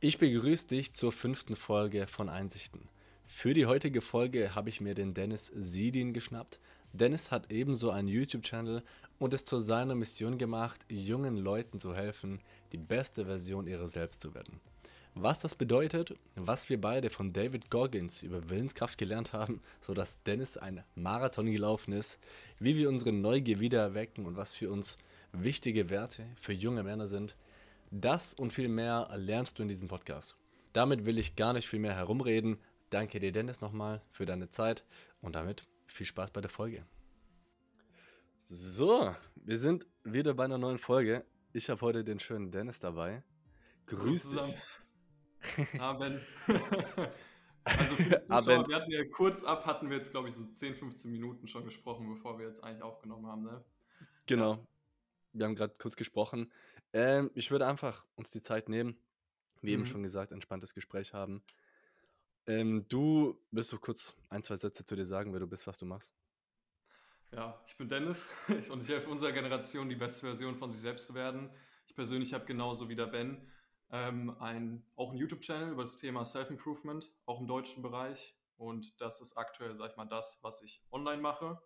Ich begrüße dich zur fünften Folge von Einsichten. Für die heutige Folge habe ich mir den Dennis Sidin geschnappt. Dennis hat ebenso einen YouTube-Channel und es zu seiner Mission gemacht, jungen Leuten zu helfen, die beste Version ihrer selbst zu werden. Was das bedeutet, was wir beide von David Goggins über Willenskraft gelernt haben, sodass Dennis ein Marathon gelaufen ist, wie wir unsere Neugier wieder erwecken und was für uns wichtige Werte für junge Männer sind, das und viel mehr lernst du in diesem Podcast. Damit will ich gar nicht viel mehr herumreden. Danke dir, Dennis, nochmal für deine Zeit und damit viel Spaß bei der Folge. So, wir sind wieder bei einer neuen Folge. Ich habe heute den schönen Dennis dabei. Grüß dich. Abend. also für die Zuschauer, wir hatten ja kurz ab, hatten wir jetzt, glaube ich, so 10, 15 Minuten schon gesprochen, bevor wir jetzt eigentlich aufgenommen haben, ne? Genau. Ja. Wir haben gerade kurz gesprochen. Ähm, ich würde einfach uns die Zeit nehmen, wie mhm. eben schon gesagt, entspanntes Gespräch haben. Ähm, du willst du kurz ein, zwei Sätze zu dir sagen, wer du bist, was du machst? Ja, ich bin Dennis und ich helfe unserer Generation, die beste Version von sich selbst zu werden. Ich persönlich habe genauso wie der Ben ähm, ein, auch einen YouTube-Channel über das Thema Self-Improvement, auch im deutschen Bereich. Und das ist aktuell, sag ich mal, das, was ich online mache.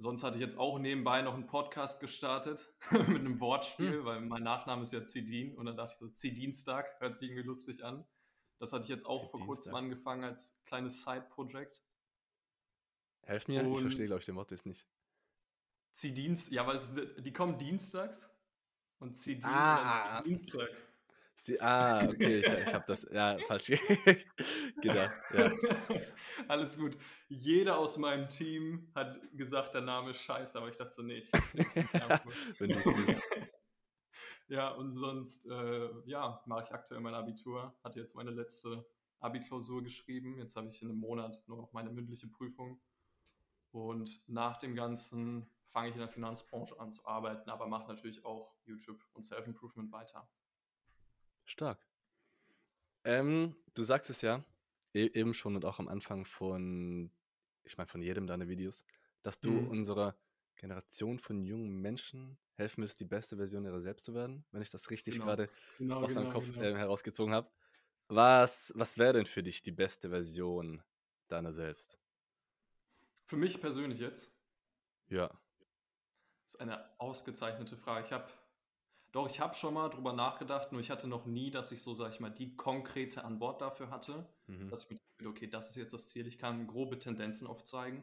Sonst hatte ich jetzt auch nebenbei noch einen Podcast gestartet mit einem Wortspiel, hm. weil mein Nachname ist ja Zidin und dann dachte ich so, Zidinstag, hört sich irgendwie lustig an. Das hatte ich jetzt auch vor kurzem angefangen als kleines Side-Projekt. Helf mir, und ich verstehe, glaube ich, den Wort jetzt nicht. Zidinst, ja, weil es, die kommen dienstags und Zidin ah, Dienstag. Sie, ah, okay, ich, ich habe das ja falsch gedacht. Ja. Alles gut. Jeder aus meinem Team hat gesagt, der Name ist scheiße, aber ich dachte so, nee. Ich, Wenn du es willst. Ja, und sonst, äh, ja, mache ich aktuell mein Abitur. Hatte jetzt meine letzte Abi-Klausur geschrieben. Jetzt habe ich in einem Monat nur noch meine mündliche Prüfung. Und nach dem Ganzen fange ich in der Finanzbranche an zu arbeiten, aber mache natürlich auch YouTube und Self-Improvement weiter. Stark. Ähm, du sagst es ja e eben schon und auch am Anfang von, ich meine, von jedem deiner Videos, dass du mhm. unserer Generation von jungen Menschen helfen willst, die beste Version ihrer selbst zu werden, wenn ich das richtig genau. gerade genau, aus genau, meinem Kopf genau. äh, herausgezogen habe. Was, was wäre denn für dich die beste Version deiner selbst? Für mich persönlich jetzt? Ja. Das ist eine ausgezeichnete Frage. Ich habe doch, ich habe schon mal drüber nachgedacht, nur ich hatte noch nie, dass ich so, sag ich mal, die konkrete Antwort dafür hatte, mhm. dass ich mir dachte, okay, das ist jetzt das Ziel, ich kann grobe Tendenzen aufzeigen.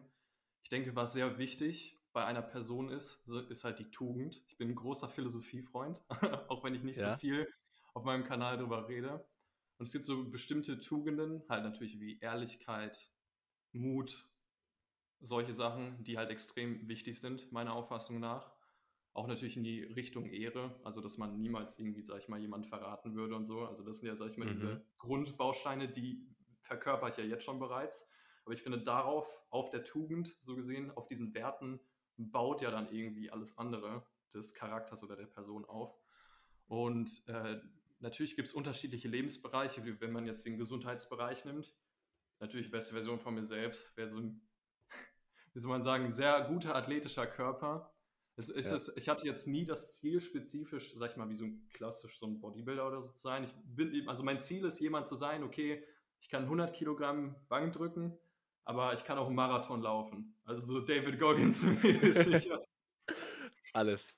Ich denke, was sehr wichtig bei einer Person ist, ist halt die Tugend. Ich bin ein großer Philosophiefreund, auch wenn ich nicht ja. so viel auf meinem Kanal drüber rede. Und es gibt so bestimmte Tugenden, halt natürlich wie Ehrlichkeit, Mut, solche Sachen, die halt extrem wichtig sind, meiner Auffassung nach auch natürlich in die Richtung Ehre, also dass man niemals irgendwie, sag ich mal, jemand verraten würde und so. Also das sind ja, sag ich mal, mhm. diese Grundbausteine, die verkörper ich ja jetzt schon bereits. Aber ich finde, darauf, auf der Tugend, so gesehen, auf diesen Werten, baut ja dann irgendwie alles andere des Charakters oder der Person auf. Und äh, natürlich gibt es unterschiedliche Lebensbereiche, wie wenn man jetzt den Gesundheitsbereich nimmt. Natürlich, beste Version von mir selbst wäre so ein, wie soll man sagen, sehr guter athletischer Körper, es, es ja. ist, ich hatte jetzt nie das Ziel, spezifisch, sag ich mal, wie so ein klassisch so ein Bodybuilder oder so zu sein. Ich bin, also mein Ziel ist, jemand zu sein, okay, ich kann 100 Kilogramm Bank drücken, aber ich kann auch einen Marathon laufen. Also so David Goggins mäßig. Alles.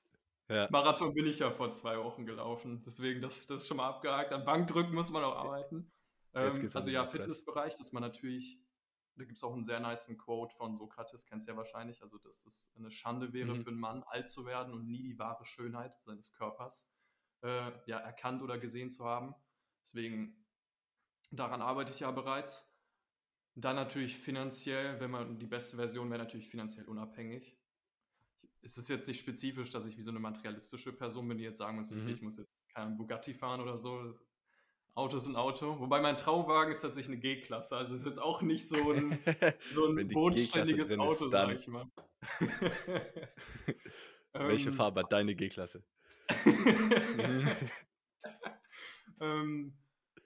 Ja. Marathon bin ich ja vor zwei Wochen gelaufen. Deswegen, das, das ist schon mal abgehakt. An Bankdrücken muss man auch arbeiten. Ähm, also ja, Fitnessbereich, dass man natürlich da gibt es auch einen sehr niceen Quote von Sokrates, kennst du ja wahrscheinlich. Also, dass es eine Schande wäre mhm. für einen Mann, alt zu werden und nie die wahre Schönheit seines Körpers äh, ja, erkannt oder gesehen zu haben. Deswegen, daran arbeite ich ja bereits. Dann natürlich finanziell, wenn man die beste Version wäre, natürlich finanziell unabhängig. Es ist jetzt nicht spezifisch, dass ich wie so eine materialistische Person bin, die jetzt sagen muss, mhm. ich muss jetzt keinen Bugatti fahren oder so. Das Auto ist ein Auto. Wobei mein Traumwagen ist tatsächlich eine G-Klasse. Also ist jetzt auch nicht so ein, so ein bodenständiges Auto, ist, sag ich mal. Welche ähm. Farbe hat deine G-Klasse? ähm,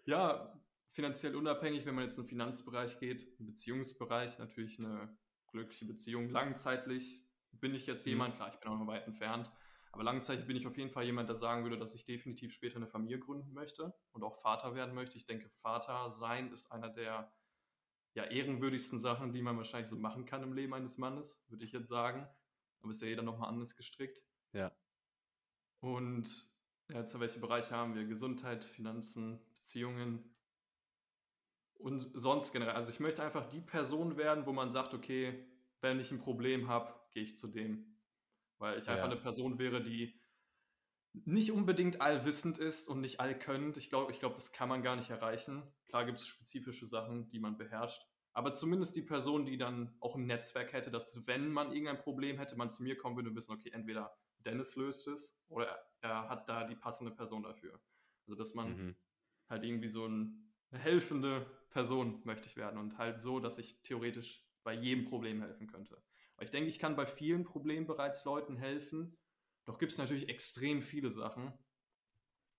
ja, finanziell unabhängig, wenn man jetzt in den Finanzbereich geht, im Beziehungsbereich natürlich eine glückliche Beziehung. Langzeitlich bin ich jetzt mhm. jemand, klar, ich bin auch noch weit entfernt, Aber langzeitig bin ich auf jeden Fall jemand, der sagen würde, dass ich definitiv später eine Familie gründen möchte und auch Vater werden möchte. Ich denke, Vater sein ist einer der ja, ehrenwürdigsten Sachen, die man wahrscheinlich so machen kann im Leben eines Mannes, würde ich jetzt sagen. Aber ist ja jeder nochmal anders gestrickt. Ja. Und ja, jetzt welche Bereiche haben wir? Gesundheit, Finanzen, Beziehungen und sonst generell. Also ich möchte einfach die Person werden, wo man sagt, okay, wenn ich ein Problem habe, gehe ich zu dem. Weil ich einfach Ja. eine Person wäre, die nicht unbedingt allwissend ist und nicht allkönnend. Ich glaube, ich glaub, das kann man gar nicht erreichen. Klar gibt es spezifische Sachen, die man beherrscht. Aber zumindest die Person, die dann auch ein Netzwerk hätte, dass wenn man irgendein Problem hätte, man zu mir kommen würde und wissen, okay, entweder Dennis löst es oder er, er hat da die passende Person dafür. Also dass man Mhm. halt irgendwie so ein, eine helfende Person möchte ich werden und halt so, dass ich theoretisch bei jedem Problem helfen könnte. Ich denke, ich kann bei vielen Problemen bereits Leuten helfen, doch gibt es natürlich extrem viele Sachen,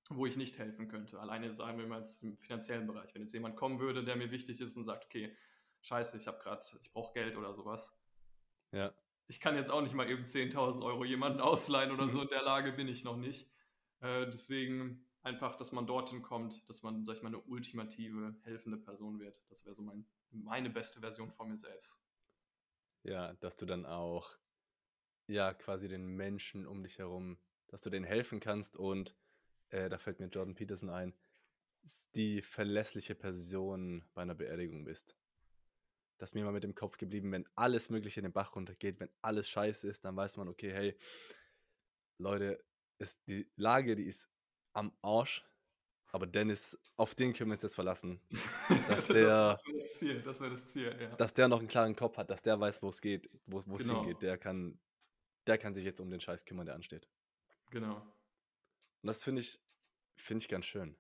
wo ich nicht helfen könnte. Alleine sagen wir mal jetzt im finanziellen Bereich. Wenn jetzt jemand kommen würde, der mir wichtig ist und sagt, okay, scheiße, ich habe gerade, ich brauche Geld oder sowas. Ja. Ich kann jetzt auch nicht mal eben 10.000 Euro jemanden ausleihen oder so. In der Lage bin ich noch nicht. Äh, deswegen einfach, dass man dorthin kommt, dass man, sag ich mal, eine ultimative, helfende Person wird. Das wäre so mein, meine beste Version von mir selbst. Ja, dass du dann auch, ja, quasi den Menschen um dich herum, dass du denen helfen kannst und äh, da fällt mir Jordan Peterson ein, die verlässliche Person bei einer Beerdigung bist. Das ist mir mal mit dem Kopf geblieben, wenn alles Mögliche in den Bach runtergeht, wenn alles scheiße ist, dann weiß man, okay, hey, Leute, ist die Lage, die ist am Arsch, aber Dennis, auf den können wir uns jetzt verlassen, dass der, das, wäre das Ziel, das wäre das Ziel, ja. dass der noch einen klaren Kopf hat, dass der weiß, wo es geht, wo wo es Genau. hingeht, der kann, der kann sich jetzt um den Scheiß kümmern, der ansteht. Genau. Und das finde ich, finde ich ganz schön.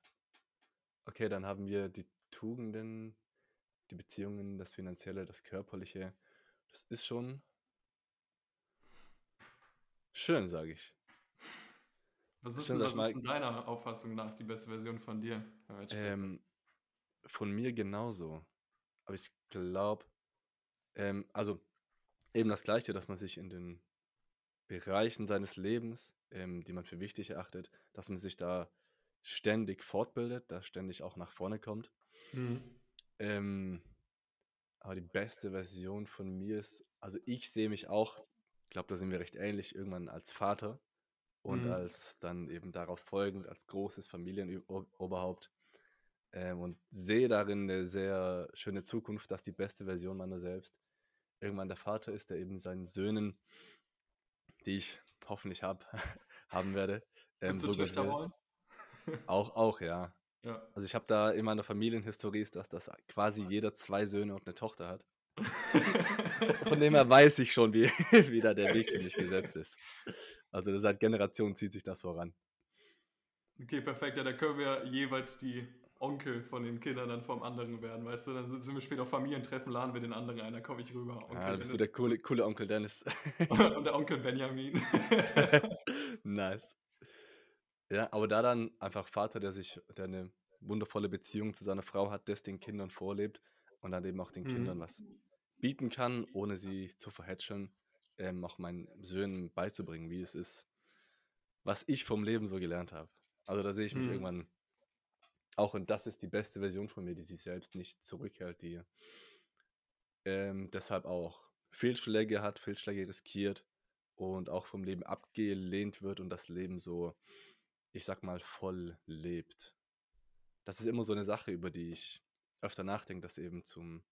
Okay, dann haben wir die Tugenden, die Beziehungen, das Finanzielle, das Körperliche. Das ist schon schön, sage ich. Was ist, denn, was ist mal. in deiner Auffassung nach die beste Version von dir? Ähm, von mir genauso. Aber ich glaube, ähm, also eben das Gleiche, dass man sich in den Bereichen seines Lebens, ähm, die man für wichtig erachtet, dass man sich da ständig fortbildet, da ständig auch nach vorne kommt. Mhm. Ähm, aber die beste Version von mir ist, also ich sehe mich auch, ich glaube, da sind wir recht ähnlich, irgendwann als Vater und Mhm. als dann eben darauf folgend als großes Familienoberhaupt ähm, und sehe darin eine sehr schöne Zukunft, dass die beste Version meiner selbst irgendwann der Vater ist, der eben seinen Söhnen, die ich hoffentlich hab, haben werde, ähm, so? Auch, auch, ja. Ja. Also ich habe da in meiner Familienhistorie ist das, dass quasi jeder zwei Söhne und eine Tochter hat. Von, von dem her weiß ich schon, wie, wie da der Weg für mich gesetzt ist. Also seit Generationen zieht sich das voran. Okay, perfekt. Ja, da können wir jeweils die Onkel von den Kindern dann vom anderen werden, weißt du? Dann sind wir später auf Familientreffen, laden wir den anderen ein, dann komme ich rüber. Onkel Ah, da bist du der coole, coole Onkel Dennis. und der Onkel Benjamin. nice. Ja, aber da dann einfach Vater, der sich, der eine wundervolle Beziehung zu seiner Frau hat, das den Kindern vorlebt und dann eben auch den Kindern Mhm. was bieten kann, ohne sie zu verhätscheln, ähm, auch meinen Söhnen beizubringen, wie es ist, was ich vom Leben so gelernt habe. Also da sehe ich mich Mhm. irgendwann auch, und das ist die beste Version von mir, die sich selbst nicht zurückhält, die ähm, deshalb auch Fehlschläge hat, Fehlschläge riskiert und auch vom Leben abgelehnt wird und das Leben so, ich sag mal, voll lebt. Das ist immer so eine Sache, über die ich öfter nachdenke, dass eben zum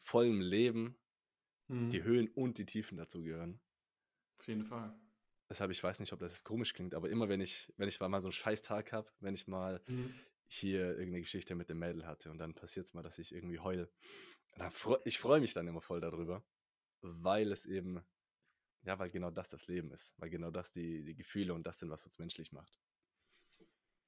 vollen Leben die Mhm. Höhen und die Tiefen dazu gehören. Auf jeden Fall. Deshalb, ich weiß nicht, ob das jetzt komisch klingt, aber immer wenn ich, wenn ich mal so einen scheiß Tag habe, wenn ich mal Mhm. hier irgendeine Geschichte mit dem Mädel hatte und dann passiert es mal, dass ich irgendwie heul. Dann freu, ich freue mich dann immer voll darüber, weil es eben, ja, weil genau das das Leben ist, weil genau das die, die Gefühle und das sind, was uns menschlich macht.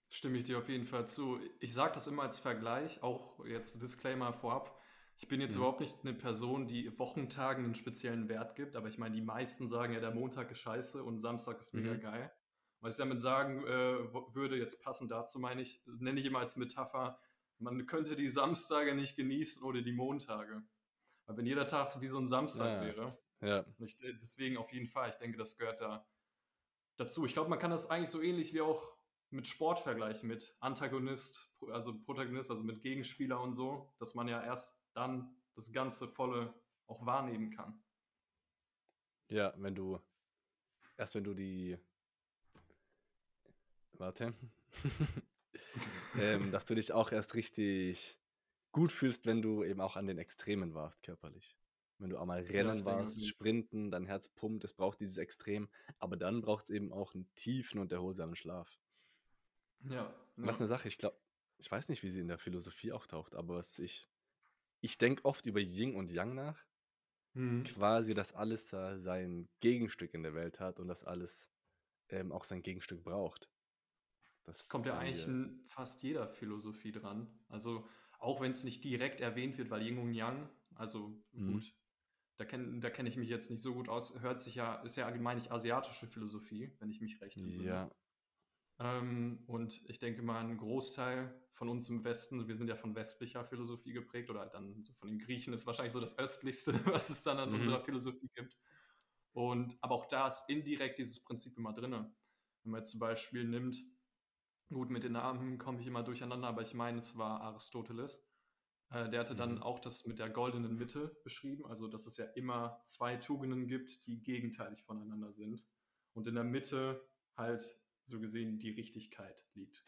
Stimme ich dir auf jeden Fall zu. Ich sage das immer als Vergleich, auch jetzt Disclaimer vorab. Ich bin jetzt Mhm. überhaupt nicht eine Person, die Wochentagen einen speziellen Wert gibt, aber ich meine, die meisten sagen ja, der Montag ist scheiße und Samstag ist mega Mhm. geil. Was ich damit sagen äh, würde, jetzt passend dazu meine ich, nenne ich immer als Metapher, man könnte die Samstage nicht genießen oder die Montage. Weil wenn jeder Tag wie so ein Samstag Ja, wäre, ja, ich, deswegen auf jeden Fall, ich denke, das gehört da dazu. Ich glaube, man kann das eigentlich so ähnlich wie auch mit Sport vergleichen, mit Antagonist, also Protagonist, also mit Gegenspieler und so, dass man ja erst dann das ganze volle auch wahrnehmen kann. Ja, wenn du erst wenn du die warte, ähm, dass du dich auch erst richtig gut fühlst, wenn du eben auch an den Extremen warst körperlich. Wenn du einmal rennen ja, warst, denke, sprinten, dein Herz pumpt, es braucht dieses Extrem, aber dann braucht es eben auch einen tiefen und erholsamen Schlaf. Ja. ja. Was eine Sache, ich glaube, ich weiß nicht, wie sie in der Philosophie auftaucht, aber was ich, ich denke oft über Yin und Yang nach. Mhm. Quasi, dass alles da sein Gegenstück in der Welt hat und dass alles ähm, auch sein Gegenstück braucht. Das kommt ja eigentlich in fast jeder Philosophie dran. Also auch wenn es nicht direkt erwähnt wird, weil Yin und Yang, also mhm. gut, da kenne da kenn ich mich jetzt nicht so gut aus, hört sich ja, ist ja allgemein nicht asiatische Philosophie, wenn ich mich recht entsinne. Ja. Ähm, und ich denke mal, ein Großteil von uns im Westen, wir sind ja von westlicher Philosophie geprägt, oder dann so von den Griechen ist wahrscheinlich so das östlichste, was es dann an mhm. unserer Philosophie gibt. Und aber auch da ist indirekt dieses Prinzip immer drin. Wenn man jetzt zum Beispiel nimmt, gut, mit den Namen komme ich immer durcheinander, aber ich meine, es war Aristoteles. Äh, der hatte dann mhm. auch das mit der goldenen Mitte beschrieben, also dass es ja immer zwei Tugenden gibt, die gegenteilig voneinander sind. Und in der Mitte halt so gesehen die Richtigkeit liegt.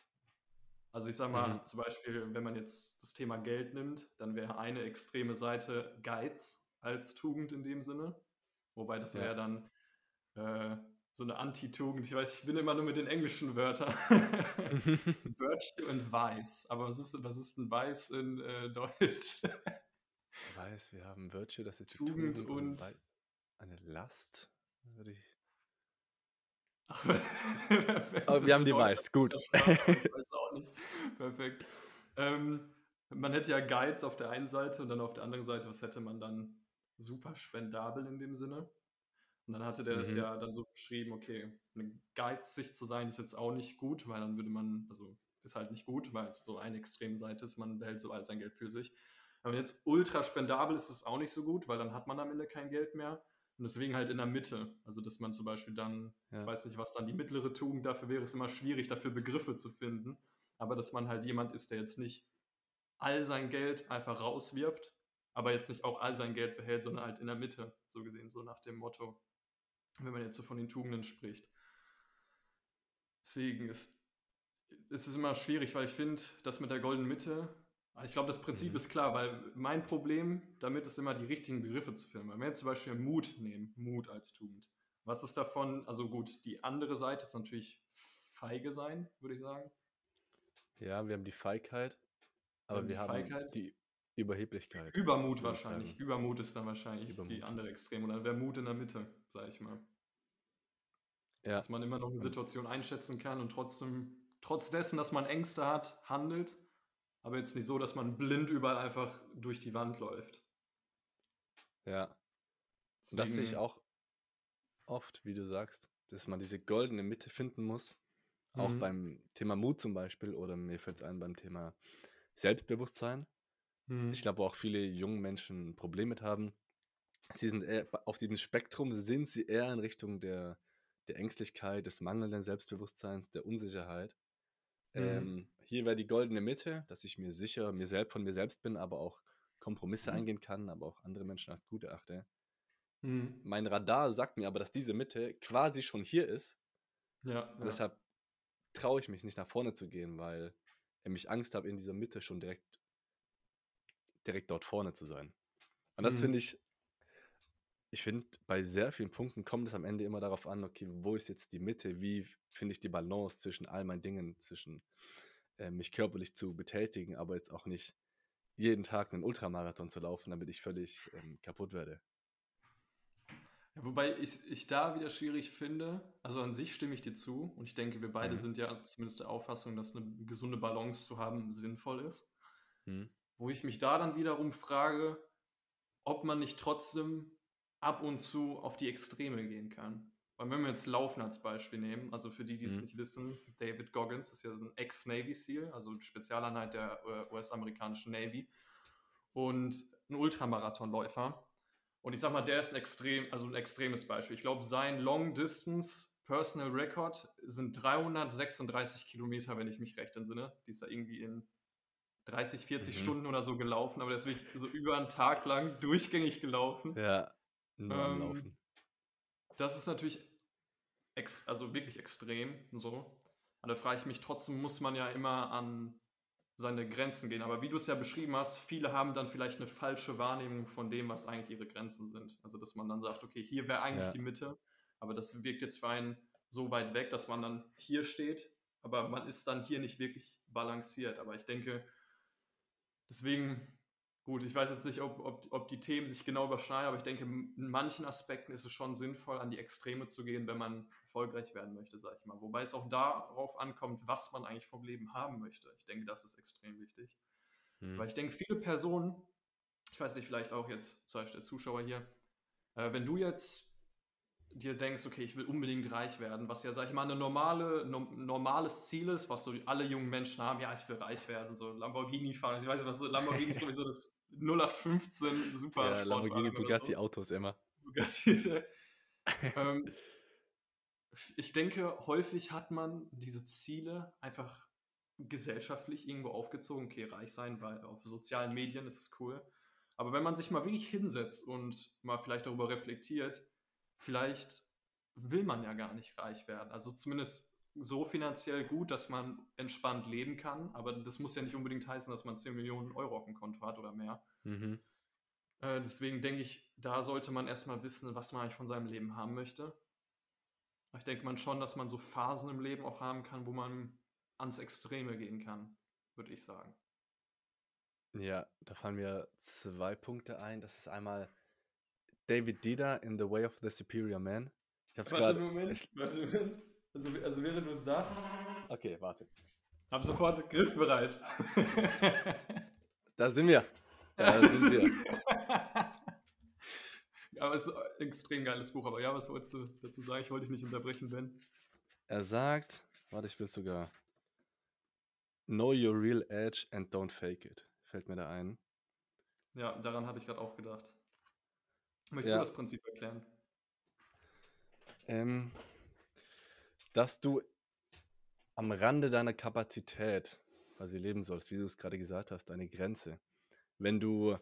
Also ich sage mal, mhm. zum Beispiel, wenn man jetzt das Thema Geld nimmt, dann wäre eine extreme Seite Geiz als Tugend in dem Sinne. Wobei das ja. wäre dann äh, so eine Antitugend. Ich weiß, ich bin immer nur mit den englischen Wörtern. Virtue und Weiß. Aber was ist, was ist ein Weiß in äh, Deutsch? Weiß, wir haben Virtue, das ist Tugend, Tugend und, und eine Last, würde ich Aber wir haben die Weiß, gut. Ich weiß auch nicht. Perfekt. Ähm, man hätte ja Guides auf der einen Seite und dann auf der anderen Seite, was hätte man dann? Super spendabel in dem Sinne. Und dann hatte der mhm. das ja dann so beschrieben, okay, geizig zu sein ist jetzt auch nicht gut, weil dann würde man, also ist halt nicht gut, weil es so eine extreme Seite ist, man behält so all sein Geld für sich. Aber jetzt ultra spendabel ist es auch nicht so gut, weil dann hat man am Ende kein Geld mehr. Und deswegen halt in der Mitte. Also, dass man zum Beispiel dann, ja. ich weiß nicht, was dann die mittlere Tugend dafür wäre, ist immer schwierig, dafür Begriffe zu finden. Aber dass man halt jemand ist, der jetzt nicht all sein Geld einfach rauswirft, aber jetzt nicht auch all sein Geld behält, sondern halt in der Mitte, so gesehen, so nach dem Motto, wenn man jetzt so von den Tugenden spricht. Deswegen ist, ist es immer schwierig, weil ich finde, das mit der goldenen Mitte ich glaube, das Prinzip mhm. ist klar, weil mein Problem damit ist immer, die richtigen Begriffe zu finden. Wenn wir jetzt zum Beispiel Mut nehmen, Mut als Tugend. Was ist davon? Also gut, die andere Seite ist natürlich feige sein, würde ich sagen. Ja, wir haben die Feigheit, aber wir haben, wir haben die Überheblichkeit. Übermut wahrscheinlich. Sagen. Übermut ist dann wahrscheinlich Übermut. die andere Extrem. Oder wäre Mut in der Mitte, sage ich mal. Ja. Dass man immer noch eine Situation einschätzen kann und trotzdem, trotz dessen, dass man Ängste hat, handelt aber jetzt nicht so, dass man blind überall einfach durch die Wand läuft. Ja. Deswegen, das sehe ich auch oft, wie du sagst, dass man diese goldene Mitte finden muss. Auch mhm. beim Thema Mut zum Beispiel oder mir fällt es ein beim Thema Selbstbewusstsein. Mhm. Ich glaube, wo auch viele junge Menschen Probleme mit haben. Sie sind eher, auf diesem Spektrum sind sie eher in Richtung der, der Ängstlichkeit, des mangelnden Selbstbewusstseins, der Unsicherheit. Mhm. Ähm, hier wäre die goldene Mitte, dass ich mir sicher mir selbst von mir selbst bin, aber auch Kompromisse mhm. eingehen kann, aber auch andere Menschen als gut erachte. Mhm. Mein Radar sagt mir aber, dass diese Mitte quasi schon hier ist. Ja. ja. Deshalb traue ich mich nicht nach vorne zu gehen, weil ich Angst habe, in dieser Mitte schon direkt, direkt dort vorne zu sein. Und das mhm. finde ich, ich finde, bei sehr vielen Punkten kommt es am Ende immer darauf an, okay, wo ist jetzt die Mitte? Wie finde ich die Balance zwischen all meinen Dingen, zwischen äh, mich körperlich zu betätigen, aber jetzt auch nicht jeden Tag einen Ultramarathon zu laufen, damit ich völlig ähm, kaputt werde. Ja, wobei ich, ich da wieder schwierig finde, also an sich stimme ich dir zu und ich denke, wir beide mhm. sind ja zumindest der Auffassung, dass eine gesunde Balance zu haben sinnvoll ist. Mhm. Wo ich mich da dann wiederum frage, ob man nicht trotzdem ab und zu auf die Extreme gehen kann. Und wenn wir jetzt Laufen als Beispiel nehmen, also für die, die es mhm. nicht wissen, David Goggins ist ja so ein Ex-Navy SEAL, also Spezialeinheit der äh, US-amerikanischen Navy und ein Ultramarathonläufer. Und ich sag mal, der ist ein extrem, also ein extremes Beispiel. Ich glaube, sein Long Distance Personal Record sind 336 Kilometer, wenn ich mich recht entsinne. Die ist da irgendwie in 30, 40 mhm. Stunden oder so gelaufen, aber der ist wirklich so über einen Tag lang durchgängig gelaufen. Ja, nur ähm, Laufen. Das ist natürlich ex also wirklich extrem so. Und da frage ich mich, trotzdem muss man ja immer an seine Grenzen gehen. Aber wie du es ja beschrieben hast, viele haben dann vielleicht eine falsche Wahrnehmung von dem, was eigentlich ihre Grenzen sind. Also dass man dann sagt, okay, hier wäre eigentlich ja. die Mitte, aber das wirkt jetzt für einen so weit weg, dass man dann hier steht, aber man ist dann hier nicht wirklich balanciert. Aber ich denke, deswegen Gut, ich weiß jetzt nicht, ob, ob, ob die Themen sich genau überschneiden, aber ich denke, in manchen Aspekten ist es schon sinnvoll, an die Extreme zu gehen, wenn man erfolgreich werden möchte, sag ich mal. Wobei es auch darauf ankommt, was man eigentlich vom Leben haben möchte. Ich denke, das ist extrem wichtig. Hm. Weil ich denke, viele Personen, ich weiß nicht, vielleicht auch jetzt zum Beispiel der Zuschauer hier, äh, wenn du jetzt dir denkst, okay, ich will unbedingt reich werden, was ja, sag ich mal, ein normale, no, normales Ziel ist, was so alle jungen Menschen haben, ja, ich will reich werden, so Lamborghini fahren. Ich weiß nicht, was so, Lamborghini ist, glaube ich, so das 0815 super. Ja, Lamborghini, Bugatti so. Autos immer. Bugatti. ähm, ich denke, häufig hat man diese Ziele einfach gesellschaftlich irgendwo aufgezogen. Okay, reich sein, weil auf sozialen Medien ist es cool. Aber wenn man sich mal wirklich hinsetzt und mal vielleicht darüber reflektiert, vielleicht will man ja gar nicht reich werden. Also zumindest so finanziell gut, dass man entspannt leben kann. Aber das muss ja nicht unbedingt heißen, dass man 10 Millionen Euro auf dem Konto hat oder mehr. Mhm. Äh, deswegen denke ich, da sollte man erstmal wissen, was man eigentlich von seinem Leben haben möchte. Ich denke man schon, dass man so Phasen im Leben auch haben kann, wo man ans Extreme gehen kann, würde ich sagen. Ja, da fallen mir zwei Punkte ein. Das ist einmal David Dida in The Way of the Superior Man. Ich hab's warte, Moment, warte, Moment. Also, also während du es sagst. Okay, warte. Hab sofort griffbereit. da sind wir. Da sind wir. aber es ist ein extrem geiles Buch. Aber ja, was wolltest du dazu sagen? Ich wollte dich nicht unterbrechen, Ben. Er sagt, warte, ich will sogar. Know your real edge and don't fake it. Fällt mir da ein. Ja, daran habe ich gerade auch gedacht. Möchtest ja. du das Prinzip erklären? Ähm, dass du am Rande deiner Kapazität quasi leben sollst, wie du es gerade gesagt hast, deine Grenze. Wenn du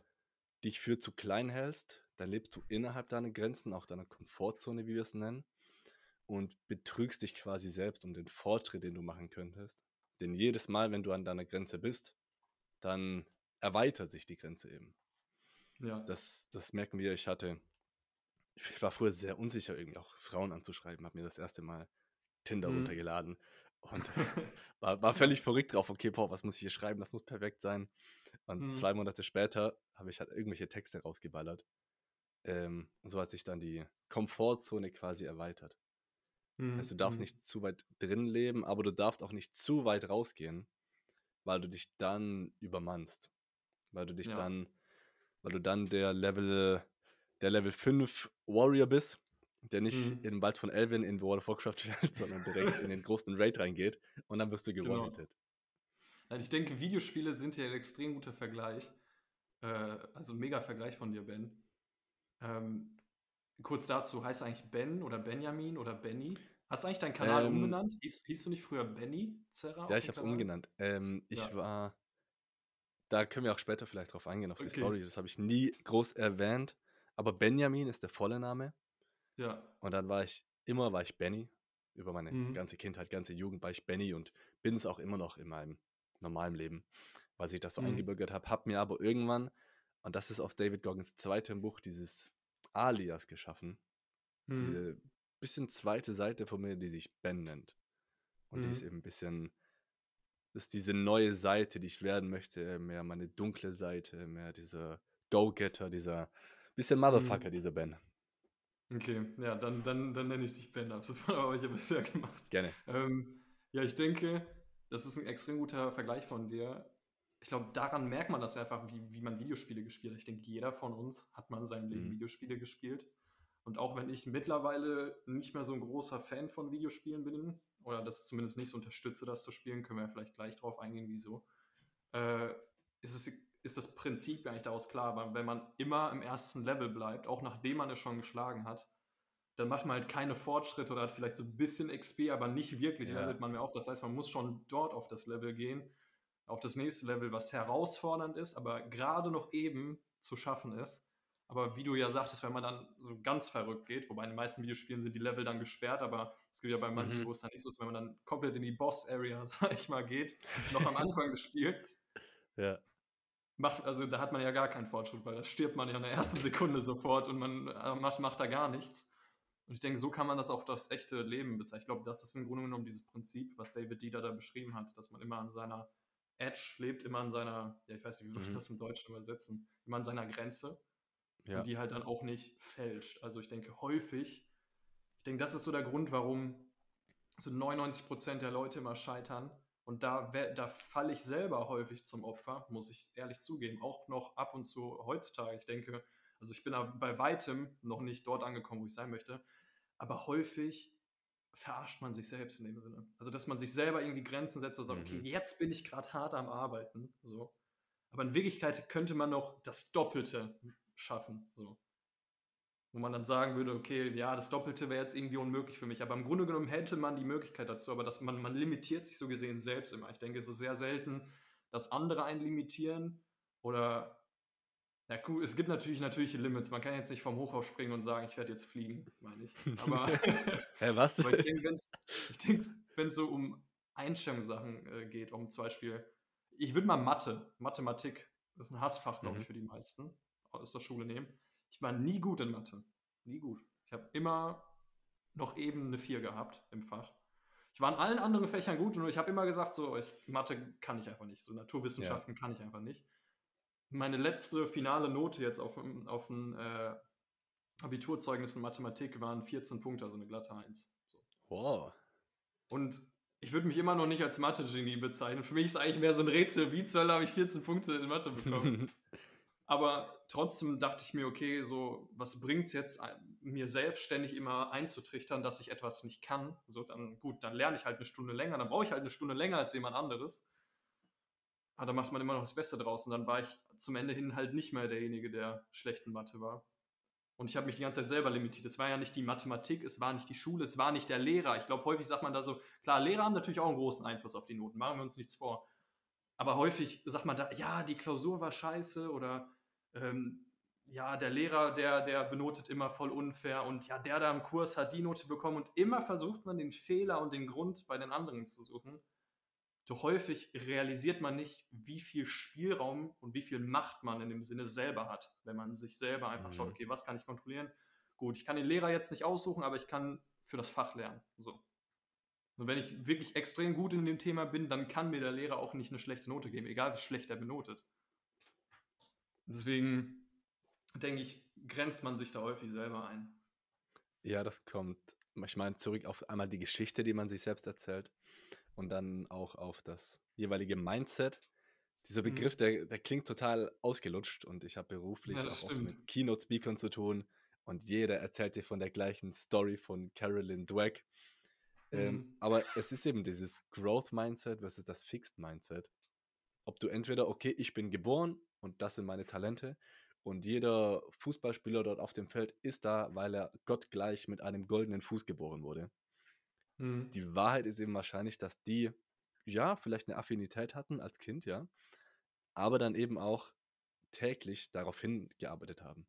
dich für zu klein hältst, dann lebst du innerhalb deiner Grenzen, auch deiner Komfortzone, wie wir es nennen, und betrügst dich quasi selbst um den Fortschritt, den du machen könntest. Denn jedes Mal, wenn du an deiner Grenze bist, dann erweitert sich die Grenze eben. Ja. Das, das merken wir. Ich hatte, ich war früher sehr unsicher, irgendwie auch Frauen anzuschreiben, habe mir das erste Mal Tinder mhm. runtergeladen und war, war völlig verrückt drauf. Okay, boah, was muss ich hier schreiben? Das muss perfekt sein. Und mhm. zwei Monate später habe ich halt irgendwelche Texte rausgeballert. Ähm, so hat sich dann die Komfortzone quasi erweitert. Mhm. Also du darfst mhm. nicht zu weit drin leben, aber du darfst auch nicht zu weit rausgehen, weil du dich dann übermannst. Weil du dich ja. dann, weil du dann der Level, der Level 5 Warrior bist der nicht mhm. in den Wald von Elvin in World of Warcraft stellt, sondern direkt in den großen Raid reingeht und dann wirst du gewonnen. Genau. Ich denke, Videospiele sind ja ein extrem guter Vergleich. Äh, also ein mega Vergleich von dir, Ben. Ähm, kurz dazu, heißt eigentlich Ben oder Benjamin oder Benny? Hast du eigentlich deinen Kanal ähm, umbenannt? Hieß, hieß, du nicht früher Benny Zerra? Ja, ich habe es umgenannt. Ähm, ich ja. war, da können wir auch später vielleicht drauf eingehen, auf okay. die Story. Das habe ich nie groß erwähnt. Aber Benjamin ist der volle Name. Ja. Und dann war ich, immer war ich Benny. Über meine mhm. ganze Kindheit, ganze Jugend war ich Benny und bin es auch immer noch in meinem normalen Leben, weil ich das so mhm. eingebürgert habe. Hab mir aber irgendwann, und das ist aus David Goggins zweitem Buch, dieses Alias geschaffen. Mhm. Diese bisschen zweite Seite von mir, die sich Ben nennt. Und die ist mhm. eben ein bisschen, das ist diese neue Seite, die ich werden möchte, mehr meine dunkle Seite, mehr dieser Go-Getter, dieser bisschen mhm. Motherfucker, dieser Ben. Okay, ja, dann, dann, dann nenne ich dich Ben ab sofort, aber ich habe es ja gemacht. Gerne. Ähm, ja, ich denke, das ist ein extrem guter Vergleich von dir. Ich glaube, daran merkt man das einfach, wie, wie man Videospiele gespielt hat. Ich denke, jeder von uns hat man in seinem Leben mhm. Videospiele gespielt. Und auch wenn ich mittlerweile nicht mehr so ein großer Fan von Videospielen bin, oder das zumindest nicht so unterstütze, das zu spielen, können wir ja vielleicht gleich drauf eingehen, wieso, äh, ist es ist das Prinzip eigentlich daraus klar, weil wenn man immer im ersten Level bleibt, auch nachdem man es schon geschlagen hat, dann macht man halt keine Fortschritte oder hat vielleicht so ein bisschen XP, aber nicht wirklich Ja. levelt man mehr auf. Das heißt, man muss schon dort auf das Level gehen, auf das nächste Level, was herausfordernd ist, aber gerade noch eben zu schaffen ist. Aber wie du ja sagtest, wenn man dann so ganz verrückt geht, wobei in den meisten Videospielen sind die Level dann gesperrt, aber es gibt ja bei manchen, Mhm. wo es dann nicht so ist, wenn man dann komplett in die Boss-Area, sag ich mal, geht, noch am Anfang des Spiels, Ja. Macht, also da hat man ja gar keinen Fortschritt, weil da stirbt man ja in der ersten Sekunde sofort und man äh, macht, macht da gar nichts. Und ich denke, so kann man das auch das echte Leben bezeichnen. Ich glaube, das ist im Grunde genommen dieses Prinzip, was David Dieter da beschrieben hat, dass man immer an seiner Edge lebt, immer an seiner, ja, ich weiß nicht, wie würde ich Mhm. das im Deutschen übersetzen, immer an seiner Grenze Ja. und die halt dann auch nicht fälscht. Also ich denke häufig, ich denke, das ist so der Grund, warum so 99% der Leute immer scheitern. Und da, da falle ich selber häufig zum Opfer, muss ich ehrlich zugeben. Auch noch ab und zu heutzutage. Ich denke, also ich bin da bei weitem noch nicht dort angekommen, wo ich sein möchte. Aber häufig verarscht man sich selbst in dem Sinne. Also, dass man sich selber irgendwie Grenzen setzt und sagt, okay, Mhm. jetzt bin ich gerade hart am Arbeiten. So. Aber in Wirklichkeit könnte man noch das Doppelte schaffen. So. Wo man dann sagen würde, okay, ja, das Doppelte wäre jetzt irgendwie unmöglich für mich. Aber im Grunde genommen hätte man die Möglichkeit dazu, aber dass man, man limitiert sich so gesehen selbst immer. Ich denke, es ist sehr selten, dass andere einen limitieren oder ja, cool, es gibt natürlich natürliche Limits. Man kann jetzt nicht vom Hochhaus springen und sagen, ich werde jetzt fliegen, meine ich. Aber, Hä, was? aber ich denke, wenn es so um Einstellungssachen äh, geht, um zum Beispiel, ich würde mal Mathe, Mathematik, das ist ein Hassfach, glaube Mhm. ich, für die meisten aus der Schule nehmen. Ich war nie gut in Mathe. Nie gut. Ich habe immer noch eben eine 4 gehabt im Fach. Ich war in allen anderen Fächern gut und ich habe immer gesagt, so, ich, Mathe kann ich einfach nicht. So Naturwissenschaften kann ich einfach nicht. Meine letzte finale Note jetzt auf, dem- auf ein äh, Abiturzeugnis in Mathematik waren 14 Punkte, also eine glatte 1. So. Wow. Und ich würde mich immer noch nicht als Mathe-Genie bezeichnen. Für mich ist eigentlich mehr so ein Rätsel, wie zur Hölle habe ich 14 Punkte in Mathe bekommen. Aber trotzdem dachte ich mir, okay, so, was bringt es jetzt, ein- mir selbstständig immer einzutrichtern, dass ich etwas nicht kann? So, dann gut, dann lerne ich halt eine Stunde länger, dann brauche ich halt eine Stunde länger als jemand anderes. Aber da macht man immer noch das Beste draus. Und dann war ich zum Ende hin halt nicht mehr derjenige, der schlecht in Mathe war. Und ich habe mich die ganze Zeit selber limitiert. Es war ja nicht die Mathematik, es war nicht die Schule, es war nicht der Lehrer. Ich glaube, häufig sagt man da so, klar, Lehrer haben natürlich auch einen großen Einfluss auf die Noten, machen wir uns nichts vor. Aber häufig sagt man da, ja, die Klausur war scheiße oder ähm, ja, der Lehrer, der, der benotet immer voll unfair und ja, der da im Kurs hat die Note bekommen und immer versucht man den Fehler und den Grund bei den anderen zu suchen. Doch häufig realisiert man nicht, wie viel Spielraum und wie viel Macht man in dem Sinne selber hat, wenn man sich selber einfach Mhm. schaut, okay, was kann ich kontrollieren? Gut, ich kann den Lehrer jetzt nicht aussuchen, aber ich kann für das Fach lernen. So. Und wenn ich wirklich extrem gut in dem Thema bin, dann kann mir der Lehrer auch nicht eine schlechte Note geben, egal wie schlecht er benotet. Deswegen denke ich, grenzt man sich da häufig selber ein. Ja, das kommt, ich meine, zurück auf einmal die Geschichte, die man sich selbst erzählt und dann auch auf das jeweilige Mindset. Dieser Mhm. Begriff, der, der klingt total ausgelutscht und ich habe beruflich Ja, auch oft mit Keynote-Speakern zu tun und jeder erzählt dir von der gleichen Story von Carolyn Dweck. Ähm, Mhm. aber es ist eben dieses Growth-Mindset versus das Fixed-Mindset. Ob du entweder, okay, ich bin geboren und das sind meine Talente und jeder Fußballspieler dort auf dem Feld ist da, weil er gottgleich mit einem goldenen Fuß geboren wurde. Mhm. Die Wahrheit ist eben wahrscheinlich, dass die, ja, vielleicht eine Affinität hatten als Kind, ja, aber dann eben auch täglich darauf hingearbeitet haben.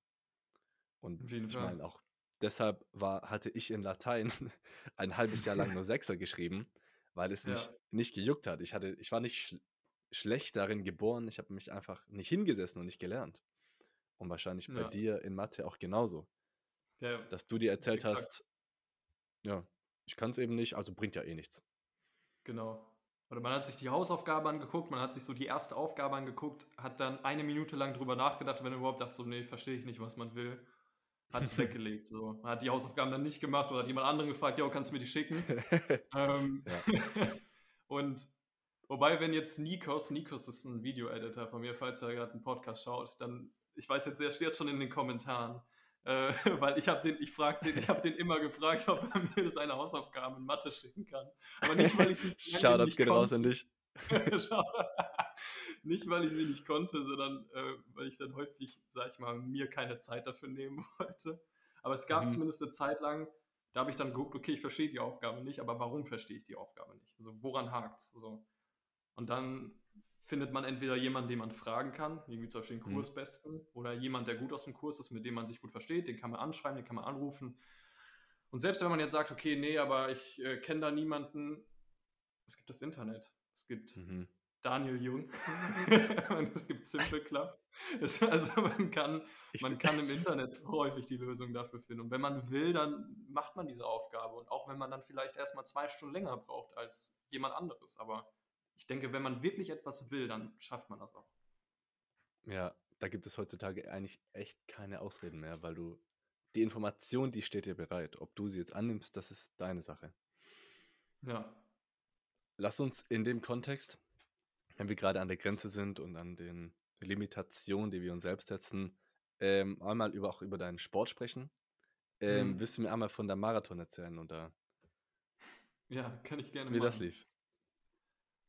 Und ich Fall. meine, auch deshalb war, hatte ich in Latein ein halbes Jahr lang nur Sechser geschrieben, weil es mich Ja. nicht gejuckt hat. Ich, hatte, ich war nicht schlecht darin geboren, ich habe mich einfach nicht hingesessen und nicht gelernt. Und wahrscheinlich bei Ja. dir in Mathe auch genauso. Ja, Dass du dir erzählt exakt. hast, ja, ich kann es eben nicht, also bringt ja eh nichts. Genau. Oder man hat sich die Hausaufgabe angeguckt, man hat sich so die erste Aufgabe angeguckt, hat dann eine Minute lang drüber nachgedacht, wenn er überhaupt dachte, so, nee, verstehe ich nicht, was man will. Hat es weggelegt. So. Man hat die Hausaufgaben dann nicht gemacht oder hat jemand anderen gefragt, ja, kannst du mir die schicken? Ähm, und wobei, wenn jetzt Nikos, Nikos ist ein Video-Editor von mir, falls er gerade einen Podcast schaut, dann, ich weiß jetzt, der steht schon in den Kommentaren. Äh, weil ich habe den, ich frag den, ich habe den immer gefragt, ob er mir seine Hausaufgaben in Mathe schicken kann. Aber nicht, weil ich sie Shoutouts nicht gehen raus an dich. Nicht, weil ich sie nicht konnte, sondern äh, weil ich dann häufig, sag ich mal, mir keine Zeit dafür nehmen wollte. Aber es gab mhm. zumindest eine Zeit lang, da habe ich dann geguckt, okay, ich verstehe die Aufgabe nicht, aber warum verstehe ich die Aufgabe nicht? Also woran hakt es? So. Und dann findet man entweder jemanden, den man fragen kann, irgendwie zum Beispiel den mhm. Kursbesten, mhm. oder jemand, der gut aus dem Kurs ist, mit dem man sich gut versteht, den kann man anschreiben, den kann man anrufen. Und selbst wenn man jetzt sagt, okay, nee, aber ich äh, kenne da niemanden, es gibt das Internet. Es gibt mhm. Daniel Jung und es gibt Simple Club. Es, also man kann, man kann im Internet häufig die Lösung dafür finden. Und wenn man will, dann macht man diese Aufgabe. Und auch wenn man dann vielleicht erstmal zwei Stunden länger braucht als jemand anderes. Aber ich denke, wenn man wirklich etwas will, dann schafft man das auch. Ja, da gibt es heutzutage eigentlich echt keine Ausreden mehr, weil du die Information, die steht dir bereit. Ob du sie jetzt annimmst, das ist deine Sache. Ja. Lass uns in dem Kontext, wenn wir gerade an der Grenze sind und an den Limitationen, die wir uns selbst setzen, ähm, einmal über, auch über deinen Sport sprechen. Ähm, mhm. Willst du mir einmal von der Marathon erzählen oder? Ja, kann ich gerne Wie machen. das lief.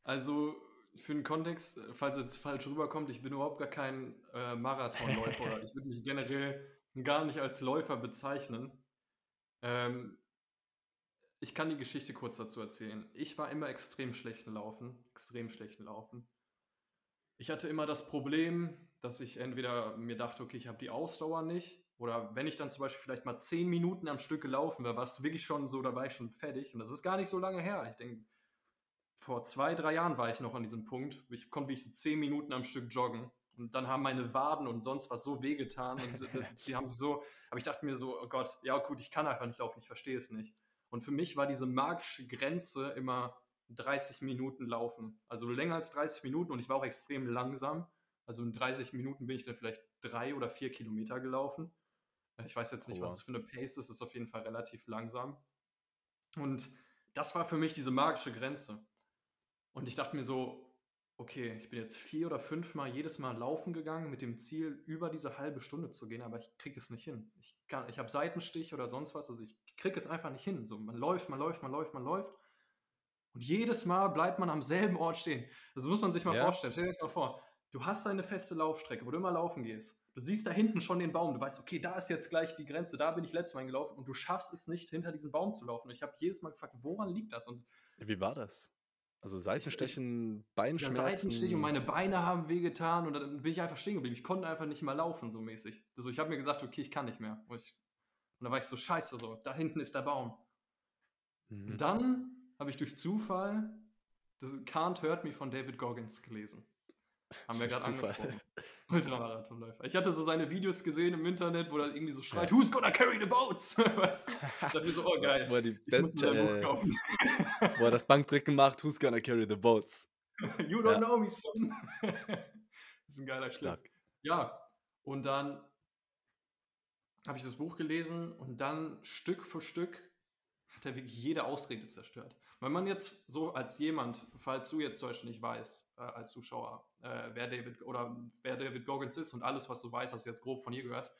Also für den Kontext, falls es falsch rüberkommt, ich bin überhaupt gar kein äh, Marathonläufer. ich würde mich generell gar nicht als Läufer bezeichnen. Ähm, ich kann die Geschichte kurz dazu erzählen. Ich war immer extrem schlechten Laufen, extrem schlechten Laufen. Ich hatte immer das Problem, dass ich entweder mir dachte, okay, ich habe die Ausdauer nicht, oder wenn ich dann zum Beispiel vielleicht mal zehn Minuten am Stück gelaufen wäre, war es wirklich schon so, da war ich schon fertig. Und das ist gar nicht so lange her. Ich denke, vor zwei, drei Jahren war ich noch an diesem Punkt. Ich konnte wirklich so zehn Minuten am Stück joggen. Und dann haben meine Waden und sonst was so wehgetan. Und die haben so, aber ich dachte mir so, oh Gott, ja gut, ich kann einfach nicht laufen, ich verstehe es nicht. Und für mich war diese magische Grenze immer 30 Minuten laufen. Also länger als 30 Minuten und ich war auch extrem langsam. Also in 30 Minuten bin ich dann vielleicht drei oder vier Kilometer gelaufen. Ich weiß jetzt nicht, oh, was es für eine Pace ist, es ist auf jeden Fall relativ langsam. Und das war für mich diese magische Grenze. Und ich dachte mir so, okay, ich bin jetzt vier oder fünf Mal jedes Mal laufen gegangen mit dem Ziel, über diese halbe Stunde zu gehen, aber ich kriege es nicht hin. Ich, ich habe Seitenstich oder sonst was, also ich kriege es einfach nicht hin. So, man läuft, man läuft, man läuft, man läuft. Und jedes Mal bleibt man am selben Ort stehen. Das muss man sich mal ja. vorstellen. Stell dir das mal vor. Du hast eine feste Laufstrecke, wo du immer laufen gehst. Du siehst da hinten schon den Baum. Du weißt, okay, da ist jetzt gleich die Grenze. Da bin ich letztes Mal gelaufen und du schaffst es nicht, hinter diesem Baum zu laufen. Und ich habe jedes Mal gefragt, woran liegt das? Und wie war das? Also Seitenstechen, Beinschmerzen. Ja, Seitenstich und meine Beine haben wehgetan und dann bin ich einfach stehen geblieben. Ich konnte einfach nicht mehr laufen, so mäßig. Also ich habe mir gesagt, okay, ich kann nicht mehr. Und, ich, und dann war ich so, scheiße, so, da hinten ist der Baum. Mhm. Dann habe ich durch Zufall das Can't Hurt Me von David Goggins gelesen. Haben wir gerade angesprochen. Ultramarathonläufer. Ich hatte so seine Videos gesehen im Internet, wo er irgendwie so schreit, ja. Who's gonna carry the boats? weißt? Ich dachte so, oh geil, wo er die ich muss mir ein Buch kaufen. wo er das Bankdrücken macht, Who's gonna carry the boats? you don't ja. know me, son. das ist ein geiler Schlag. Ja, und dann habe ich das Buch gelesen und dann Stück für Stück hat er wirklich jede Ausrede zerstört. Wenn man jetzt so als jemand, falls du jetzt zum Beispiel nicht weißt, äh, als Zuschauer, äh, wer David oder wer David Goggins ist und alles, was du weißt, hast du jetzt grob von ihr gehört,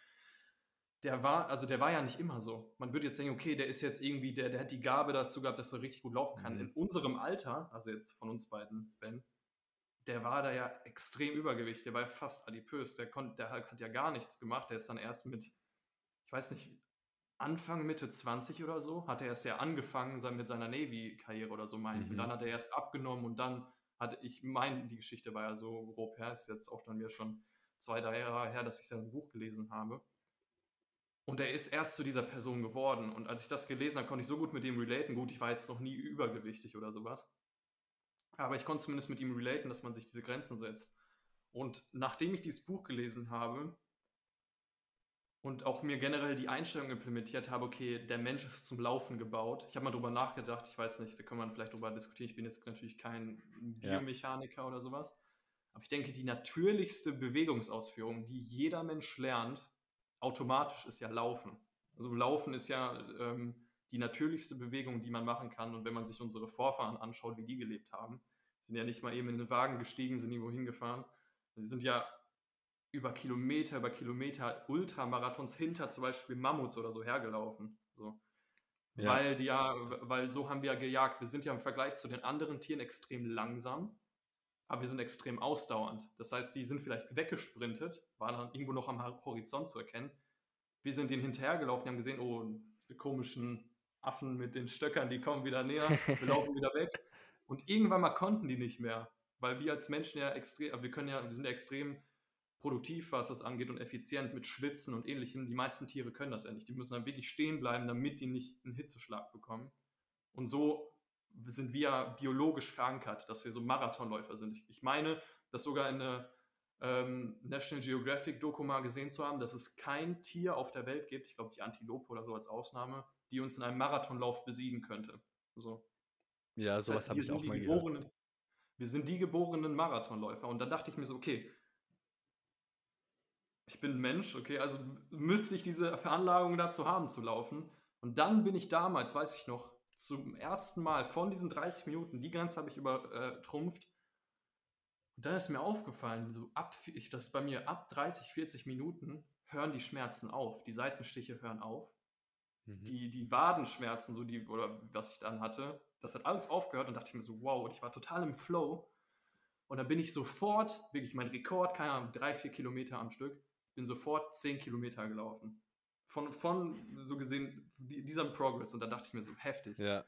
der war, also der war ja nicht immer so. Man würde jetzt denken, okay, der ist jetzt irgendwie, der, der hat die Gabe dazu gehabt, dass er richtig gut laufen kann. Mhm. In unserem Alter, also jetzt von uns beiden, Ben, der war da ja extrem übergewichtig, der war ja fast adipös, der, konnte, der hat ja gar nichts gemacht, der ist dann erst mit, ich weiß nicht, Anfang, Mitte 20 oder so, hat er erst ja angefangen mit seiner Navy-Karriere oder so, meine ich. Mhm. Und dann hat er erst abgenommen und dann hatte ich meine, die Geschichte war ja so grob her, ist jetzt auch dann wieder schon zwei, drei Jahre her, dass ich sein Buch gelesen habe. Und er ist erst zu dieser Person geworden. Und als ich das gelesen habe, konnte ich so gut mit ihm relaten. Gut, ich war jetzt noch nie übergewichtig oder sowas. Aber ich konnte zumindest mit ihm relaten, dass man sich diese Grenzen setzt. Und nachdem ich dieses Buch gelesen habe, und auch mir generell die Einstellung implementiert habe, okay, der Mensch ist zum Laufen gebaut. Ich habe mal drüber nachgedacht, ich weiß nicht, da kann man vielleicht drüber diskutieren. Ich bin jetzt natürlich kein Biomechaniker ja. oder sowas. Aber ich denke, die natürlichste Bewegungsausführung, die jeder Mensch lernt, automatisch ist ja Laufen. Also Laufen ist ja ähm, die natürlichste Bewegung, die man machen kann. Und wenn man sich unsere Vorfahren anschaut, wie die gelebt haben, sind ja nicht mal eben in den Wagen gestiegen, sind irgendwo hingefahren. Sie sind ja über Kilometer, über Kilometer Ultramarathons hinter zum Beispiel Mammuts oder so hergelaufen. So. Ja. Weil die ja, weil so haben wir ja gejagt. Wir sind ja im Vergleich zu den anderen Tieren extrem langsam, aber wir sind extrem ausdauernd. Das heißt, die sind vielleicht weggesprintet, waren dann irgendwo noch am Horizont zu erkennen. wir sind denen hinterhergelaufen, die haben gesehen, oh, diese komischen Affen mit den Stöckern, die kommen wieder näher, wir laufen wieder weg. Und irgendwann mal konnten die nicht mehr, weil wir als Menschen ja extrem, wir können ja, wir sind ja extrem produktiv, was das angeht und effizient mit Schwitzen und ähnlichem. Die meisten Tiere können das ja nicht. Die müssen dann wirklich stehen bleiben, damit die nicht einen Hitzeschlag bekommen. Und so sind wir biologisch verankert, dass wir so Marathonläufer sind. Ich, ich meine, das sogar in einer ähm, National Geographic Doku mal gesehen zu haben, dass es kein Tier auf der Welt gibt, ich glaube die Antilope oder so als Ausnahme, die uns in einem Marathonlauf besiegen könnte. So. Ja, sowas das heißt, habe ich auch mal gehört. Wir sind die geborenen Marathonläufer. Und dann dachte ich mir so, okay, ich bin ein Mensch, okay, also müsste ich diese Veranlagung dazu haben zu laufen. Und dann bin ich damals, weiß ich noch, zum ersten Mal von diesen 30 Minuten, die Grenze habe ich übertrumpft. Und dann ist mir aufgefallen, so ab, ich, das bei mir ab 30, 40 Minuten hören die Schmerzen auf, die Seitenstiche hören auf. Mhm. Die, die Wadenschmerzen, so die, oder was ich dann hatte, das hat alles aufgehört und dachte ich mir so, wow, und ich war total im Flow. Und dann bin ich sofort, wirklich mein Rekord, keine Ahnung, drei, vier Kilometer am Stück, bin sofort zehn Kilometer gelaufen. Von, von so gesehen, diesem Progress. Und da dachte ich mir so, heftig. Ja.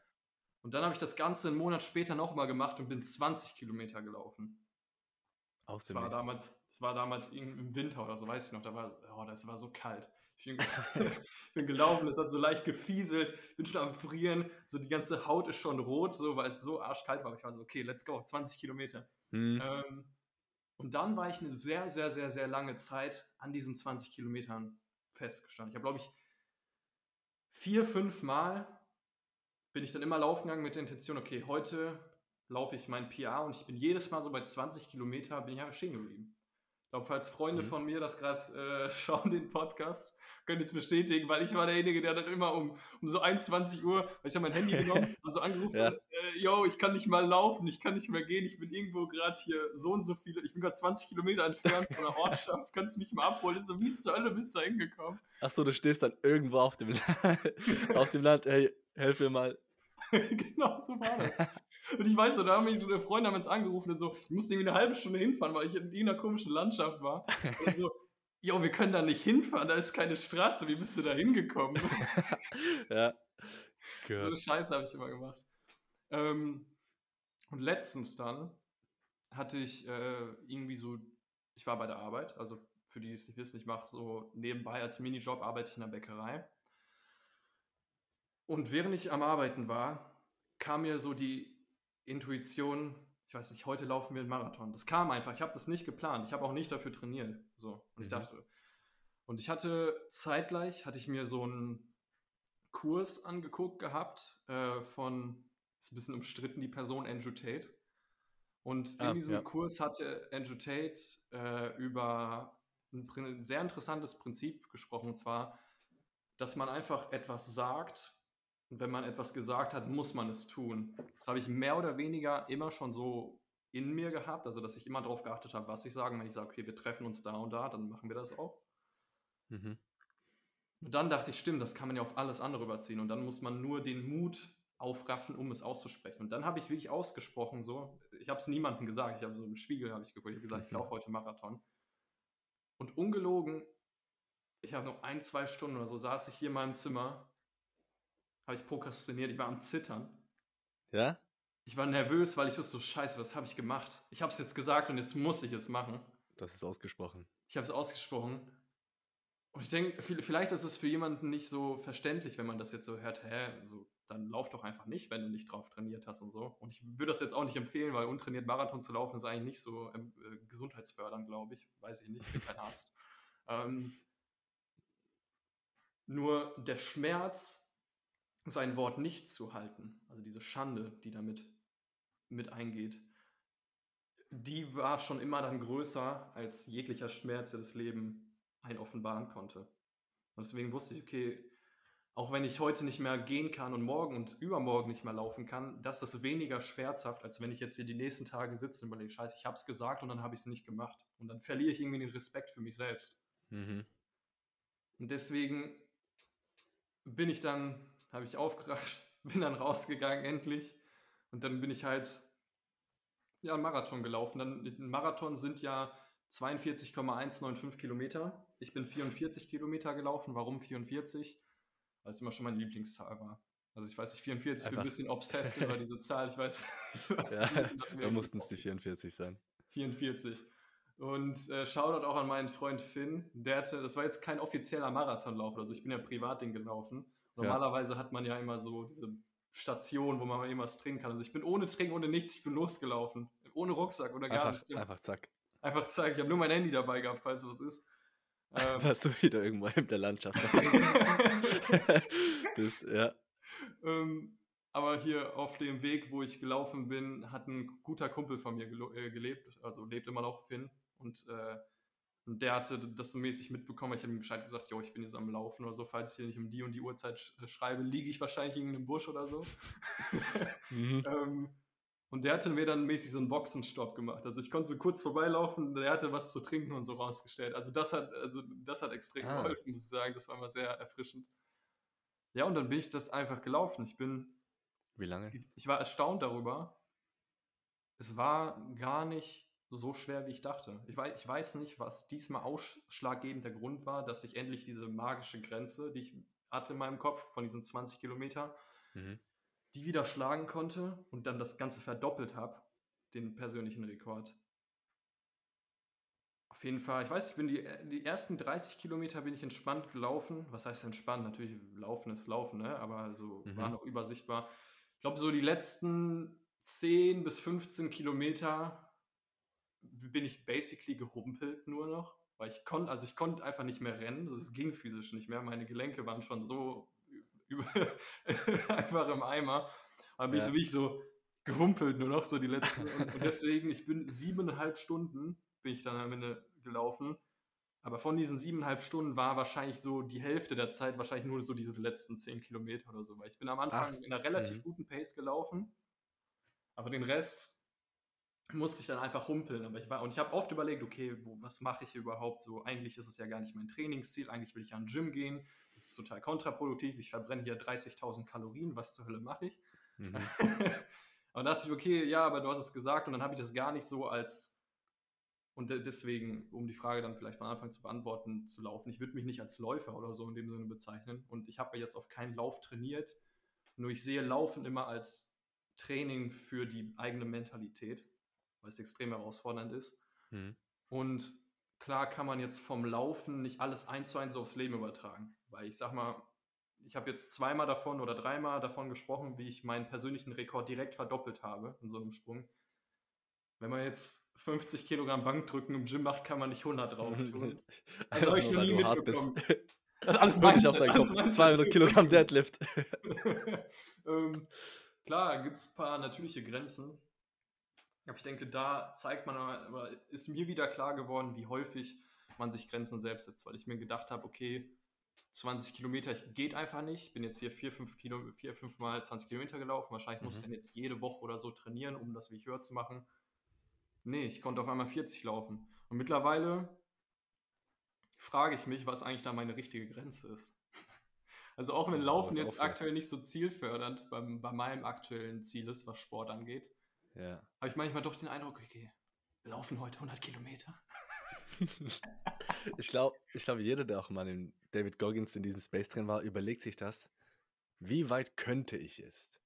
Und dann habe ich das Ganze einen Monat später nochmal gemacht und bin 20 Kilometer gelaufen. Aus dem das war damals, Das war damals im Winter oder so, weiß ich noch. Da war, oh, das war so kalt. Ich bin, bin gelaufen, es hat so leicht gefieselt, bin schon am Frieren, so die ganze Haut ist schon rot, so, weil es so arschkalt war. Ich war so, okay, let's go, 20 Kilometer. Mhm. Ähm, und dann war ich eine sehr, sehr, sehr, sehr lange Zeit an diesen 20 Kilometern festgestanden. Ich habe, glaube ich, vier, fünf Mal bin ich dann immer laufen gegangen mit der Intention, okay, heute laufe ich mein PR und ich bin jedes Mal so bei 20 Kilometer, bin ich einfach stehen geblieben. Ich glaube, falls Freunde mhm. von mir das gerade äh, schauen, den Podcast, können jetzt bestätigen, weil ich war derjenige, der dann immer um, um so 21 Uhr, weil ich habe mein Handy genommen, also angerufen, ja. äh, yo, ich kann nicht mal laufen, ich kann nicht mehr gehen, ich bin irgendwo gerade hier so und so viele, ich bin gerade 20 Kilometer entfernt von der Ortschaft, kannst du mich mal abholen? Ist so, wie zur Hölle bist du da hingekommen? Achso, du stehst dann irgendwo auf dem, auf dem Land, hey, helf mir mal. genau, so war das. Und ich weiß, da haben mich Freunde haben uns angerufen und so, ich musste irgendwie eine halbe Stunde hinfahren, weil ich in irgendeiner komischen Landschaft war. Und so, jo, wir können da nicht hinfahren, da ist keine Straße, wie bist du da hingekommen? ja. Good. So eine Scheiße habe ich immer gemacht. Ähm, und letztens dann hatte ich äh, irgendwie so, ich war bei der Arbeit, also für die, die es nicht wissen, ich mache so nebenbei als Minijob arbeite ich in der Bäckerei. Und während ich am Arbeiten war, kam mir so die Intuition, ich weiß nicht, heute laufen wir einen Marathon. Das kam einfach, ich habe das nicht geplant, ich habe auch nicht dafür trainiert. So, und mhm. ich dachte, und ich hatte zeitgleich, hatte ich mir so einen Kurs angeguckt gehabt äh, von, ist ein bisschen umstritten, die Person Andrew Tate. Und in ah, diesem ja. Kurs hatte Andrew Tate äh, über ein sehr interessantes Prinzip gesprochen, und zwar, dass man einfach etwas sagt und wenn man etwas gesagt hat, muss man es tun. Das habe ich mehr oder weniger immer schon so in mir gehabt, also dass ich immer darauf geachtet habe, was ich sage. Wenn ich sage, okay, wir treffen uns da und da, dann machen wir das auch. Mhm. Und dann dachte ich, stimmt, das kann man ja auf alles andere überziehen. Und dann muss man nur den Mut aufraffen, um es auszusprechen. Und dann habe ich wirklich ausgesprochen, so, ich habe es niemandem gesagt, ich habe so im Spiegel habe ich geguckt, ich habe gesagt, mhm. ich laufe heute Marathon. Und ungelogen, ich habe noch ein, zwei Stunden oder so, saß ich hier in meinem Zimmer habe ich prokrastiniert, ich war am Zittern. Ja? Ich war nervös, weil ich wusste so, scheiße, was habe ich gemacht? Ich habe es jetzt gesagt und jetzt muss ich es machen. Du hast es ausgesprochen. Ich habe es ausgesprochen. Und ich denke, vielleicht ist es für jemanden nicht so verständlich, wenn man das jetzt so hört, hä, so, dann lauf doch einfach nicht, wenn du nicht drauf trainiert hast und so. Und ich würde das jetzt auch nicht empfehlen, weil untrainiert Marathon zu laufen ist eigentlich nicht so ähm, äh, gesundheitsfördernd, glaube ich. Weiß ich nicht, ich bin kein Arzt. ähm, nur der Schmerz sein Wort nicht zu halten, also diese Schande, die damit mit eingeht, die war schon immer dann größer als jeglicher Schmerz, der das Leben ein offenbaren konnte. Und deswegen wusste ich, okay, auch wenn ich heute nicht mehr gehen kann und morgen und übermorgen nicht mehr laufen kann, das ist weniger schmerzhaft, als wenn ich jetzt hier die nächsten Tage sitze und überlege, scheiße, ich habe es gesagt und dann habe ich es nicht gemacht. Und dann verliere ich irgendwie den Respekt für mich selbst. Mhm. Und deswegen bin ich dann habe ich aufgerafft, bin dann rausgegangen endlich und dann bin ich halt ja einen Marathon gelaufen. Dann ein Marathon sind ja 42,195 Kilometer. Ich bin 44 Kilometer gelaufen. Warum 44? Weil es immer schon meine Lieblingszahl war. Also ich weiß nicht, 44, ich bin ein bisschen obsessed über diese Zahl. Ich weiß, ja, da mussten es die 44 sein. 44. Und äh, Shoutout auch an meinen Freund Finn. Der hatte, das war jetzt kein offizieller Marathonlauf, also ich bin ja privat den gelaufen. Normalerweise ja. hat man ja immer so diese Station, wo man mal irgendwas trinken kann. Also ich bin ohne Trinken, ohne nichts, ich bin losgelaufen. Ohne Rucksack oder gar einfach, nichts. Einfach zack. Einfach zack. Ich habe nur mein Handy dabei gehabt, falls was ist. Ähm, Warst du wieder irgendwo in der Landschaft bist, ja. Ähm, aber hier auf dem Weg, wo ich gelaufen bin, hat ein guter Kumpel von mir äh, gelebt, also lebt immer noch Finn. Und, äh, und der hatte das so mäßig mitbekommen. Ich habe ihm Bescheid gesagt, jo, ich bin jetzt am Laufen oder so. Falls ich hier nicht um die und die Uhrzeit sch äh, schreibe, liege ich wahrscheinlich in einem Busch oder so. mhm. ähm, und der hatte mir dann mäßig so einen Boxenstopp gemacht. Also ich konnte so kurz vorbeilaufen, der hatte was zu trinken und so rausgestellt. Also das hat, also das hat extrem ah. geholfen, muss ich sagen. Das war mal sehr erfrischend. Ja, und dann bin ich das einfach gelaufen. Ich bin. Wie lange? Ich war erstaunt darüber. Es war gar nicht so schwer, wie ich dachte. Ich weiß, ich weiß nicht, was diesmal ausschlaggebend der Grund war, dass ich endlich diese magische Grenze, die ich hatte in meinem Kopf von diesen 20 Kilometer, mhm. die wieder schlagen konnte und dann das Ganze verdoppelt habe, den persönlichen Rekord. Auf jeden Fall, ich weiß, ich bin die, die ersten 30 Kilometer bin ich entspannt gelaufen. Was heißt entspannt? Natürlich, Laufen ist Laufen, ne? aber so mhm. war noch übersichtbar. Ich glaube, so die letzten 10 bis 15 Kilometer bin ich basically gehumpelt nur noch, weil ich konnte, also ich konnte einfach nicht mehr rennen, also es ging physisch nicht mehr, meine Gelenke waren schon so über, einfach im Eimer. Aber bin ja. ich so wie ich so gehumpelt nur noch so die letzten und, und deswegen, ich bin siebeneinhalb Stunden bin ich dann am Ende gelaufen. Aber von diesen siebeneinhalb Stunden war wahrscheinlich so die Hälfte der Zeit wahrscheinlich nur so diese letzten zehn Kilometer oder so, weil ich bin am Anfang Ach, in einer relativ mh. guten Pace gelaufen, aber den Rest musste ich dann einfach humpeln. Aber ich war, und ich habe oft überlegt, okay, wo, was mache ich überhaupt so? Eigentlich ist es ja gar nicht mein Trainingsziel, eigentlich will ich an den Gym gehen. Das ist total kontraproduktiv. Ich verbrenne hier 30.000 Kalorien, was zur Hölle mache ich? Mhm. und dachte ich, okay, ja, aber du hast es gesagt und dann habe ich das gar nicht so als und deswegen, um die Frage dann vielleicht von Anfang zu beantworten, zu laufen. Ich würde mich nicht als Läufer oder so in dem Sinne bezeichnen. Und ich habe jetzt auf keinen Lauf trainiert. Nur ich sehe Laufen immer als Training für die eigene Mentalität weil es extrem herausfordernd ist. Mhm. Und klar kann man jetzt vom Laufen nicht alles eins zu eins aufs Leben übertragen, weil ich sag mal, ich habe jetzt zweimal davon oder dreimal davon gesprochen, wie ich meinen persönlichen Rekord direkt verdoppelt habe in so einem Sprung. Wenn man jetzt 50 Kilogramm Bankdrücken im Gym macht, kann man nicht 100 drauf tun. Das habe ich noch nie mitbekommen. Das ist alles meins. auf deinen Kopf. 200 Kilogramm Deadlift. ähm, klar, gibt es ein paar natürliche Grenzen, aber ich denke, da zeigt man, aber ist mir wieder klar geworden, wie häufig man sich Grenzen selbst setzt, weil ich mir gedacht habe, okay, 20 Kilometer geht einfach nicht. Ich bin jetzt hier vier, fünf, Kilo, vier, fünf Mal 20 Kilometer gelaufen. Wahrscheinlich mhm. muss ich dann jetzt jede Woche oder so trainieren, um das wie ich höher zu machen. Nee, ich konnte auf einmal 40 laufen. Und mittlerweile frage ich mich, was eigentlich da meine richtige Grenze ist. Also auch wenn Laufen jetzt aktuell nicht so zielfördernd beim, bei meinem aktuellen Ziel ist, was Sport angeht, ja. Habe ich manchmal doch den Eindruck, okay, wir laufen heute 100 Kilometer. ich glaube, ich glaub, jeder, der auch mal in David Goggins in diesem Space drin war, überlegt sich das, wie weit könnte ich es?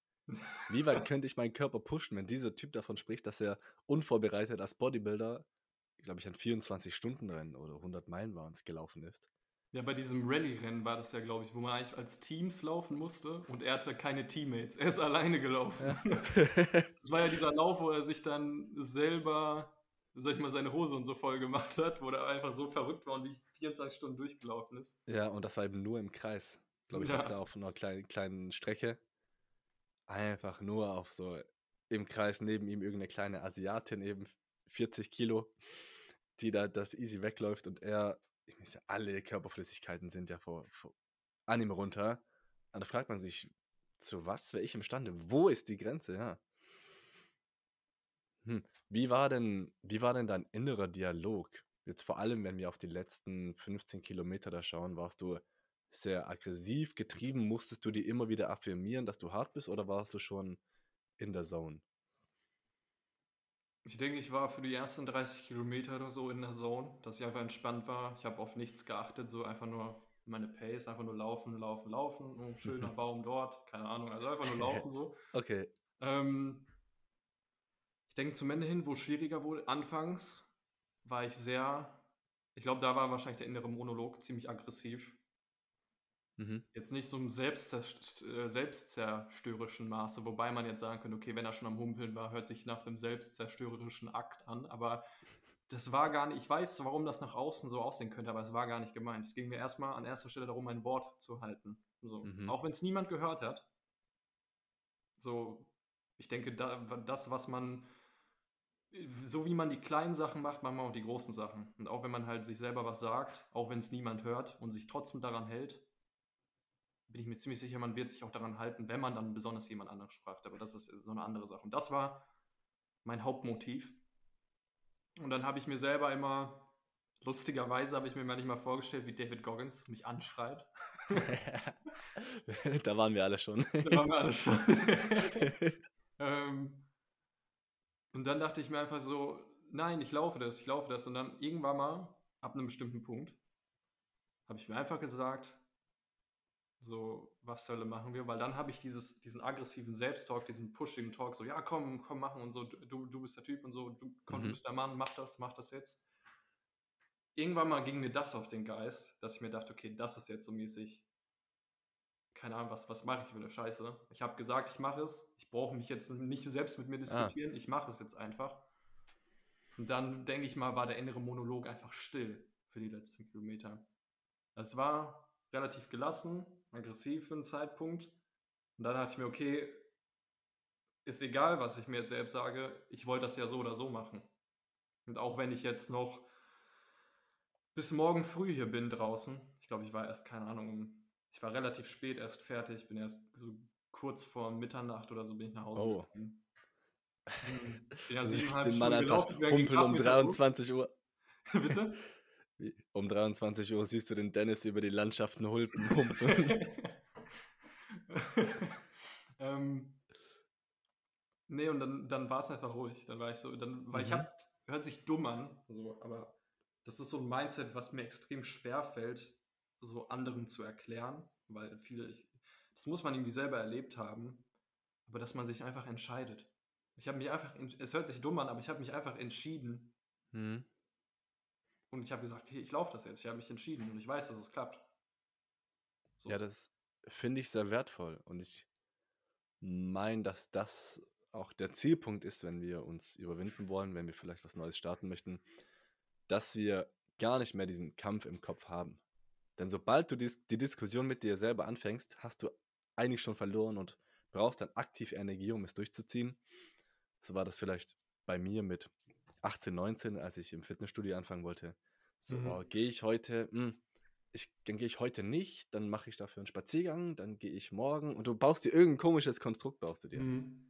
Wie weit könnte ich meinen Körper pushen, wenn dieser Typ davon spricht, dass er unvorbereitet als Bodybuilder, glaube ich, an 24 Stunden Rennen oder 100 Meilen war uns gelaufen ist? Ja, bei diesem Rallye-Rennen war das ja, glaube ich, wo man eigentlich als Teams laufen musste und er hatte keine Teammates. Er ist alleine gelaufen. Ja. das war ja dieser Lauf, wo er sich dann selber, sag ich mal, seine Hose und so voll gemacht hat, wo er einfach so verrückt war und wie 24 Stunden durchgelaufen ist. Ja, und das war eben nur im Kreis. Glaube ich, ja. auch da auf einer kleinen, kleinen Strecke. Einfach nur auf so im Kreis neben ihm irgendeine kleine Asiatin, eben 40 Kilo, die da das easy wegläuft und er alle Körperflüssigkeiten sind ja vor, vor an ihm runter. Und da fragt man sich, zu was wäre ich imstande? Wo ist die Grenze? Ja. Hm. Wie war denn, wie war denn dein innerer Dialog? Jetzt vor allem, wenn wir auf die letzten 15 Kilometer da schauen, warst du sehr aggressiv getrieben? Musstest du dir immer wieder affirmieren, dass du hart bist oder warst du schon in der Zone? Ich denke, ich war für die ersten 30 Kilometer oder so in der Zone, dass ich einfach entspannt war. Ich habe auf nichts geachtet, so einfach nur meine Pace, einfach nur laufen, laufen, laufen. Ein schöner Baum dort, keine Ahnung, also einfach nur laufen so. Okay. Ähm, ich denke zum Ende hin, wo es schwieriger wurde, anfangs war ich sehr, ich glaube, da war wahrscheinlich der innere Monolog ziemlich aggressiv. Mhm. Jetzt nicht so im äh, selbstzerstörerischen Maße, wobei man jetzt sagen könnte, okay, wenn er schon am Humpeln war, hört sich nach einem selbstzerstörerischen Akt an, aber das war gar nicht, ich weiß, warum das nach außen so aussehen könnte, aber es war gar nicht gemeint. Es ging mir erstmal an erster Stelle darum, mein Wort zu halten. So. Mhm. Auch wenn es niemand gehört hat. So, ich denke, da, das, was man, so wie man die kleinen Sachen macht, macht man auch die großen Sachen. Und auch wenn man halt sich selber was sagt, auch wenn es niemand hört und sich trotzdem daran hält, bin ich mir ziemlich sicher, man wird sich auch daran halten, wenn man dann besonders jemand anderen fragt. Aber das ist so eine andere Sache. Und das war mein Hauptmotiv. Und dann habe ich mir selber immer, lustigerweise habe ich mir manchmal vorgestellt, wie David Goggins mich anschreit. da waren wir alle schon. Da waren wir alle schon. ähm, und dann dachte ich mir einfach so, nein, ich laufe das, ich laufe das. Und dann irgendwann mal, ab einem bestimmten Punkt, habe ich mir einfach gesagt, so, was soll machen wir? Weil dann habe ich dieses, diesen aggressiven Selbsttalk, diesen Pushing Talk, so, ja, komm, komm, machen und so, du, du bist der Typ und so, du, komm, mhm. du bist der Mann, mach das, mach das jetzt. Irgendwann mal ging mir das auf den Geist, dass ich mir dachte, okay, das ist jetzt so mäßig, keine Ahnung, was, was mache ich für eine Scheiße. Ich habe gesagt, ich mache es, ich brauche mich jetzt nicht selbst mit mir ah. diskutieren, ah. ich mache es jetzt einfach. Und dann, denke ich mal, war der innere Monolog einfach still für die letzten Kilometer. Es war relativ gelassen, aggressiv für einen Zeitpunkt. Und dann dachte ich mir, okay, ist egal, was ich mir jetzt selbst sage, ich wollte das ja so oder so machen. Und auch wenn ich jetzt noch bis morgen früh hier bin draußen, ich glaube, ich war erst, keine Ahnung, ich war relativ spät erst fertig, bin erst so kurz vor Mitternacht oder so bin ich nach Hause oh. gekommen. Ja, du siehst den Mann einfach humpeln um 23 Uhr. Bitte? Um 23 Uhr siehst du den Dennis über die Landschaften humpeln. ähm, nee, und dann, dann war es einfach ruhig. Dann war ich so, dann, weil mhm. ich hab, hört sich dumm an, so, aber das ist so ein Mindset, was mir extrem schwer fällt, so anderen zu erklären, weil viele, ich, das muss man irgendwie selber erlebt haben, aber dass man sich einfach entscheidet. Ich habe mich einfach, es hört sich dumm an, aber ich habe mich einfach entschieden, mhm. Und ich habe gesagt, okay, ich laufe das jetzt. Ich habe mich entschieden und ich weiß, dass es klappt. So. Ja, das finde ich sehr wertvoll. Und ich meine, dass das auch der Zielpunkt ist, wenn wir uns überwinden wollen, wenn wir vielleicht was Neues starten möchten, dass wir gar nicht mehr diesen Kampf im Kopf haben. Denn sobald du die Diskussion mit dir selber anfängst, hast du eigentlich schon verloren und brauchst dann aktiv Energie, um es durchzuziehen. So war das vielleicht bei mir mit 18, 19, als ich im Fitnessstudio anfangen wollte. So, mhm. oh, gehe ich heute, mh, hm, ich, dann gehe ich heute nicht, dann mache ich dafür einen Spaziergang, dann gehe ich morgen und du baust dir irgendein komisches Konstrukt, baust du dir. Mhm.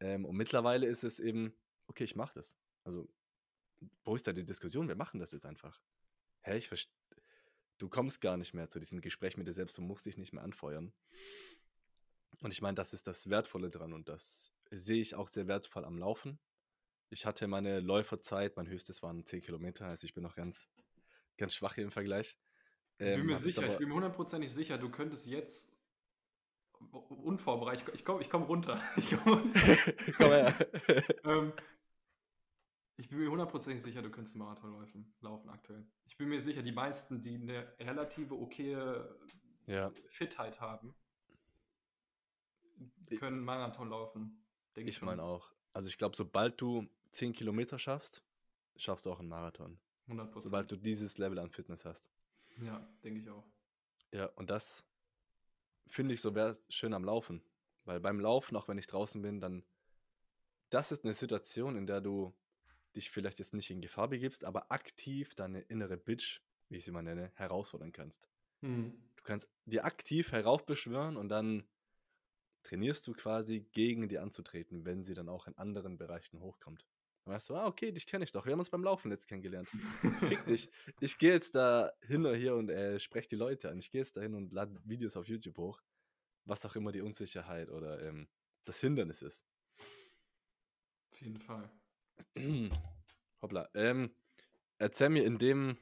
Ähm, und mittlerweile ist es eben, okay, ich mache das. Also, wo ist da die Diskussion? Wir machen das jetzt einfach. Hä, ich verstehe. Du kommst gar nicht mehr zu diesem Gespräch mit dir selbst, du musst dich nicht mehr anfeuern. Und ich meine, das ist das Wertvolle dran und das sehe ich auch sehr wertvoll am Laufen. Ich hatte meine Läuferzeit, mein höchstes waren 10 Kilometer, also ich bin noch ganz, ganz schwach hier im Vergleich. Ähm, ich bin mir sicher, ich bin mir hundertprozentig sicher, du könntest jetzt unvorbereitet, ich komme ich komm runter. Ich komm runter. Komm her. ähm, ich bin mir hundertprozentig sicher, du könntest einen Marathon laufen, laufen aktuell. Ich bin mir sicher, die meisten, die eine relative okaye ja. Fitheit haben, können Marathon laufen. ich ich meine auch. Also ich glaube, sobald du 10 Kilometer schaffst, schaffst du auch einen Marathon. 100%. Sobald du dieses Level an Fitness hast. Ja, denke ich auch. Ja, und das finde ich so schön am Laufen. Weil beim Laufen, auch wenn ich draußen bin, dann, das ist eine Situation, in der du dich vielleicht jetzt nicht in Gefahr begibst, aber aktiv deine innere Bitch, wie ich sie mal nenne, herausfordern kannst. Mhm. Du kannst dir aktiv heraufbeschwören und dann trainierst du quasi gegen die anzutreten, wenn sie dann auch in anderen Bereichen hochkommt. Dann weißt du, ah, okay, dich kenne ich doch. Wir haben uns beim Laufen jetzt kennengelernt. Fick dich. Ich gehe jetzt da hin oder hier und äh, spreche die Leute an. Ich gehe jetzt da hin und lade Videos auf YouTube hoch. Was auch immer die Unsicherheit oder ähm, das Hindernis ist. Auf jeden Fall. Hoppla. Ähm, erzähl mir in dem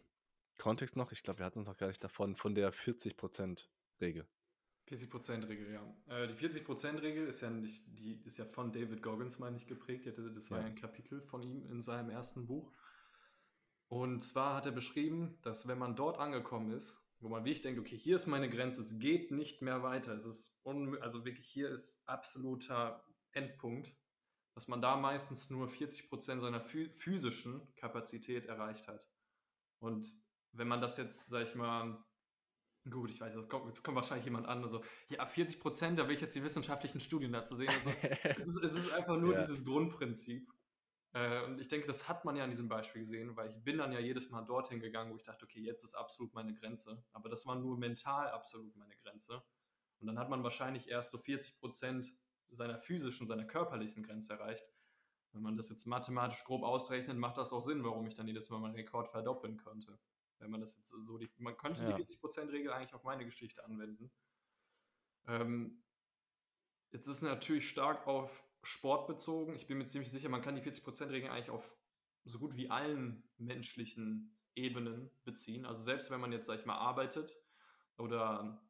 Kontext noch, ich glaube, wir hatten uns noch gar nicht davon, von der 40%-Regel. 40%-Regel, ja. Äh, die 40%-Regel ist ja nicht, die ist ja von David Goggins, meine ich, geprägt. Das war ja ein Kapitel von ihm in seinem ersten Buch. Und zwar hat er beschrieben, dass wenn man dort angekommen ist, wo man wirklich denkt, okay, hier ist meine Grenze, es geht nicht mehr weiter, es ist also wirklich hier ist absoluter Endpunkt, dass man da meistens nur 40% seiner physischen Kapazität erreicht hat. Und wenn man das jetzt, sag ich mal, gut, ich weiß, jetzt kommt, jetzt kommt wahrscheinlich jemand an und so, ja, 40 Prozent, da will ich jetzt die wissenschaftlichen Studien dazu sehen. Also, es, ist, es ist einfach nur ja. dieses Grundprinzip. Äh, und ich denke, das hat man ja in diesem Beispiel gesehen, weil ich bin dann ja jedes Mal dorthin gegangen, wo ich dachte, okay, jetzt ist absolut meine Grenze. Aber das war nur mental absolut meine Grenze. Und dann hat man wahrscheinlich erst so 40 Prozent seiner physischen, seiner körperlichen Grenze erreicht. Wenn man das jetzt mathematisch grob ausrechnet, macht das auch Sinn, warum ich dann jedes Mal meinen Rekord verdoppeln konnte. Wenn man das jetzt so, die, man könnte ja. die 40%-Regel eigentlich auf meine Geschichte anwenden. Ähm, jetzt ist es natürlich stark auf Sport bezogen. Ich bin mir ziemlich sicher, man kann die 40%-Regel eigentlich auf so gut wie allen menschlichen Ebenen beziehen. Also selbst wenn man jetzt, sag ich mal, arbeitet oder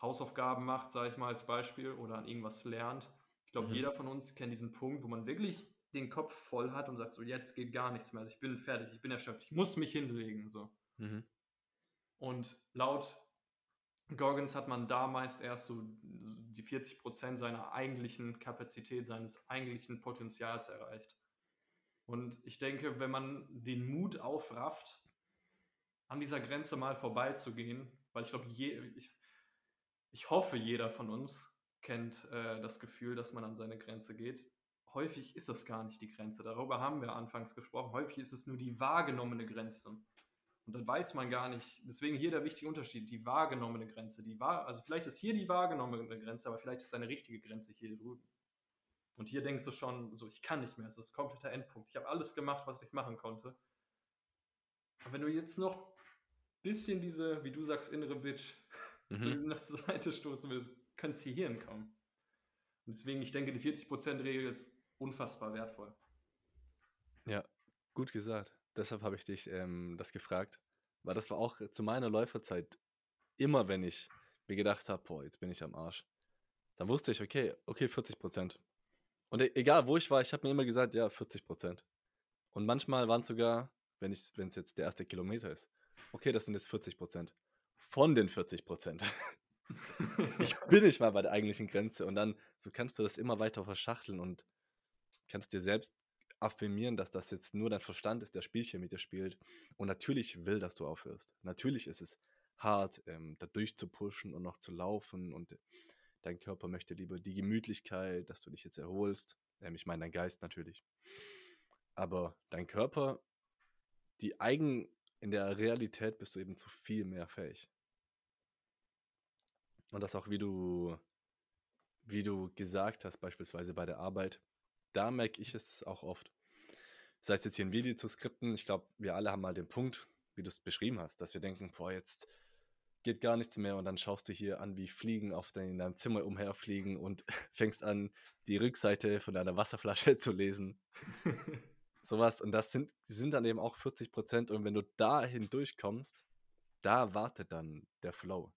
Hausaufgaben macht, sage ich mal als Beispiel, oder an irgendwas lernt. Ich glaube, mhm. jeder von uns kennt diesen Punkt, wo man wirklich den Kopf voll hat und sagt so, jetzt geht gar nichts mehr. Also ich bin fertig, ich bin erschöpft, ich muss mich hinlegen. So. Mhm. Und laut Gorgons hat man da meist erst so die 40 Prozent seiner eigentlichen Kapazität, seines eigentlichen Potenzials erreicht. Und ich denke, wenn man den Mut aufrafft, an dieser Grenze mal vorbeizugehen, weil ich glaube, ich, ich hoffe, jeder von uns kennt äh, das Gefühl, dass man an seine Grenze geht. Häufig ist das gar nicht die Grenze. Darüber haben wir anfangs gesprochen. Häufig ist es nur die wahrgenommene Grenze. Und dann weiß man gar nicht, deswegen hier der wichtige Unterschied, die wahrgenommene Grenze. Die wahr, also vielleicht ist hier die wahrgenommene Grenze, aber vielleicht ist eine richtige Grenze hier drüben. Und hier denkst du schon, so, ich kann nicht mehr, es ist kompletter Endpunkt. Ich habe alles gemacht, was ich machen konnte. Aber wenn du jetzt noch ein bisschen diese, wie du sagst, innere Bitch mhm. nach zur Seite stoßen will, könnte sie hier hinkommen. Und deswegen, ich denke, die 40%-Regel ist unfassbar wertvoll. Ja, gut gesagt. Deshalb habe ich dich ähm, das gefragt, weil das war auch zu meiner Läuferzeit immer, wenn ich mir gedacht habe, boah, jetzt bin ich am Arsch. Dann wusste ich, okay, okay, 40 Prozent. Und e egal wo ich war, ich habe mir immer gesagt, ja, 40 Prozent. Und manchmal waren es sogar, wenn es jetzt der erste Kilometer ist, okay, das sind jetzt 40 Prozent von den 40 Prozent. ich bin nicht mal bei der eigentlichen Grenze. Und dann, so kannst du das immer weiter verschachteln und kannst dir selbst affirmieren, dass das jetzt nur dein Verstand ist, der Spielchen mit dir spielt. Und natürlich will, dass du aufhörst. Natürlich ist es hart, ähm, da durchzupushen und noch zu laufen. Und dein Körper möchte lieber die Gemütlichkeit, dass du dich jetzt erholst. Ähm, ich meine, dein Geist natürlich. Aber dein Körper, die eigen, in der Realität bist du eben zu viel mehr fähig. Und das auch, wie du, wie du gesagt hast, beispielsweise bei der Arbeit, da merke ich es auch oft. Sei es jetzt hier ein Video zu skripten, ich glaube, wir alle haben mal den Punkt, wie du es beschrieben hast, dass wir denken, boah, jetzt geht gar nichts mehr und dann schaust du hier an, wie Fliegen auf dein, in deinem Zimmer umherfliegen und fängst an, die Rückseite von deiner Wasserflasche zu lesen. Sowas. Und das sind, sind dann eben auch 40 Prozent. Und wenn du dahin durchkommst, da wartet dann der Flow.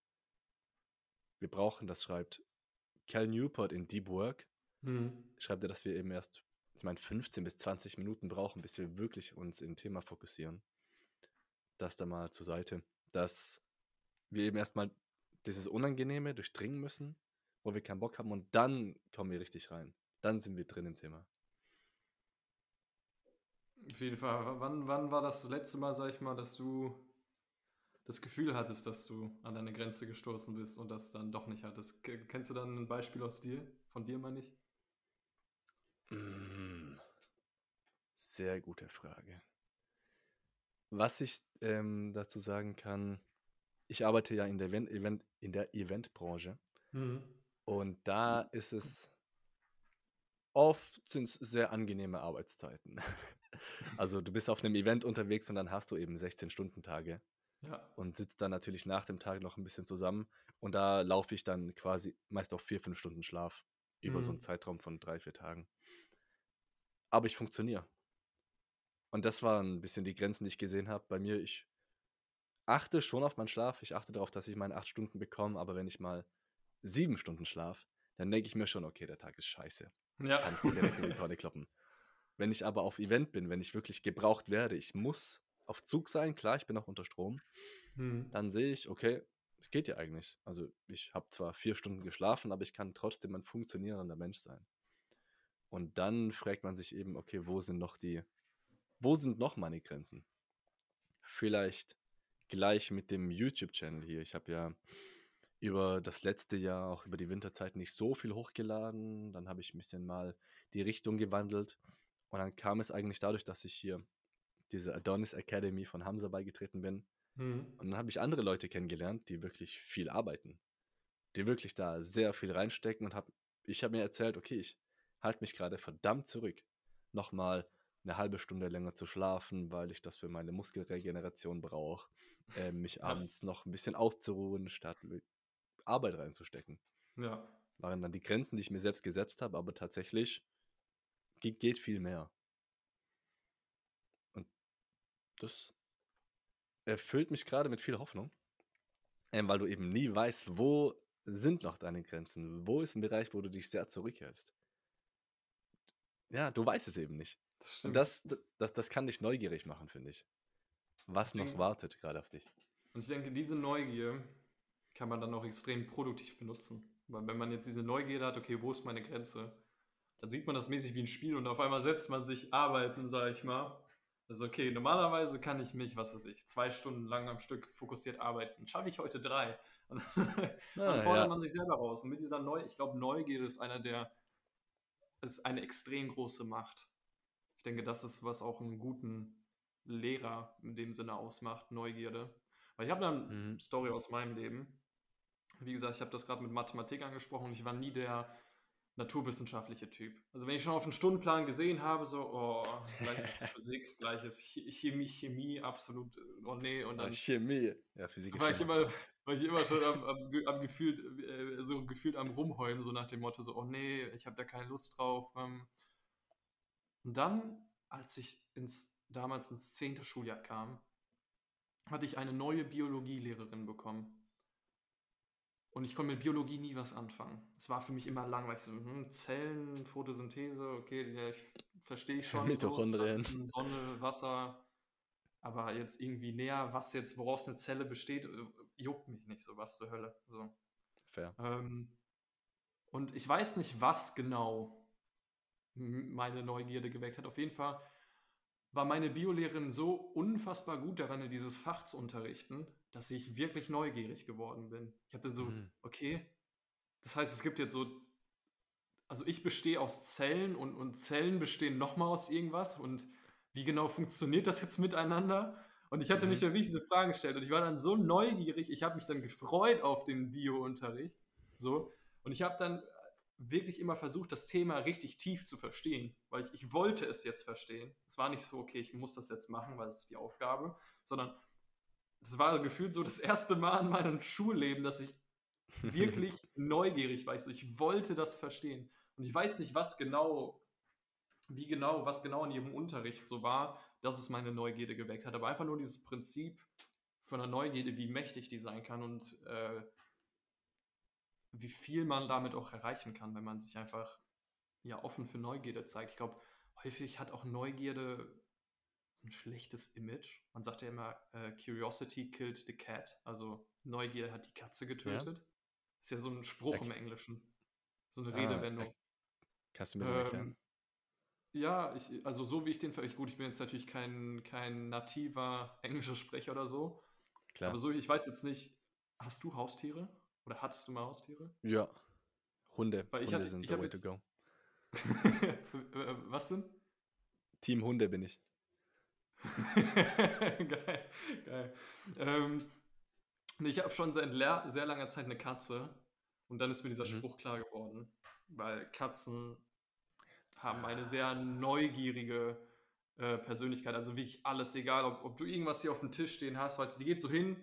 Wir brauchen, das schreibt Cal Newport in Deep Work, mhm. schreibt er, dass wir eben erst, ich meine, 15 bis 20 Minuten brauchen, bis wir wirklich uns in ein Thema fokussieren. Das da mal zur Seite. Dass wir eben erstmal dieses Unangenehme durchdringen müssen, wo wir keinen Bock haben und dann kommen wir richtig rein. Dann sind wir drin im Thema. Auf jeden Fall. Wann, wann war das letzte Mal, sag ich mal, dass du das Gefühl hattest, dass du an deine Grenze gestoßen bist und das dann doch nicht hattest? Kennst du dann ein Beispiel aus dir? Von dir meine ich? Mm, sehr gute Frage. Was ich ähm, dazu sagen kann, ich arbeite ja in der, Event, Event in der Eventbranche mhm. und da ist es oft sind sehr angenehme Arbeitszeiten. Also du bist auf einem Event unterwegs und dann hast du eben 16-Stunden-Tage. Ja. Und sitzt dann natürlich nach dem Tag noch ein bisschen zusammen. Und da laufe ich dann quasi meist auch vier, fünf Stunden Schlaf über mhm. so einen Zeitraum von drei, vier Tagen. Aber ich funktioniere. Und das waren ein bisschen die Grenzen, die ich gesehen habe. Bei mir, ich achte schon auf meinen Schlaf. Ich achte darauf, dass ich meine acht Stunden bekomme, aber wenn ich mal sieben Stunden schlaf, dann denke ich mir schon, okay, der Tag ist scheiße. Ja. Kannst du direkt in die Tonne kloppen. Wenn ich aber auf Event bin, wenn ich wirklich gebraucht werde, ich muss auf Zug sein, klar, ich bin auch unter Strom, Hm. dann sehe ich, okay, es geht ja eigentlich. Also ich habe zwar vier Stunden geschlafen, aber ich kann trotzdem ein funktionierender Mensch sein. Und dann fragt man sich eben, okay, wo sind noch die, wo sind noch meine Grenzen? Vielleicht gleich mit dem YouTube-Channel hier. Ich habe ja über das letzte Jahr, auch über die Winterzeit, nicht so viel hochgeladen. Dann habe ich ein bisschen mal die Richtung gewandelt. Und dann kam es eigentlich dadurch, dass ich hier diese Adonis Academy von Hamza beigetreten bin. Hm. Und dann habe ich andere Leute kennengelernt, die wirklich viel arbeiten. Die wirklich da sehr viel reinstecken und hab, ich habe mir erzählt, okay, ich halte mich gerade verdammt zurück, nochmal eine halbe Stunde länger zu schlafen, weil ich das für meine Muskelregeneration brauche, äh, mich Ja. abends noch ein bisschen auszuruhen, statt Arbeit reinzustecken. Ja. Waren dann die Grenzen, die ich mir selbst gesetzt habe, aber tatsächlich ge- geht viel mehr. Und das erfüllt mich gerade mit viel Hoffnung, ähm, weil du eben nie weißt, wo sind noch deine Grenzen, wo ist ein Bereich, wo du dich sehr zurückhältst. Ja, du weißt es eben nicht. Das Und stimmt. das, das, das kann dich neugierig machen, finde ich. Was Ich noch wartet gerade auf dich. Und ich denke, diese Neugier kann man dann auch extrem produktiv benutzen. Weil wenn man jetzt diese Neugierde hat, okay, wo ist meine Grenze? Dann sieht man das mäßig wie ein Spiel und auf einmal setzt man sich arbeiten, sage ich mal. Also okay, normalerweise kann ich mich, was weiß ich, zwei Stunden lang am Stück fokussiert arbeiten. Schaffe ich heute drei. Und dann Ah, fordert ja. man sich selber raus. Und mit dieser Neu, ich glaube, Neugierde ist einer der, ist eine extrem große Macht. Ich denke, das ist, was auch einen guten Lehrer in dem Sinne ausmacht, Neugierde. Weil ich habe eine Mhm. Story aus meinem Leben. Wie gesagt, ich habe das gerade mit Mathematik angesprochen und ich war nie der naturwissenschaftliche Typ. Also wenn ich schon auf den Stundenplan gesehen habe, so, oh, gleich ist Physik, gleich ist Ch- Chemie, Chemie, absolut, oh nee, und dann Chemie. Ja, Physik ist war ich immer, war ich immer schon am, am, am gefühlt, äh, so gefühlt am rumheulen, so nach dem Motto, so, oh nee, ich habe da keine Lust drauf. Ähm. Und dann, als ich ins, damals ins zehnte Schuljahr kam, hatte ich eine neue Biologielehrerin bekommen. Und ich konnte mit Biologie nie was anfangen. Es war für mich immer langweilig. So, hm, Zellen, Photosynthese, okay, ja, ich verstehe ich schon. So, Mitochondrien. Pflanzen, Sonne, Wasser. Aber jetzt irgendwie näher, was jetzt, woraus eine Zelle besteht, juckt mich nicht so, was zur Hölle. So. fair. Ähm, und ich weiß nicht, was genau meine Neugierde geweckt hat. Auf jeden Fall war meine Biolehrerin so unfassbar gut daran, dieses Fach zu unterrichten, dass ich wirklich neugierig geworden bin. Ich hatte so, Mhm. okay, das heißt, es gibt jetzt so, also ich bestehe aus Zellen und, und Zellen bestehen nochmal aus irgendwas und wie genau funktioniert das jetzt miteinander? Und ich hatte Mhm. mich wirklich diese Fragen gestellt und ich war dann so neugierig, ich habe mich dann gefreut auf den Bio-Unterricht. So. Und ich habe dann wirklich immer versucht, das Thema richtig tief zu verstehen, weil ich, ich wollte es jetzt verstehen. Es war nicht so, okay, ich muss das jetzt machen, weil es ist die Aufgabe, sondern es war gefühlt so das erste Mal in meinem Schulleben, dass ich wirklich neugierig war. Ich, so, ich wollte das verstehen. Und ich weiß nicht, was genau, wie genau, was genau in ihrem Unterricht so war, dass es meine Neugierde geweckt hat. Aber einfach nur dieses Prinzip von der Neugierde, wie mächtig die sein kann und äh, wie viel man damit auch erreichen kann, wenn man sich einfach ja offen für Neugierde zeigt. Ich glaube, häufig hat auch Neugierde so ein schlechtes Image. Man sagt ja immer, äh, Curiosity killed the cat. Also Neugier hat die Katze getötet. Ist ja so ein Spruch Erk- im Englischen. So eine Ah, Redewendung. Kannst du mir den erklären? Ja, ich, also so wie ich den ich, gut, ich bin jetzt natürlich kein, kein nativer englischer Sprecher oder so, Klar. aber so, ich weiß jetzt nicht, hast du Haustiere? Oder hattest du mal Haustiere? Ja. Hunde. Weil ich Hunde hatte- sind ich the way to jetzt- go. Äh, Was denn? Team Hunde bin ich. geil, geil. Ähm, ich habe schon seit sehr langer Zeit eine Katze und dann ist mir dieser Mhm. Spruch klar geworden, weil Katzen haben eine sehr neugierige äh, Persönlichkeit, also wirklich alles, egal ob, ob du irgendwas hier auf dem Tisch stehen hast, weißt du, die geht so hin,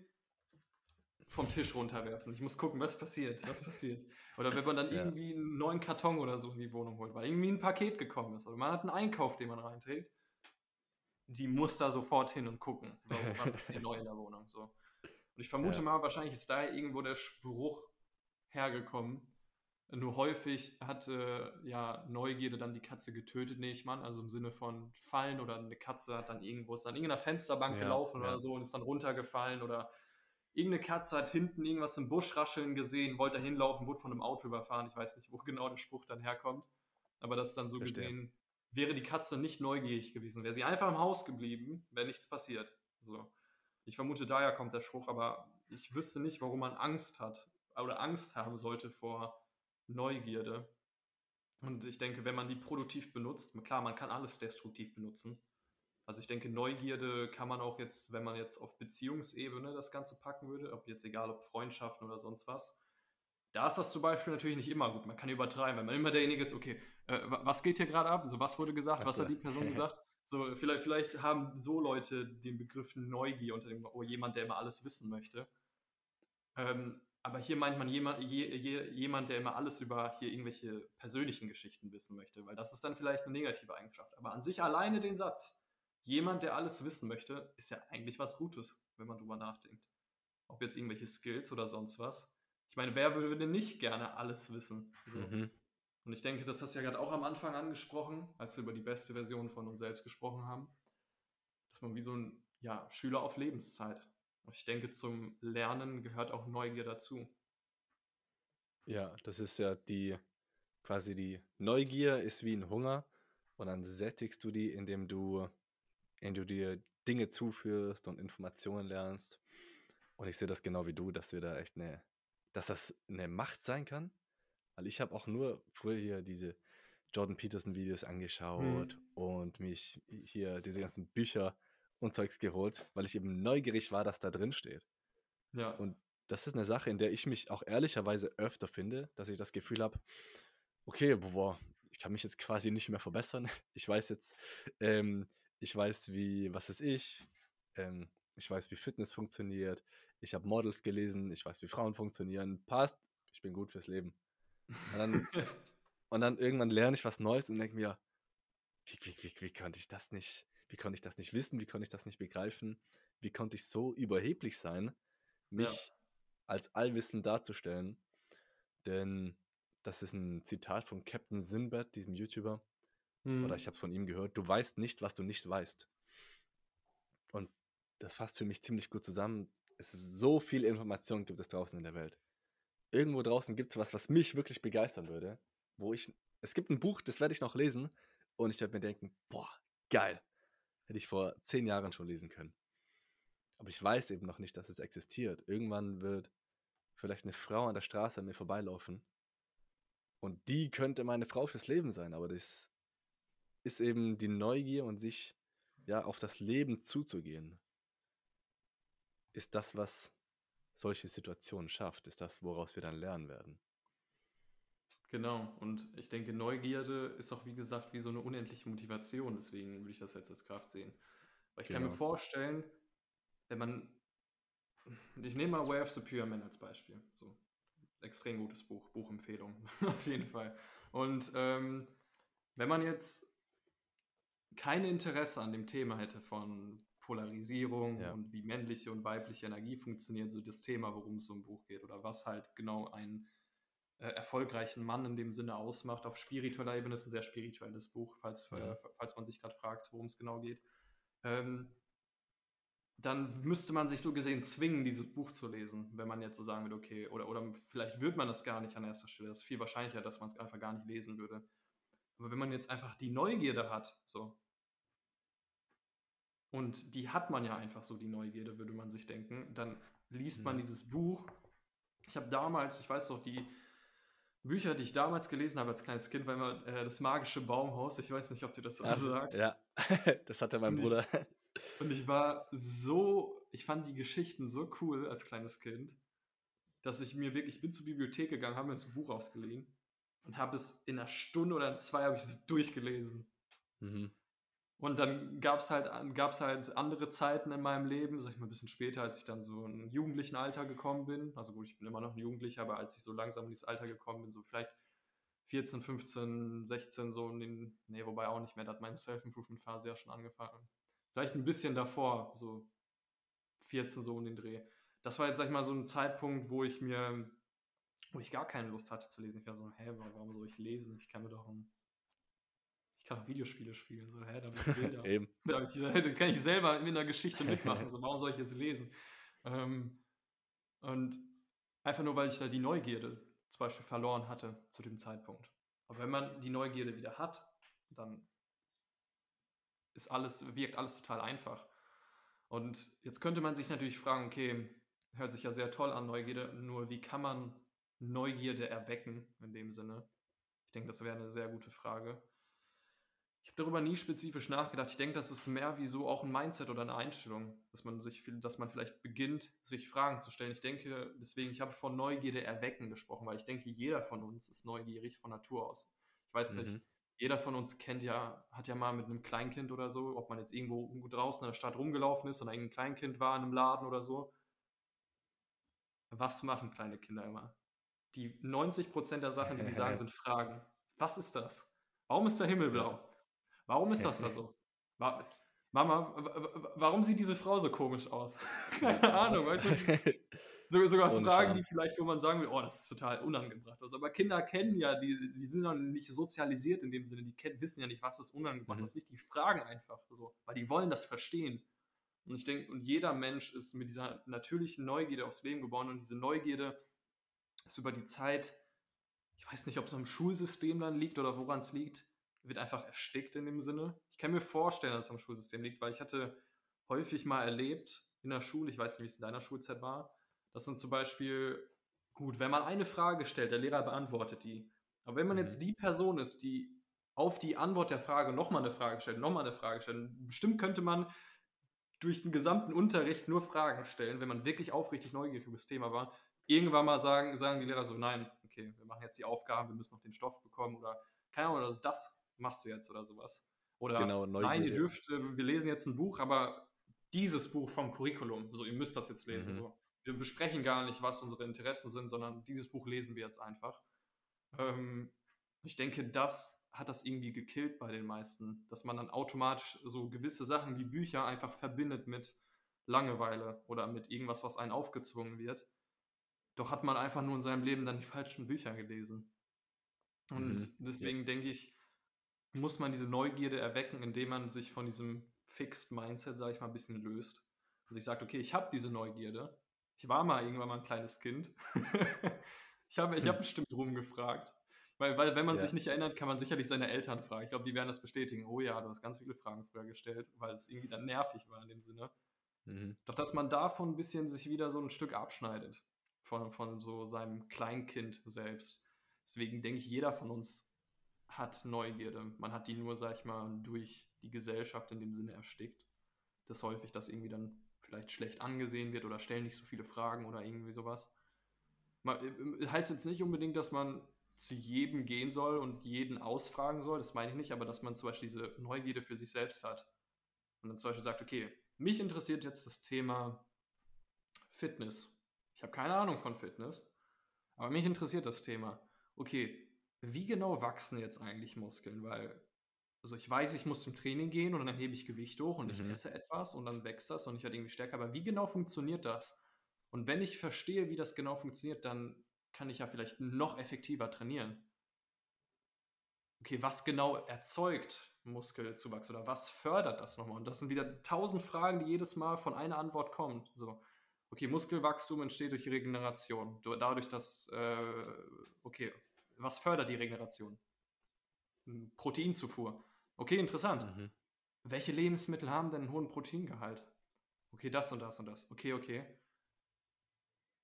vom Tisch runterwerfen. Ich muss gucken, was passiert, was passiert. Oder wenn man dann Ja. irgendwie einen neuen Karton oder so in die Wohnung holt, weil irgendwie ein Paket gekommen ist oder man hat einen Einkauf, den man reinträgt. die muss da sofort hin und gucken, was ist hier neu in der Wohnung. So. Und ich vermute ja. mal, wahrscheinlich ist da irgendwo der Spruch hergekommen. Nur häufig hatte ja Neugierde dann die Katze getötet, nehme ich mal. Also im Sinne von fallen oder eine Katze hat dann irgendwo, ist an irgendeiner Fensterbank ja, gelaufen ja. oder so und ist dann runtergefallen oder irgendeine Katze hat hinten irgendwas im Busch rascheln gesehen, wollte da hinlaufen, wurde von einem Auto überfahren. Ich weiß nicht, wo genau der Spruch dann herkommt. Aber das ist dann so Verstehe. gesehen, wäre die Katze nicht neugierig gewesen, wäre sie einfach im Haus geblieben, wäre nichts passiert. So. Ich vermute, daher kommt der Spruch, aber ich wüsste nicht, warum man Angst hat oder Angst haben sollte vor Neugierde. Und ich denke, wenn man die produktiv benutzt, klar, man kann alles destruktiv benutzen. Also ich denke, Neugierde kann man auch jetzt, wenn man jetzt auf Beziehungsebene das Ganze packen würde, ob jetzt egal ob Freundschaften oder sonst was, da ist das zum Beispiel natürlich nicht immer gut. Man kann übertreiben, wenn man immer derjenige ist, okay, äh, was geht hier gerade ab? So, was wurde gesagt? Was, was hat die Person gesagt? So, vielleicht, vielleicht haben so Leute den Begriff Neugier unter dem, oh, jemand, der immer alles wissen möchte. Ähm, aber hier meint man jemand, je, je, jemand, der immer alles über hier irgendwelche persönlichen Geschichten wissen möchte, weil das ist dann vielleicht eine negative Eigenschaft. Aber an sich alleine den Satz, jemand, der alles wissen möchte, ist ja eigentlich was Gutes, wenn man drüber nachdenkt. Ob jetzt irgendwelche Skills oder sonst was. Ich meine, wer würde denn nicht gerne alles wissen? So. Mhm. Und ich denke, das hast du ja gerade auch am Anfang angesprochen, als wir über die beste Version von uns selbst gesprochen haben, dass man wie so ein ja, Schüler auf Lebenszeit. Ich denke, zum Lernen gehört auch Neugier dazu. Ja, das ist ja die quasi die Neugier ist wie ein Hunger und dann sättigst du die, indem du, indem du dir Dinge zuführst und Informationen lernst. Und ich sehe das genau wie du, dass wir da echt eine dass das eine Macht sein kann. Weil ich habe auch nur früher hier diese Jordan Peterson Videos angeschaut mhm. und mich hier diese ganzen Bücher und Zeugs geholt, weil ich eben neugierig war, dass da drin steht. Ja. Und das ist eine Sache, in der ich mich auch ehrlicherweise öfter finde, dass ich das Gefühl habe, okay, boah, ich kann mich jetzt quasi nicht mehr verbessern. Ich weiß jetzt, ähm, ich weiß, wie, was ist ich, ähm, ich weiß, wie Fitness funktioniert, ich habe Models gelesen, ich weiß, wie Frauen funktionieren, passt, ich bin gut fürs Leben. Und dann, und dann irgendwann lerne ich was Neues und denke mir, wie, wie, wie, wie konnte ich das nicht, wie konnte ich das nicht wissen, wie konnte ich das nicht begreifen, wie konnte ich so überheblich sein, mich ja. als allwissend darzustellen. Denn das ist ein Zitat von Captain Sinbad, diesem YouTuber. Hm. Oder ich habe es von ihm gehört, du weißt nicht, was du nicht weißt. Und das fasst für mich ziemlich gut zusammen es ist so viel Information gibt es draußen in der Welt. Irgendwo draußen gibt es was, was mich wirklich begeistern würde, wo ich, es gibt ein Buch, das werde ich noch lesen und ich werde mir denken, boah, geil, hätte ich vor zehn Jahren schon lesen können. Aber ich weiß eben noch nicht, dass es existiert. Irgendwann wird vielleicht eine Frau an der Straße an mir vorbeilaufen und die könnte meine Frau fürs Leben sein, aber das ist eben die Neugier und sich ja auf das Leben zuzugehen ist das, was solche Situationen schafft, ist das, woraus wir dann lernen werden. Genau, und ich denke, Neugierde ist auch, wie gesagt, wie so eine unendliche Motivation, deswegen würde ich das jetzt als Kraft sehen. Weil ich kann mir genau. vorstellen, wenn man, ich nehme mal Way of Superior Man als Beispiel, so, extrem gutes Buch, Buchempfehlung, auf jeden Fall. Und ähm, wenn man jetzt kein Interesse an dem Thema hätte von Polarisierung ja. und wie männliche und weibliche Energie funktioniert, so das Thema, worum es so im Buch geht oder was halt genau einen äh, erfolgreichen Mann in dem Sinne ausmacht. Auf spiritueller Ebene ist ein sehr spirituelles Buch, falls, ja. äh, falls man sich gerade fragt, worum es genau geht. Ähm, dann müsste man sich so gesehen zwingen, dieses Buch zu lesen, wenn man jetzt so sagen würde, okay, oder, oder vielleicht würde man das gar nicht an erster Stelle. Das ist viel wahrscheinlicher, dass man es einfach gar nicht lesen würde. Aber wenn man jetzt einfach die Neugierde hat, so, und die hat man ja einfach so, die Neugierde, würde man sich denken. Dann liest man mhm. dieses Buch. Ich habe damals, ich weiß noch, die Bücher, die ich damals gelesen habe als kleines Kind, war immer äh, das magische Baumhaus. Ich weiß nicht, ob du das so ja, sagst. Ja, das hatte mein und Bruder. Ich, und ich war so, ich fand die Geschichten so cool als kleines Kind, dass ich mir wirklich, ich bin zur Bibliothek gegangen, habe mir das Buch ausgeliehen und habe es in einer Stunde oder in zwei habe ich es durchgelesen. Mhm. Und dann gab es halt, gab's halt andere Zeiten in meinem Leben, sag ich mal ein bisschen später, als ich dann so in jugendlichen Alter gekommen bin. Also gut, ich bin immer noch ein Jugendlicher, aber als ich so langsam in dieses Alter gekommen bin, so vielleicht 14, 15, 16, so in den, nee, wobei auch nicht mehr, da hat meine Self-Improvement-Phase ja schon angefangen. vielleicht ein bisschen davor, so 14 so um den Dreh. Das war jetzt, sag ich mal, so ein Zeitpunkt, wo ich mir, wo ich gar keine Lust hatte zu lesen. Ich war so, hä, warum soll ich lesen? Ich kann mir doch ein, kann auch Videospiele spielen. So, hä, da habe ich Bilder. Eben. Da, ich, da, kann ich selber in einer Geschichte mitmachen. So, warum soll ich jetzt lesen? Ähm, und einfach nur, weil ich da die Neugierde zum Beispiel verloren hatte zu dem Zeitpunkt. Aber wenn man die Neugierde wieder hat, dann ist alles, wirkt alles total einfach. Und jetzt könnte man sich natürlich fragen, okay, hört sich ja sehr toll an, Neugierde, nur wie kann man Neugierde erwecken in dem Sinne? Ich denke, das wäre eine sehr gute Frage. Ich habe darüber nie spezifisch nachgedacht. Ich denke, das ist mehr wie so auch ein Mindset oder eine Einstellung, dass man sich, dass man vielleicht beginnt, sich Fragen zu stellen. Ich denke, deswegen, ich habe von Neugierde erwecken gesprochen, weil ich denke, jeder von uns ist neugierig von Natur aus. Ich weiß mhm. nicht, jeder von uns kennt ja, hat ja mal mit einem Kleinkind oder so, ob man jetzt irgendwo draußen in der Stadt rumgelaufen ist und ein Kleinkind war in einem Laden oder so. Was machen kleine Kinder immer? Die 90% der Sachen, die die sagen, sind Fragen. Was ist das? Warum ist der Himmel blau? Warum ist das da so? Mama, warum sieht diese Frau so komisch aus? Keine Ahnung, weißt du? So, sogar Ohne Fragen, Scham. die vielleicht, wo man sagen will, oh, das ist total unangebracht. Also, aber Kinder kennen ja, die, die sind ja nicht sozialisiert in dem Sinne, die kennen, wissen ja nicht, was ist unangebracht, mhm. was nicht. Die fragen einfach so, weil die wollen das verstehen. Und ich denke, und jeder Mensch ist mit dieser natürlichen Neugierde aufs Leben geboren und diese Neugierde ist über die Zeit, ich weiß nicht, ob es am Schulsystem dann liegt oder woran es liegt, wird einfach erstickt in dem Sinne. Ich kann mir vorstellen, dass es am Schulsystem liegt, weil ich hatte häufig mal erlebt in der Schule, ich weiß nicht, wie es in deiner Schulzeit war, das sind zum Beispiel, gut, wenn man eine Frage stellt, der Lehrer beantwortet die. Aber wenn man mhm. jetzt die Person ist, die auf die Antwort der Frage nochmal eine Frage stellt, nochmal eine Frage stellt, bestimmt könnte man durch den gesamten Unterricht nur Fragen stellen, wenn man wirklich aufrichtig neugierig über das Thema war. Irgendwann mal sagen, sagen die Lehrer so, nein, okay, wir machen jetzt die Aufgaben, wir müssen noch den Stoff bekommen oder keine Ahnung, also das machst du jetzt oder sowas. Oder genau, nein, ihr dürft, äh, wir lesen jetzt ein Buch, aber dieses Buch vom Curriculum, so ihr müsst das jetzt lesen. Mhm. So wir besprechen gar nicht, was unsere Interessen sind, sondern dieses Buch lesen wir jetzt einfach. Ähm, ich denke, das hat das irgendwie gekillt bei den meisten, dass man dann automatisch so gewisse Sachen wie Bücher einfach verbindet mit Langeweile oder mit irgendwas, was einen aufgezwungen wird. Doch hat man einfach nur in seinem Leben dann die falschen Bücher gelesen. Und mhm, deswegen ja. denke ich, muss man diese Neugierde erwecken, indem man sich von diesem Fixed Mindset, sage ich mal, ein bisschen löst. Und sich sagt, okay, ich habe diese Neugierde, ich war mal irgendwann mal ein kleines Kind. ich habe ich hab hm. bestimmt rumgefragt. Weil, weil wenn man ja. sich nicht erinnert, kann man sicherlich seine Eltern fragen. Ich glaube, die werden das bestätigen. Oh ja, du hast ganz viele Fragen früher gestellt, weil es irgendwie dann nervig war in dem Sinne. Mhm. Doch dass man davon ein bisschen sich wieder so ein Stück abschneidet. Von, von so seinem Kleinkind selbst. Deswegen denke ich, jeder von uns hat Neugierde. Man hat die nur, sag ich mal, durch die Gesellschaft in dem Sinne erstickt. Das häufig das irgendwie dann vielleicht schlecht angesehen wird oder stellen nicht so viele Fragen oder irgendwie sowas. Man, äh, äh, heißt jetzt nicht unbedingt, dass man zu jedem gehen soll und jeden ausfragen soll, das meine ich nicht, aber dass man zum Beispiel diese Neugierde für sich selbst hat. Und dann zum Beispiel sagt, okay, mich interessiert jetzt das Thema Fitness. Ich habe keine Ahnung von Fitness, aber mich interessiert das Thema. Okay, wie genau wachsen jetzt eigentlich Muskeln? Weil also ich weiß, ich muss zum Training gehen und dann hebe ich Gewicht hoch und mhm. ich esse etwas und dann wächst das und ich werde irgendwie stärker. Aber wie genau funktioniert das? Und wenn ich verstehe, wie das genau funktioniert, dann kann ich ja vielleicht noch effektiver trainieren. Okay, was genau erzeugt Muskelzuwachs oder was fördert das nochmal? Und das sind wieder tausend Fragen, die jedes Mal von einer Antwort kommen. So, okay, Muskelwachstum entsteht durch Regeneration. Dadurch, dass, äh, okay, was fördert die Regeneration? Proteinzufuhr. Okay, interessant. Mhm. Welche Lebensmittel haben denn einen hohen Proteingehalt? Okay, das und das und das. Okay, okay.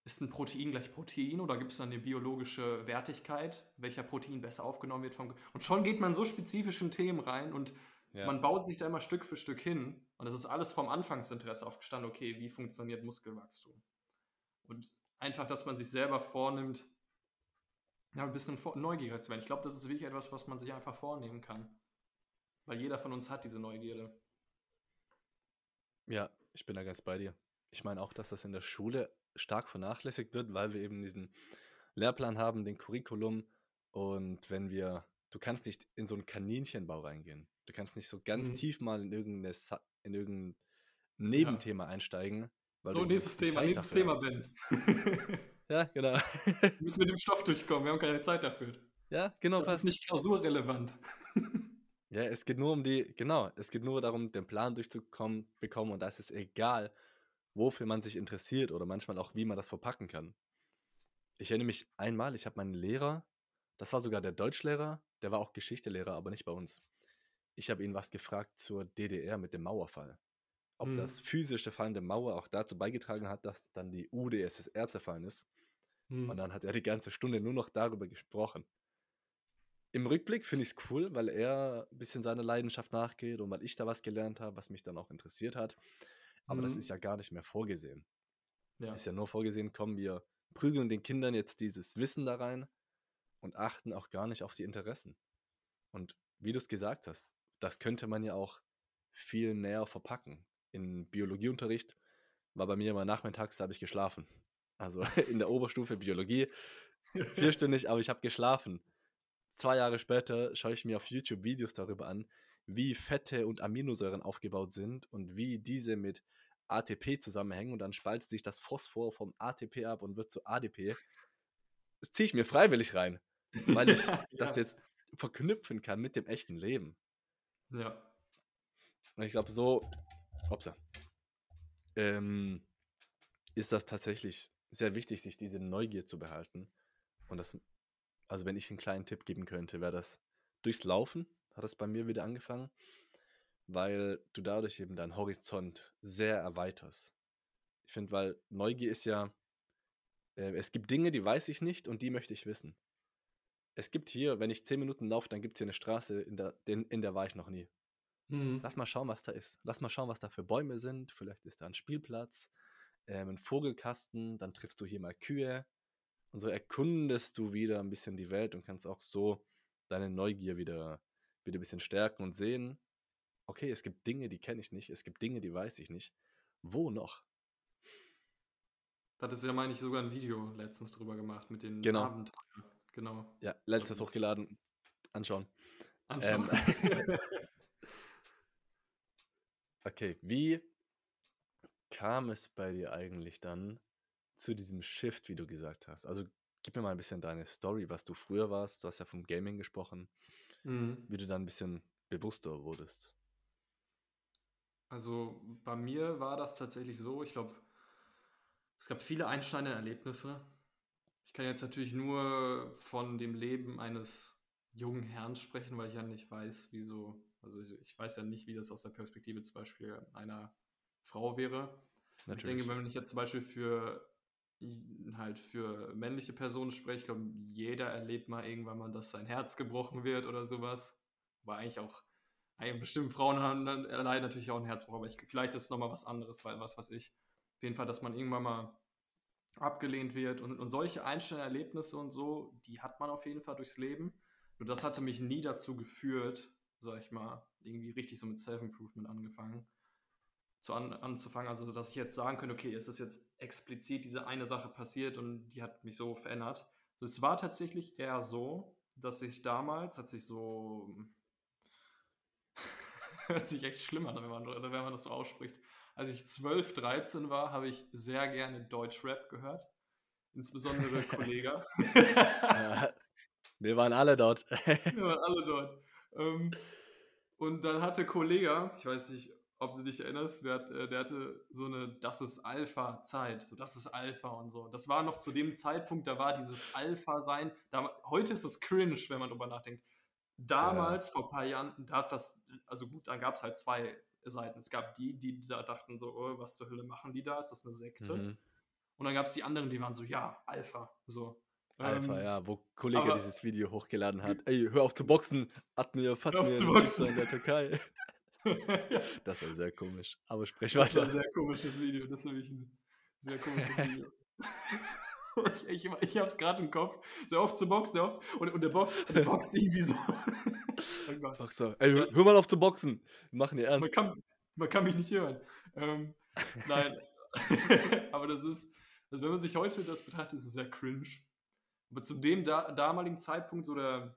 Ist ein Protein gleich Protein oder gibt es dann eine biologische Wertigkeit, welcher Protein besser aufgenommen wird vom. Und schon geht man so spezifischen Themen rein und ja. man baut sich da immer Stück für Stück hin. Und es ist alles vom Anfangsinteresse aufgestanden, okay, wie funktioniert Muskelwachstum? Und einfach, dass man sich selber vornimmt, ja, ein bisschen neugieriger zu werden. Ich glaube, das ist wirklich etwas, was man sich einfach vornehmen kann. Weil jeder von uns hat diese Neugierde. Ja, ich bin da ganz bei dir. Ich meine auch, dass das in der Schule stark vernachlässigt wird, weil wir eben diesen Lehrplan haben, den Curriculum. Und wenn wir, du kannst nicht in so einen Kaninchenbau reingehen. Du kannst nicht so ganz mhm. tief mal in irgendeine in irgendein Nebenthema ja. einsteigen. so, nächstes Thema, Zeit nächstes Thema, Ben. ja, genau. Wir müssen mit dem Stoff durchkommen, wir haben keine Zeit dafür. Ja, genau. Das passt. ist nicht klausurrelevant. ja, es geht nur um die, genau, es geht nur darum, den Plan durchzukommen, bekommen und das ist egal, wofür man sich interessiert oder manchmal auch, wie man das verpacken kann. Ich erinnere mich einmal, ich habe meinen Lehrer, das war sogar der Deutschlehrer, der war auch Geschichtelehrer, aber nicht bei uns. Ich habe ihn was gefragt zur DDR mit dem Mauerfall. Ob hm. das physische Fallen der Mauer auch dazu beigetragen hat, dass dann die UdSSR zerfallen ist. Hm. Und dann hat er die ganze Stunde nur noch darüber gesprochen. Im Rückblick finde ich es cool, weil er ein bisschen seiner Leidenschaft nachgeht und weil ich da was gelernt habe, was mich dann auch interessiert hat. Aber mhm. das ist ja gar nicht mehr vorgesehen. Ja. Ist ja nur vorgesehen, kommen wir prügeln den Kindern jetzt dieses Wissen da rein und achten auch gar nicht auf die Interessen. Und wie du es gesagt hast, das könnte man ja auch viel näher verpacken. In Biologieunterricht war bei mir immer nachmittags, da habe ich geschlafen. Also in der Oberstufe Biologie, vierstündig, aber ich habe geschlafen zwei Jahre später schaue ich mir auf YouTube Videos darüber an, wie Fette und Aminosäuren aufgebaut sind und wie diese mit ATP zusammenhängen und dann spaltet sich das Phosphor vom ATP ab und wird zu ADP. Das ziehe ich mir freiwillig rein, weil ich ja, das jetzt verknüpfen kann mit dem echten Leben. Ja. Und ich glaube, so, ähm, ist das tatsächlich sehr wichtig, sich diese Neugier zu behalten. Und das also wenn ich einen kleinen Tipp geben könnte, wäre das durchs Laufen, hat es bei mir wieder angefangen, weil du dadurch eben deinen Horizont sehr erweiterst. Ich finde, weil Neugier ist ja, äh, es gibt Dinge, die weiß ich nicht und die möchte ich wissen. Es gibt hier, wenn ich zehn Minuten laufe, dann gibt es hier eine Straße, in der, in, in der war ich noch nie. Mhm. Lass mal schauen, was da ist. Lass mal schauen, was da für Bäume sind. Vielleicht ist da ein Spielplatz, ähm, ein Vogelkasten, dann triffst du hier mal Kühe, und so erkundest du wieder ein bisschen die Welt und kannst auch so deine Neugier wieder, wieder ein bisschen stärken und sehen, okay, es gibt Dinge, die kenne ich nicht, es gibt Dinge, die weiß ich nicht. Wo noch? Da hattest du ja, meine ich, sogar ein Video letztens drüber gemacht mit den genau. Abenteuern. Genau. Ja, letztens hochgeladen. Anschauen. Anschauen. Ähm, okay, wie kam es bei dir eigentlich dann zu diesem Shift, wie du gesagt hast. Also gib mir mal ein bisschen deine Story, was du früher warst. Du hast ja vom Gaming gesprochen, mhm. wie du dann ein bisschen bewusster wurdest. Also bei mir war das tatsächlich so, ich glaube, es gab viele einschneidende Erlebnisse. Ich kann jetzt natürlich nur von dem Leben eines jungen Herrn sprechen, weil ich ja nicht weiß, wieso, also ich weiß ja nicht, wie das aus der Perspektive zum Beispiel einer Frau wäre. Natürlich. Ich denke, wenn ich jetzt zum Beispiel für halt für männliche Personen spreche, ich glaube, jeder erlebt mal irgendwann mal, dass sein Herz gebrochen wird oder sowas. Aber eigentlich auch, eigentlich bestimmt Frauen haben dann leiden natürlich auch ein Herzbruch, aber ich, vielleicht ist es nochmal was anderes, weil was weiß ich. Auf jeden Fall, dass man irgendwann mal abgelehnt wird und, und solche einzelnen Erlebnisse und so, die hat man auf jeden Fall durchs Leben. Nur das hatte mich nie dazu geführt, sag ich mal, irgendwie richtig so mit Self-Improvement angefangen zu an, anzufangen. Also, dass ich jetzt sagen könnte, okay, es ist jetzt explizit diese eine Sache passiert und die hat mich so verändert. Also, es war tatsächlich eher so, dass ich damals, hat sich so, hört sich echt schlimm an, wenn man, wenn man das so ausspricht. Als ich 12, 13 war, habe ich sehr gerne Deutschrap gehört. Insbesondere Kollege. ja, wir waren alle dort. wir waren alle dort. Ähm, und dann hatte Kollege, ich weiß nicht, ob du dich erinnerst, der, äh, der hatte so eine Das ist Alpha-Zeit, so das ist Alpha und so. Das war noch zu dem Zeitpunkt, da war dieses Alpha-Sein. Heute ist es cringe, wenn man drüber nachdenkt. Damals, ja. vor ein paar Jahren, da hat das, also gut, dann gab es halt zwei Seiten. Es gab die, die dachten so, oh, was zur Hölle machen die da? Ist das eine Sekte? Mhm. Und dann gab es die anderen, die waren so, ja, Alpha. So. Alpha, ähm, ja, wo Kollege aber, dieses Video hochgeladen hat. Ey, hör auf zu boxen, Admir, Fatmir, in der Türkei. das war sehr komisch. Aber sprech das weiter. Das war ein sehr komisches Video. Das habe ich ein sehr komisches Video. ich, ich, ich habe es gerade im Kopf. So oft zu boxen, der oft, und, und der, Box, der boxt irgendwie so. oh Boxer. Ey, hör, hör, mal auf zu boxen. Wir machen dir ernst. Man kann, man kann mich nicht hören. Ähm, nein. aber das ist, also wenn man sich heute das betrachtet, ist es sehr cringe. Aber zu dem da, damaligen Zeitpunkt, so der,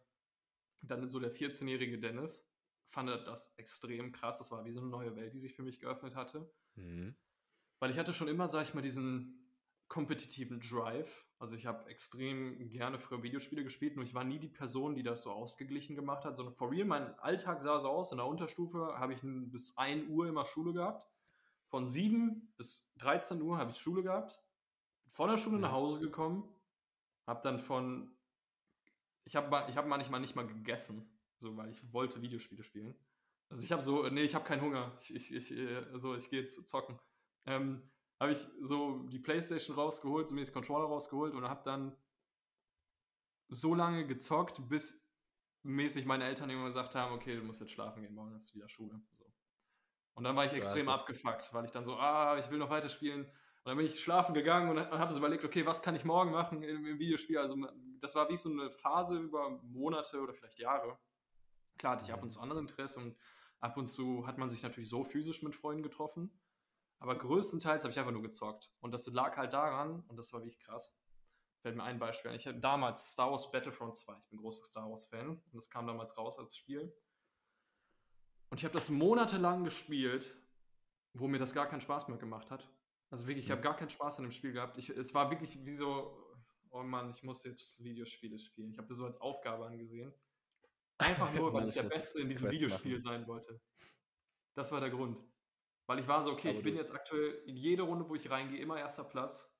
dann so der 14-jährige Dennis, fand das extrem krass. Das war wie so eine neue Welt, die sich für mich geöffnet hatte. Mhm. Weil ich hatte schon immer, sag ich mal, diesen kompetitiven Drive. Also ich habe extrem gerne früher Videospiele gespielt, nur ich war nie die Person, die das so ausgeglichen gemacht hat, sondern for real, mein Alltag sah so aus. In der Unterstufe habe ich bis 1 Uhr immer Schule gehabt. Von 7 bis 13 Uhr habe ich Schule gehabt. Von der Schule nach Hause gekommen, habe dann von, ich habe ich hab manchmal nicht mal gegessen, so weil ich wollte Videospiele spielen. Also ich habe so, nee, ich habe keinen Hunger, ich, ich, ich, äh, so, ich gehe jetzt zocken. Ähm, habe ich so die Playstation rausgeholt, das Controller rausgeholt und habe dann so lange gezockt, bis mäßig meine Eltern immer gesagt haben, okay, du musst jetzt schlafen gehen, morgen ist wieder Schule. So. Und dann war ich extrem abgefuckt, weil ich dann so, ah, ich will noch weiterspielen. Und dann bin ich schlafen gegangen und habe so überlegt, okay, was kann ich morgen machen im, im, Videospiel? Also das war wie so eine Phase über Monate oder vielleicht Jahre. Klar hatte ich ab und zu andere Interesse und ab und zu hat man sich natürlich so physisch mit Freunden getroffen. Aber größtenteils habe ich einfach nur gezockt. Und das lag halt daran, und das war wirklich krass. Fällt mir ein Beispiel ein. Ich hatte damals Star Wars Battlefront 2. Ich bin großer Star Wars-Fan. Und das kam damals raus als Spiel. Und ich habe das monatelang gespielt, wo mir das gar keinen Spaß mehr gemacht hat. Also wirklich, ich habe gar keinen Spaß an dem Spiel gehabt. Ich, es war wirklich wie so, oh Mann, ich muss jetzt Videospiele spielen. Ich habe das so als Aufgabe angesehen. Einfach nur, weil ich der Beste in diesem Videospiel machen. sein wollte. Das war der Grund. Weil ich war so, okay, Aber ich bin jetzt aktuell in jede Runde, wo ich reingehe, immer erster Platz.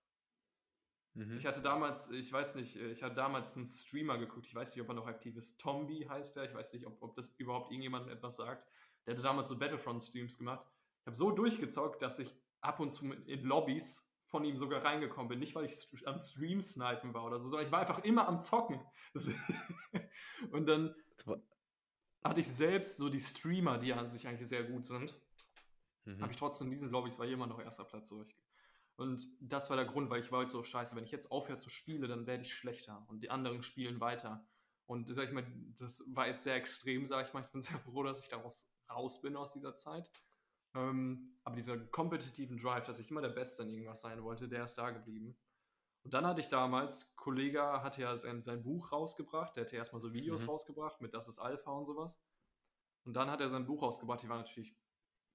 Mhm. Ich hatte damals, ich weiß nicht, ich hatte damals einen Streamer geguckt, ich weiß nicht, ob er noch aktiv ist. Tombi heißt er, ich weiß nicht, ob, ob das überhaupt irgendjemandem etwas sagt. Der hatte damals so Battlefront-Streams gemacht. Ich habe so durchgezockt, dass ich ab und zu in Lobbys von ihm sogar reingekommen bin. Nicht, weil ich am Stream snipen war oder so, sondern ich war einfach immer am Zocken. und dann hatte ich selbst so die Streamer, die an sich eigentlich sehr gut sind. Mhm. Habe ich trotzdem in diesen Lobbys, war ich immer noch erster Platz durch. Und das war der Grund, weil ich war halt so, scheiße, wenn ich jetzt aufhöre zu spielen, dann werde ich schlechter und die anderen spielen weiter. Und sag ich mal, das war jetzt sehr extrem, sag ich mal. Ich bin sehr froh, dass ich daraus raus bin aus dieser Zeit. Ähm, aber dieser kompetitiven Drive, dass ich immer der Beste in irgendwas sein wollte, der ist da geblieben. Und dann hatte ich damals, Kollege hatte ja sein, sein Buch rausgebracht, der hatte erstmal so Videos mhm. rausgebracht mit Das ist Alpha und sowas. Und dann hat er sein Buch rausgebracht, die war natürlich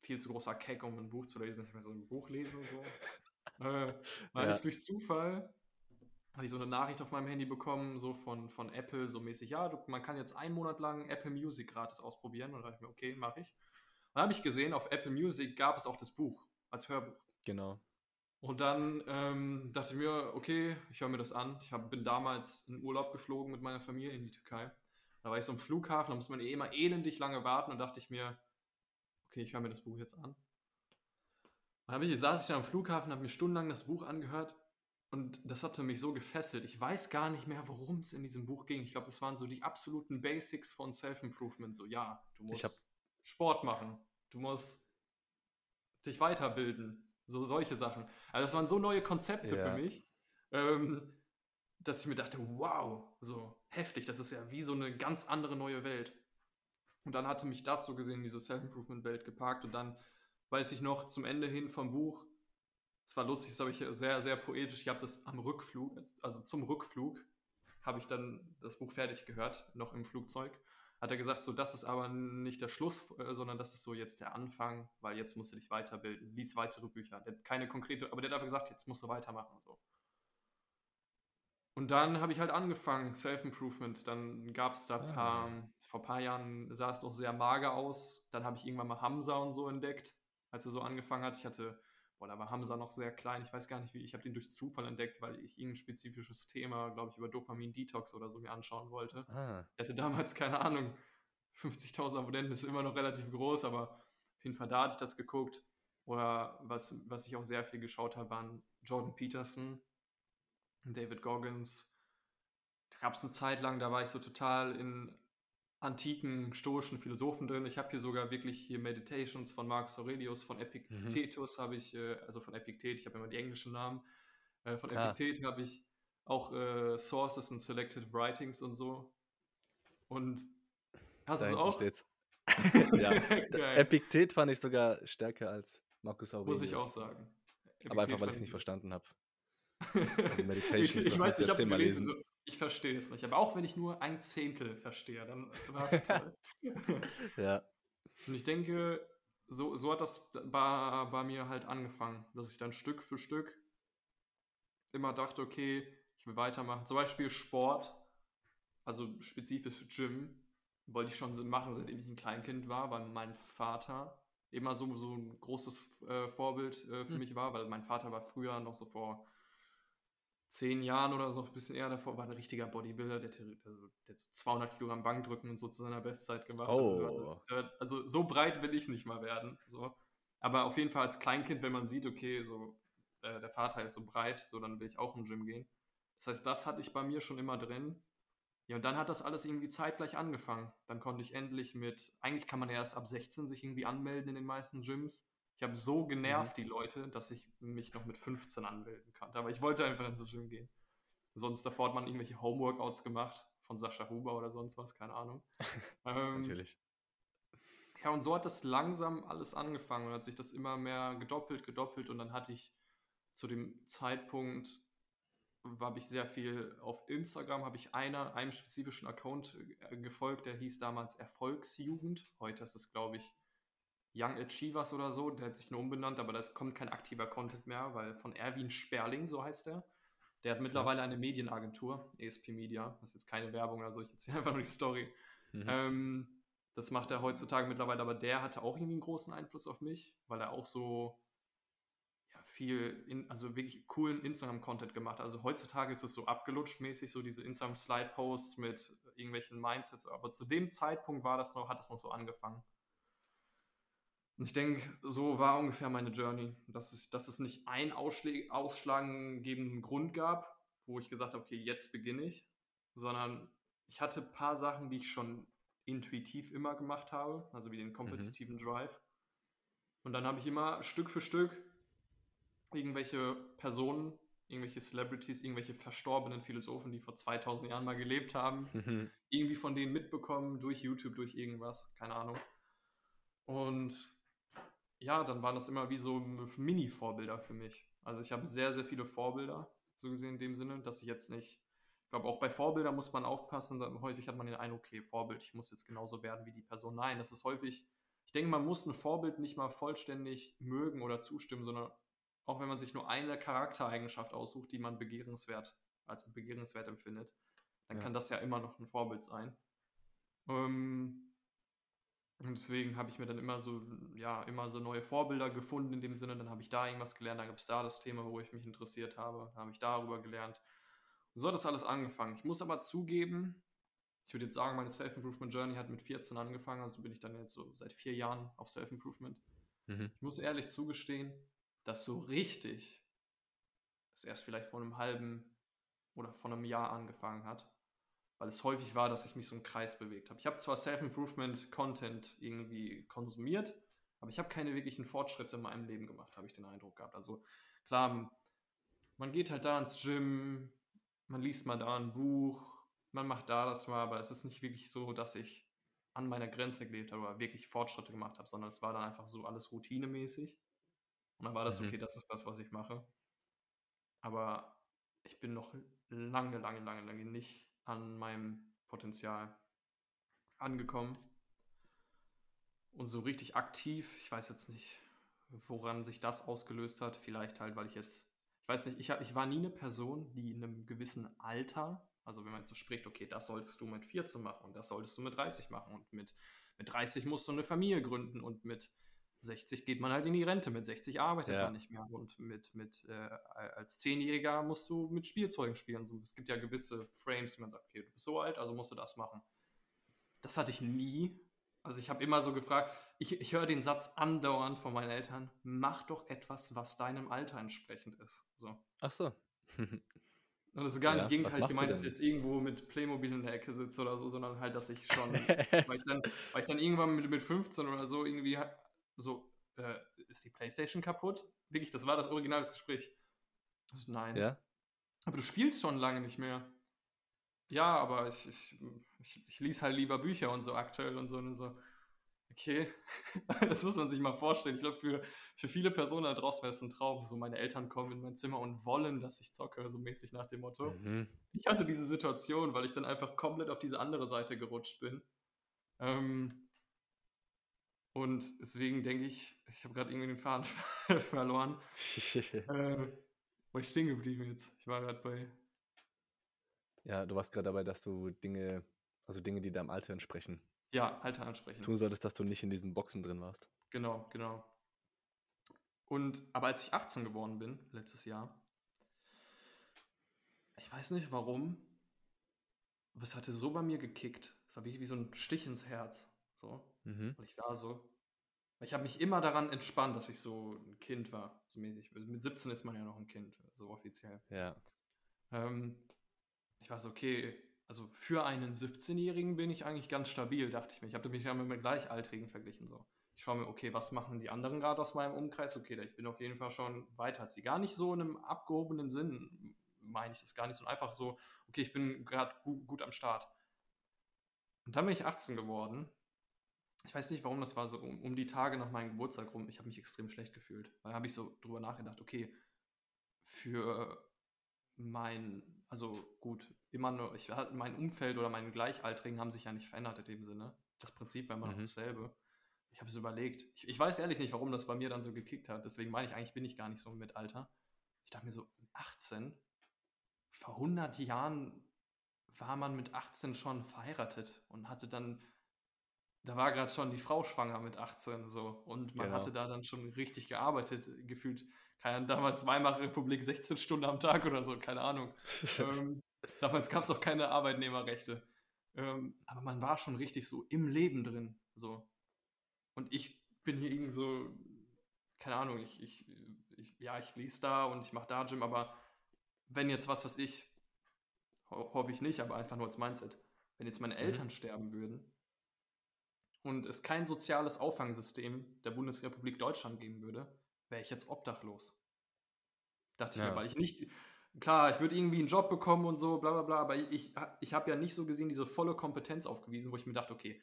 viel zu großer Keck, um ein Buch zu lesen. Ich mehr so ein Buch lesen und so. äh, weil ja. ich durch Zufall hatte ich so eine Nachricht auf meinem Handy bekommen, so von, von Apple, so mäßig, ja, du, man kann jetzt einen Monat lang Apple Music gratis ausprobieren. Und da dachte ich mir, okay, mache ich. Dann habe ich gesehen, auf Apple Music gab es auch das Buch als Hörbuch. Genau. Und dann ähm, dachte ich mir, okay, ich höre mir das an. Ich hab, bin damals in Urlaub geflogen mit meiner Familie in die Türkei. Da war ich so am Flughafen, da muss man eh immer elendig lange warten und dachte ich mir, okay, ich höre mir das Buch jetzt an. Dann ich, saß ich dann am Flughafen, habe mir stundenlang das Buch angehört und das hatte mich so gefesselt. Ich weiß gar nicht mehr, worum es in diesem Buch ging. Ich glaube, das waren so die absoluten Basics von Self-Improvement. So, ja, du musst Sport machen, du musst dich weiterbilden, so solche Sachen. Also das waren so neue Konzepte ja. für mich, ähm, dass ich mir dachte, wow, so heftig, das ist ja wie so eine ganz andere neue Welt. Und dann hatte mich das so gesehen diese Self-Improvement-Welt geparkt. Und dann weiß ich noch zum Ende hin vom Buch, es war lustig, das habe ich sehr, sehr poetisch. Ich habe das am Rückflug, also zum Rückflug, habe ich dann das Buch fertig gehört, noch im Flugzeug. Hat er gesagt, so, das ist aber nicht der Schluss, äh, sondern das ist so jetzt der Anfang, weil jetzt musst du dich weiterbilden. Lies weitere Bücher. Der hat keine konkrete, aber der hat einfach gesagt, jetzt musst du weitermachen. So. Und dann habe ich halt angefangen, Self-Improvement. Dann gab es da ah. paar, vor ein paar Jahren sah es noch sehr mager aus. Dann habe ich irgendwann mal Hamza und so entdeckt, als er so angefangen hat. Ich hatte, boah, da war Hamza noch sehr klein. Ich weiß gar nicht wie. Ich habe den durch Zufall entdeckt, weil ich irgendein spezifisches Thema, glaube ich, über Dopamin-Detox oder so mir anschauen wollte. Ah. Ich hatte damals keine Ahnung. 50.000 Abonnenten ist immer noch relativ groß, aber auf jeden Fall da hatte ich das geguckt. Oder was, was ich auch sehr viel geschaut habe, waren Jordan Peterson, David Goggins. Da gab es eine Zeit lang, da war ich so total in antiken stoischen Philosophen drin. Ich habe hier sogar wirklich hier Meditations von Marcus Aurelius, von Epictetus mhm. habe ich, äh, also von Epictet, ich habe immer die englischen Namen. Äh, von ah. Epictet habe ich auch äh, Sources and Selected Writings und so. Und hast du es auch? Steht's. ja. Epictet fand ich sogar stärker als Marcus Aurelius. Muss ich auch sagen. Epictet Aber einfach, weil ich es nicht verstanden habe. Also Meditation, ich, ich weiß, ich habe es gelesen, so, ich verstehe es nicht. Aber auch wenn ich nur ein Zehntel verstehe, dann war es toll. ja. Und ich denke, so, so hat das bei, bei mir halt angefangen, dass ich dann Stück für Stück immer dachte, okay, ich will weitermachen. Zum Beispiel Sport, also spezifisch Gym, wollte ich schon machen, seitdem ich ein Kleinkind war, weil mein Vater immer so, so ein großes äh, Vorbild äh, für mhm. mich war, weil mein Vater war früher noch so vor zehn Jahren oder so, noch ein bisschen eher davor, war ein richtiger Bodybuilder, der, also, der 200 Kilogramm Bankdrücken und so zu seiner Bestzeit gemacht oh. hat. Also so breit will ich nicht mal werden. So. Aber auf jeden Fall als Kleinkind, wenn man sieht, okay, so äh, der Vater ist so breit, so dann will ich auch im Gym gehen. Das heißt, das hatte ich bei mir schon immer drin. Ja, und dann hat das alles irgendwie zeitgleich angefangen. Dann konnte ich endlich mit, eigentlich kann man ja erst ab 16 sich irgendwie anmelden in den meisten Gyms. Ich habe so genervt mhm. die Leute, dass ich mich noch mit 15 anmelden konnte. Aber ich wollte einfach ins Gym gehen. Sonst davor hat man irgendwelche Homeworkouts gemacht von Sascha Huber oder sonst was, keine Ahnung. ähm, Natürlich. Ja, und so hat das langsam alles angefangen und hat sich das immer mehr gedoppelt, gedoppelt und dann hatte ich zu dem Zeitpunkt habe ich sehr viel auf Instagram, habe ich einer, einem spezifischen Account äh, gefolgt, der hieß damals Erfolgsjugend. Heute ist es, glaube ich, Young Achievers oder so, der hat sich nur umbenannt, aber da kommt kein aktiver Content mehr, weil von Erwin Sperling, so heißt er. Der hat mittlerweile eine Medienagentur, ESP Media. Das ist jetzt keine Werbung oder so, ich erzähle einfach nur die Story. Mhm. Ähm, das macht er heutzutage mittlerweile, aber der hatte auch irgendwie einen großen Einfluss auf mich, weil er auch so ja, viel, in, also wirklich coolen Instagram-Content gemacht hat. Also heutzutage ist es so abgelutscht mäßig, so diese Instagram-Slide-Posts mit irgendwelchen Mindsets, aber zu dem Zeitpunkt war das noch, hat es noch so angefangen. Und ich denke, so war ungefähr meine Journey, dass es, dass es nicht einen ausschlaggebenden Grund gab, wo ich gesagt habe, okay, jetzt beginne ich, sondern ich hatte ein paar Sachen, die ich schon intuitiv immer gemacht habe, also wie den mhm. kompetitiven mhm. Drive. Und dann habe ich immer Stück für Stück irgendwelche Personen, irgendwelche Celebrities, irgendwelche verstorbenen Philosophen, die vor 2000 Jahren mal gelebt haben, mhm. irgendwie von denen mitbekommen, durch YouTube, durch irgendwas, keine Ahnung. Und ja, dann waren das immer wie so Mini-Vorbilder für mich. Also ich habe sehr, sehr viele Vorbilder, so gesehen in dem Sinne, dass ich jetzt nicht, ich glaube auch bei Vorbildern muss man aufpassen, häufig hat man den Eindruck, okay, Vorbild, ich muss jetzt genauso werden wie die Person. Nein, das ist häufig, ich denke, man muss ein Vorbild nicht mal vollständig mögen oder zustimmen, sondern auch wenn man sich nur eine Charaktereigenschaft aussucht, die man begehrenswert, als begehrenswert empfindet, dann ja. kann das ja immer noch ein Vorbild sein. Ähm, und deswegen habe ich mir dann immer so, ja, immer so neue Vorbilder gefunden in dem Sinne. Dann habe ich da irgendwas gelernt, dann gab es da das Thema, wo ich mich interessiert habe. Dann habe ich darüber gelernt. Und so hat das alles angefangen. Ich muss aber zugeben, ich würde jetzt sagen, meine Self-Improvement Journey hat mit 14 angefangen, also bin ich dann jetzt so seit vier Jahren auf Self-Improvement. Mhm. Ich muss ehrlich zugestehen, dass so richtig es erst vielleicht vor einem halben oder vor einem Jahr angefangen hat weil es häufig war, dass ich mich so im Kreis bewegt habe. Ich habe zwar Self-Improvement-Content irgendwie konsumiert, aber ich habe keine wirklichen Fortschritte in meinem Leben gemacht, habe ich den Eindruck gehabt. Also klar, man geht halt da ins Gym, man liest mal da ein Buch, man macht da das mal, aber es ist nicht wirklich so, dass ich an meiner Grenze gelebt habe oder wirklich Fortschritte gemacht habe, sondern es war dann einfach so alles routinemäßig. Und dann war das, mhm. okay, das ist das, was ich mache. Aber ich bin noch lange, lange, lange, lange nicht an meinem Potenzial angekommen. Und so richtig aktiv, ich weiß jetzt nicht, woran sich das ausgelöst hat. Vielleicht halt, weil ich jetzt, ich weiß nicht, ich, hab, ich war nie eine Person, die in einem gewissen Alter, also wenn man jetzt so spricht, okay, das solltest du mit 14 machen und das solltest du mit 30 machen und mit, mit 30 musst du eine Familie gründen und mit 60 geht man halt in die Rente, mit 60 arbeitet ja. man nicht mehr und mit, mit äh, als Zehnjähriger musst du mit Spielzeugen spielen. So, es gibt ja gewisse Frames, wie man sagt, okay, du bist so alt, also musst du das machen. Das hatte ich nie. Also ich habe immer so gefragt, ich, ich höre den Satz andauernd von meinen Eltern, mach doch etwas, was deinem Alter entsprechend ist. So. Ach so. Und das ist gar ja, nicht gegenteilig gemeint, dass ich jetzt irgendwo mit Playmobil in der Ecke sitze oder so, sondern halt, dass ich schon, weil, ich dann, weil ich dann irgendwann mit, mit 15 oder so irgendwie so, äh, ist die Playstation kaputt? Wirklich, das war das Original des Gesprächs. Also, nein. Ja? Aber du spielst schon lange nicht mehr. Ja, aber ich, ich, ich, ich lese halt lieber Bücher und so aktuell und so und so. Okay, das muss man sich mal vorstellen. Ich glaube, für, für viele Personen da draußen wäre es ein Traum. So, meine Eltern kommen in mein Zimmer und wollen, dass ich zocke, so mäßig nach dem Motto. Mhm. Ich hatte diese Situation, weil ich dann einfach komplett auf diese andere Seite gerutscht bin. Ähm, Und deswegen denke ich, ich habe gerade irgendwie den Faden verloren. äh, wo ich stehen geblieben jetzt? Ich war gerade bei. Ja, du warst gerade dabei, dass du Dinge, also Dinge, die deinem Alter entsprechen. Ja, Alter ansprechen. Tun solltest, dass du nicht in diesen Boxen drin warst. Genau, genau. Und, aber als ich 18 geworden bin, letztes Jahr, ich weiß nicht warum, aber es hatte so bei mir gekickt. Es war wie, wie so ein Stich ins Herz. So. Mhm. Und ich war so. Ich habe mich immer daran entspannt, dass ich so ein Kind war. So mäßig. Mit 17 ist man ja noch ein Kind, so offiziell. Ja. Ähm, ich war so, okay, also für einen 17-Jährigen bin ich eigentlich ganz stabil, dachte ich mir. Ich habe mich ja mit Gleichaltrigen verglichen. So. Ich schaue mir, okay, was machen die anderen gerade aus meinem Umkreis? Okay, ich bin auf jeden Fall schon weiter als sie. Gar nicht so in einem abgehobenen Sinn, meine ich das gar nicht so einfach so, okay, ich bin gerade gut, gut am Start. Und dann bin ich 18 geworden ich weiß nicht, warum das war so um, um die Tage nach meinem Geburtstag rum. Ich habe mich extrem schlecht gefühlt. Weil habe ich so drüber nachgedacht, okay, für mein, also gut, immer nur, ich mein Umfeld oder meine Gleichaltrigen haben sich ja nicht verändert in dem Sinne. Das Prinzip war immer noch mhm. dasselbe. Ich habe es überlegt. Ich, ich, weiß ehrlich nicht, warum das bei mir dann so gekickt hat. Deswegen meine ich, eigentlich bin ich gar nicht so mit Alter. Ich dachte mir so, 18? Vor 100 Jahren war man mit 18 schon verheiratet und hatte dann da war gerade schon die Frau schwanger mit 18 so und man genau. hatte da dann schon richtig gearbeitet, gefühlt, keine damals Weimarer Republik 16 Stunden am Tag oder so, keine Ahnung. ähm, damals gab es auch keine Arbeitnehmerrechte. Ähm, aber man war schon richtig so im Leben drin. So. Und ich bin hier irgendwie so, keine Ahnung, ich, ich, ich ja, ich lese da und ich mache da Gym, aber wenn jetzt was, was ich, ho hoffe ich nicht, aber einfach nur als Mindset, wenn jetzt meine mhm. Eltern mhm. sterben würden, und es kein soziales Auffangsystem der Bundesrepublik Deutschland geben würde, wäre ich jetzt obdachlos. Dachte ja. ich mir, weil ich nicht, klar, ich würde irgendwie einen Job bekommen und so, bla bla bla, aber ich, ich habe ja nicht so gesehen diese volle Kompetenz aufgewiesen, wo ich mir dachte, okay,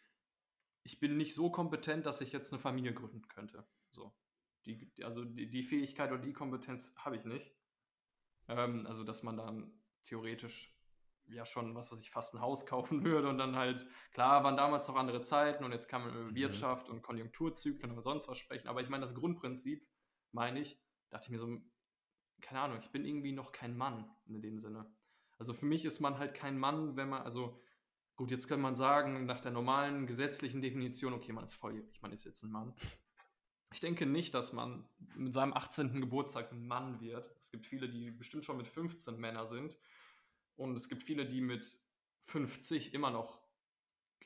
ich bin nicht so kompetent, dass ich jetzt eine Familie gründen könnte. So. Die, also die, die Fähigkeit oder die Kompetenz habe ich nicht. Ähm, also, dass man dann theoretisch ja schon was, was ich fast ein Haus kaufen würde und dann halt, klar, waren damals noch andere Zeiten und jetzt kann man über mhm. Wirtschaft und Konjunkturzyklen oder sonst was sprechen, aber ich meine, das Grundprinzip, meine ich, dachte ich mir so, keine Ahnung, ich bin irgendwie noch kein Mann in dem Sinne. Also für mich ist man halt kein Mann, wenn man, also gut, jetzt könnte man sagen, nach der normalen gesetzlichen Definition, okay, man ist volljährig, man ist jetzt ein Mann. Ich denke nicht, dass man mit seinem 18. Geburtstag ein Mann wird. Es gibt viele, die bestimmt schon mit 15 Männer sind und es gibt viele, die mit 50 immer noch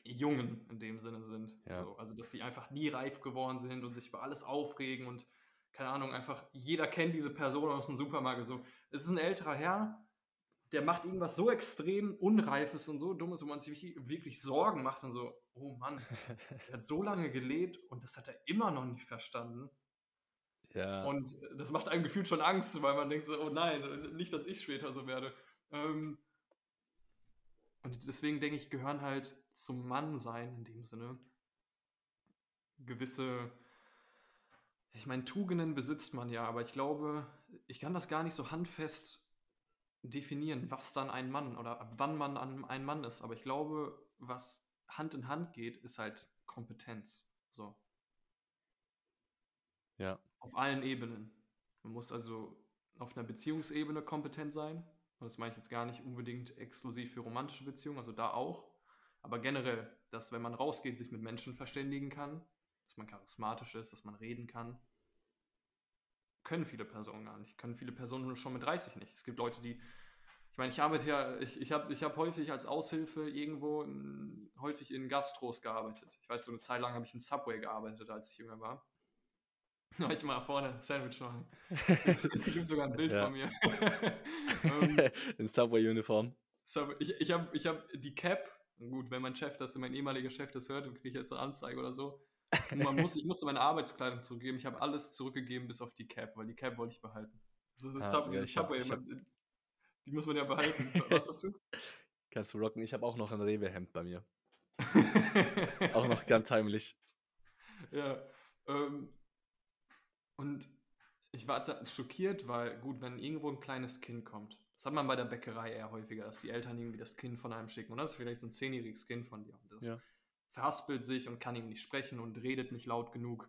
Jungen in dem Sinne sind. Ja. So, also, dass die einfach nie reif geworden sind und sich über alles aufregen und keine Ahnung, einfach jeder kennt diese Person aus dem Supermarkt. So, es ist ein älterer Herr, der macht irgendwas so extrem Unreifes und so Dummes, wo man sich wirklich Sorgen macht und so, oh Mann, er hat so lange gelebt und das hat er immer noch nicht verstanden. Ja. Und das macht einem gefühlt schon Angst, weil man denkt so, oh nein, nicht, dass ich später so werde. Ähm, und deswegen denke ich, gehören halt zum Mannsein in dem Sinne gewisse, ich meine, Tugenden besitzt man ja, aber ich glaube, ich kann das gar nicht so handfest definieren, was dann ein Mann oder ab wann man ein Mann ist. Aber ich glaube, was Hand in Hand geht, ist halt Kompetenz. So. Ja. Auf allen Ebenen. Man muss also auf einer Beziehungsebene kompetent sein. Und das meine ich jetzt gar nicht unbedingt exklusiv für romantische Beziehungen, also da auch. Aber generell, dass wenn man rausgeht, sich mit Menschen verständigen kann, dass man charismatisch ist, dass man reden kann, können viele Personen gar nicht. Können viele Personen schon mit 30 nicht. Es gibt Leute, die, ich meine, ich arbeite ja, ich, ich habe ich hab häufig als Aushilfe irgendwo in, häufig in Gastros gearbeitet. Ich weiß, so eine Zeit lang habe ich in Subway gearbeitet, als ich jünger war. Ich mal vorne Sandwich machen? Ich gibt sogar ein Bild ja. von mir. um, In Subway-Uniform. ich ich habe ich hab die Cap. Gut, wenn mein Chef das, mein ehemaliger Chef das hört, dann kriege ich jetzt eine Anzeige oder so. man muss, ich musste meine Arbeitskleidung zurückgeben. Ich habe alles zurückgegeben, bis auf die Cap, weil die Cap wollte ich behalten. Das ist ah, Sub, ja, Subway. Hab, hab, die muss man ja behalten. Was hast du? Kannst du rocken. Ich habe auch noch ein Rewe-Hemd bei mir. auch noch ganz heimlich. Ja. Ähm, und ich war schockiert, weil, gut, wenn irgendwo ein kleines Kind kommt, das hat man bei der Bäckerei eher häufiger, dass die Eltern irgendwie das Kind von einem schicken. Und das ist vielleicht so ein zehnjähriges Kind von dir. Und das ja. verhaspelt sich und kann ihm nicht sprechen und redet nicht laut genug.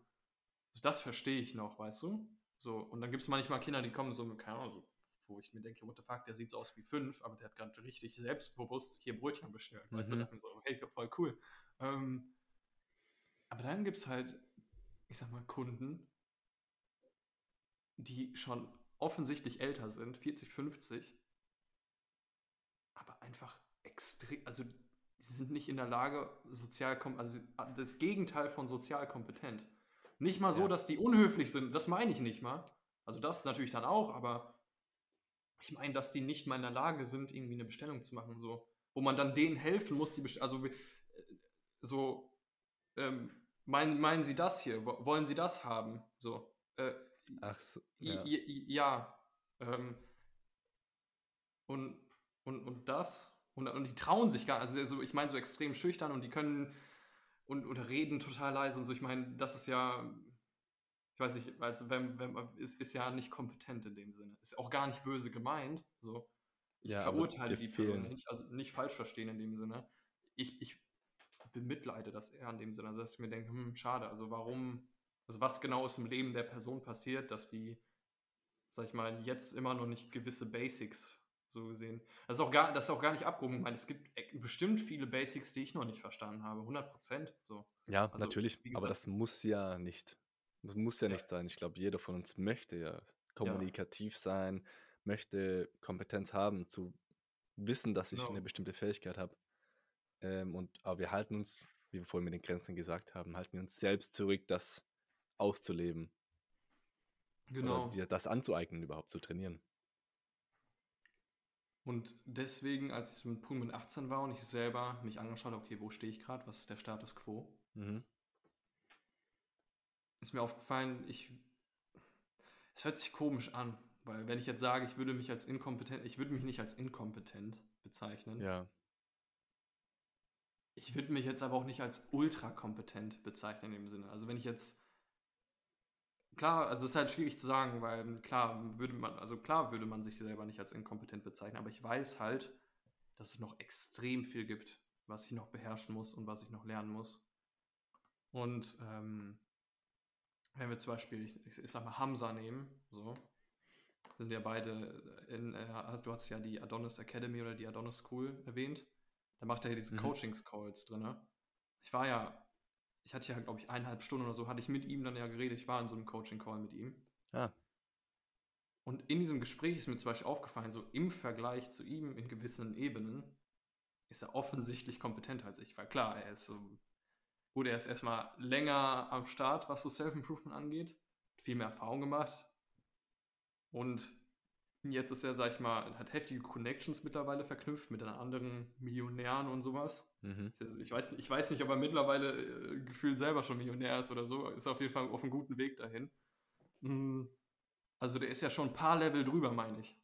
Also das verstehe ich noch, weißt du? So, und dann gibt es manchmal Kinder, die kommen so, keine Ahnung, so, wo ich mir denke, what the fuck, der sieht so aus wie fünf, aber der hat gerade richtig selbstbewusst hier Brötchen bestellt. Mhm. Weißt du, mhm. dann so, hey, voll cool. Ähm, aber dann gibt es halt, ich sag mal, Kunden, die schon offensichtlich älter sind, 40, 50, aber einfach extrem, also sie sind nicht in der Lage, sozial, also das Gegenteil von sozial kompetent. Nicht mal so, ja. dass die unhöflich sind, das meine ich nicht mal. Also das natürlich dann auch, aber ich meine, dass die nicht mal in der Lage sind, irgendwie eine Bestellung zu machen, so, wo man dann denen helfen muss, die Best also so, ähm, meinen, meinen Sie das hier? Wollen Sie das haben? So, äh, Ach so, ja. ja ähm, und, und, und das und, und die trauen sich gar nicht. Also, ich meine, so extrem schüchtern und die können und oder reden total leise und so. Ich meine, das ist ja, ich weiß nicht, also wenn, wenn, ist, ist ja nicht kompetent in dem Sinne. Ist auch gar nicht böse gemeint. So. Ich ja, verurteile die Person nicht, also nicht falsch verstehen in dem Sinne. Ich, ich bemitleide das eher in dem Sinne, also dass ich mir denke, hm, schade, also warum, also was genau ist im Leben der Person passiert, dass die, sag ich mal, jetzt immer noch nicht gewisse Basics so gesehen. Das ist auch gar, das ist auch gar nicht abgehoben, weil es gibt bestimmt viele Basics, die ich noch nicht verstanden habe. 100 Prozent. So. Ja, also, natürlich. Aber das muss ja nicht. Das muss ja, ja. nicht sein. Ich glaube, jeder von uns möchte ja kommunikativ ja. sein, möchte Kompetenz haben, zu wissen, dass ich genau. eine bestimmte Fähigkeit habe. Ähm, und, aber wir halten uns, wie wir vorhin mit den Grenzen gesagt haben, halten wir uns selbst zurück, das auszuleben. Genau. Oder dir das anzueignen, überhaupt zu trainieren. Und deswegen, als ich mit Punkt mit 18 war und ich selber mich angeschaut habe, okay, wo stehe ich gerade, was ist der Status quo, mhm. ist mir aufgefallen, ich, es hört sich komisch an, weil wenn ich jetzt sage, ich würde mich als inkompetent, ich würde mich nicht als inkompetent bezeichnen. Ja. Ich würde mich jetzt aber auch nicht als ultrakompetent bezeichnen in dem Sinne. Also wenn ich jetzt Klar, also es ist halt schwierig zu sagen, weil klar würde man, also klar würde man sich selber nicht als inkompetent bezeichnen, aber ich weiß halt, dass es noch extrem viel gibt, was ich noch beherrschen muss und was ich noch lernen muss. Und ähm, wenn wir zum Beispiel, ich, ich, sag mal, Hamza nehmen, so, wir sind ja beide in, äh, du hast ja die Adonis Academy oder die Adonis School erwähnt, da macht er ja diese mhm. Coachings-Calls drin. Ich war ja ich hatte ja, glaube ich, eineinhalb Stunden oder so, hatte ich mit ihm dann ja geredet. Ich war in so einem Coaching-Call mit ihm. Ja. Und in diesem Gespräch ist mir zum Beispiel aufgefallen, so im Vergleich zu ihm in gewissen Ebenen ist er offensichtlich kompetenter als ich. Weil klar, er ist so, gut, er ist erstmal länger am Start, was so Self-Improvement angeht, viel mehr Erfahrung gemacht. Und jetzt ist er, sag ich mal, hat heftige Connections mittlerweile verknüpft mit anderen Millionären und sowas. Mhm. Ich, weiß, ich weiß nicht, ob er mittlerweile äh, gefühlt selber schon Millionär ist oder so. Ist auf jeden Fall auf einem guten Weg dahin. Mhm. Also der ist ja schon ein paar Level drüber, meine ich.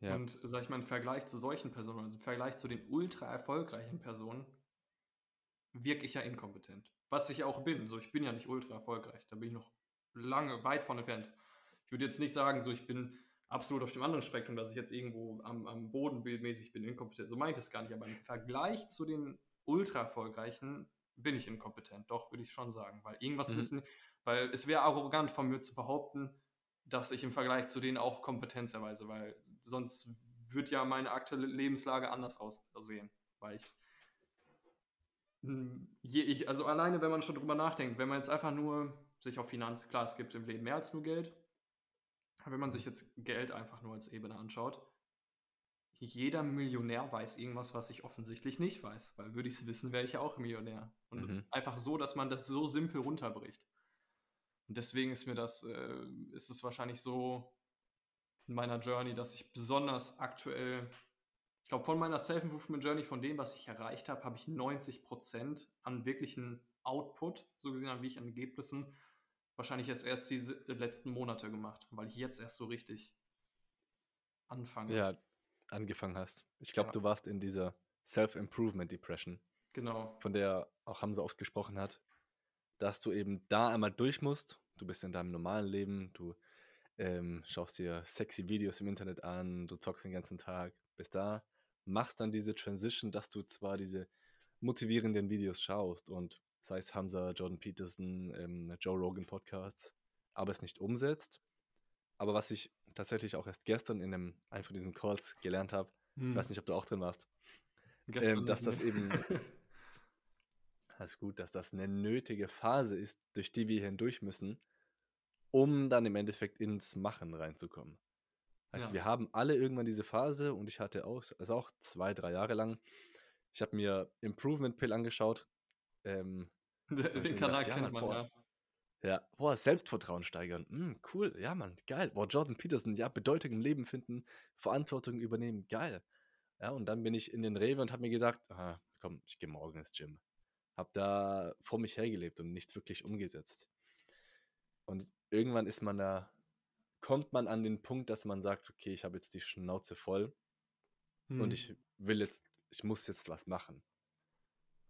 Ja. Und sag ich mal, im Vergleich zu solchen Personen, also im Vergleich zu den ultra erfolgreichen Personen, wirke ich ja inkompetent. Was ich auch bin. So, ich bin ja nicht ultra erfolgreich. Da bin ich noch lange, weit von entfernt. Ich würde jetzt nicht sagen, so ich bin absolut auf dem anderen Spektrum, dass ich jetzt irgendwo am, am Boden bildmäßig bin, inkompetent. So meint es gar nicht. Aber im Vergleich zu den ultra erfolgreichen bin ich inkompetent. Doch, würde ich schon sagen. Weil irgendwas mhm. wissen, weil es wäre arrogant von mir zu behaupten, dass ich im Vergleich zu denen auch Kompetenz erweise, weil sonst wird ja meine aktuelle Lebenslage anders aussehen. Weil ich, hm, je, ich, also alleine, wenn man schon drüber nachdenkt, wenn man jetzt einfach nur sich auf Finanzen, klar, es gibt im Leben mehr als nur Geld, wenn man sich jetzt Geld einfach nur als Ebene anschaut, jeder Millionär weiß irgendwas, was ich offensichtlich nicht weiß, weil würde ich es wissen, wäre ich ja auch Millionär. Und mhm. einfach so, dass man das so simpel runterbricht. Und deswegen ist mir das, äh, ist es wahrscheinlich so in meiner Journey, dass ich besonders aktuell, ich glaube, von meiner Self-Improvement Journey, von dem, was ich erreicht habe, habe ich 90% an wirklichen Output, so gesehen, an wie ich an Ergebnissen wahrscheinlich erst, erst diese letzten Monate gemacht, weil ich jetzt erst so richtig anfange. Ja, angefangen hast. Ich glaube, ja. du warst in dieser Self-Improvement Depression. Genau. Von der auch Hamza oft gesprochen hat, dass du eben da einmal durch musst. Du bist in deinem normalen Leben, du ähm, schaust dir sexy Videos im Internet an, du zockst den ganzen Tag, bist da, machst dann diese Transition, dass du zwar diese motivierenden Videos schaust und sei es Hamza, Jordan Peterson, ähm, Joe Rogan Podcasts, aber es nicht umsetzt. Aber was ich tatsächlich auch erst gestern in einem, einem von diesen Calls gelernt habe, hm. ich weiß nicht, ob du auch drin warst, ähm, dass das eben, alles gut, dass das eine nötige Phase ist, durch die wir hindurch müssen, um dann im Endeffekt ins Machen reinzukommen. Heißt, ja. wir haben alle irgendwann diese Phase und ich hatte auch, also auch zwei, drei Jahre lang, ich habe mir Improvement Pill angeschaut. Ähm, Den Kanal gedacht, kennt ja, man, boah, ja. Ja, boah, Selbstvertrauen steigern. Mm, cool, ja, Mann, geil. Boah, Jordan Peterson, ja, Bedeutung im Leben finden, Verantwortung übernehmen, geil. Ja, und dann bin ich in den Rewe und habe mir gedacht, ah, komm, ich gehe morgen ins Gym. Hab da vor mich hergelebt und nichts wirklich umgesetzt. Und irgendwann ist man da, kommt man an den Punkt, dass man sagt, okay, ich habe jetzt die Schnauze voll hm. und ich will jetzt, ich muss jetzt was machen.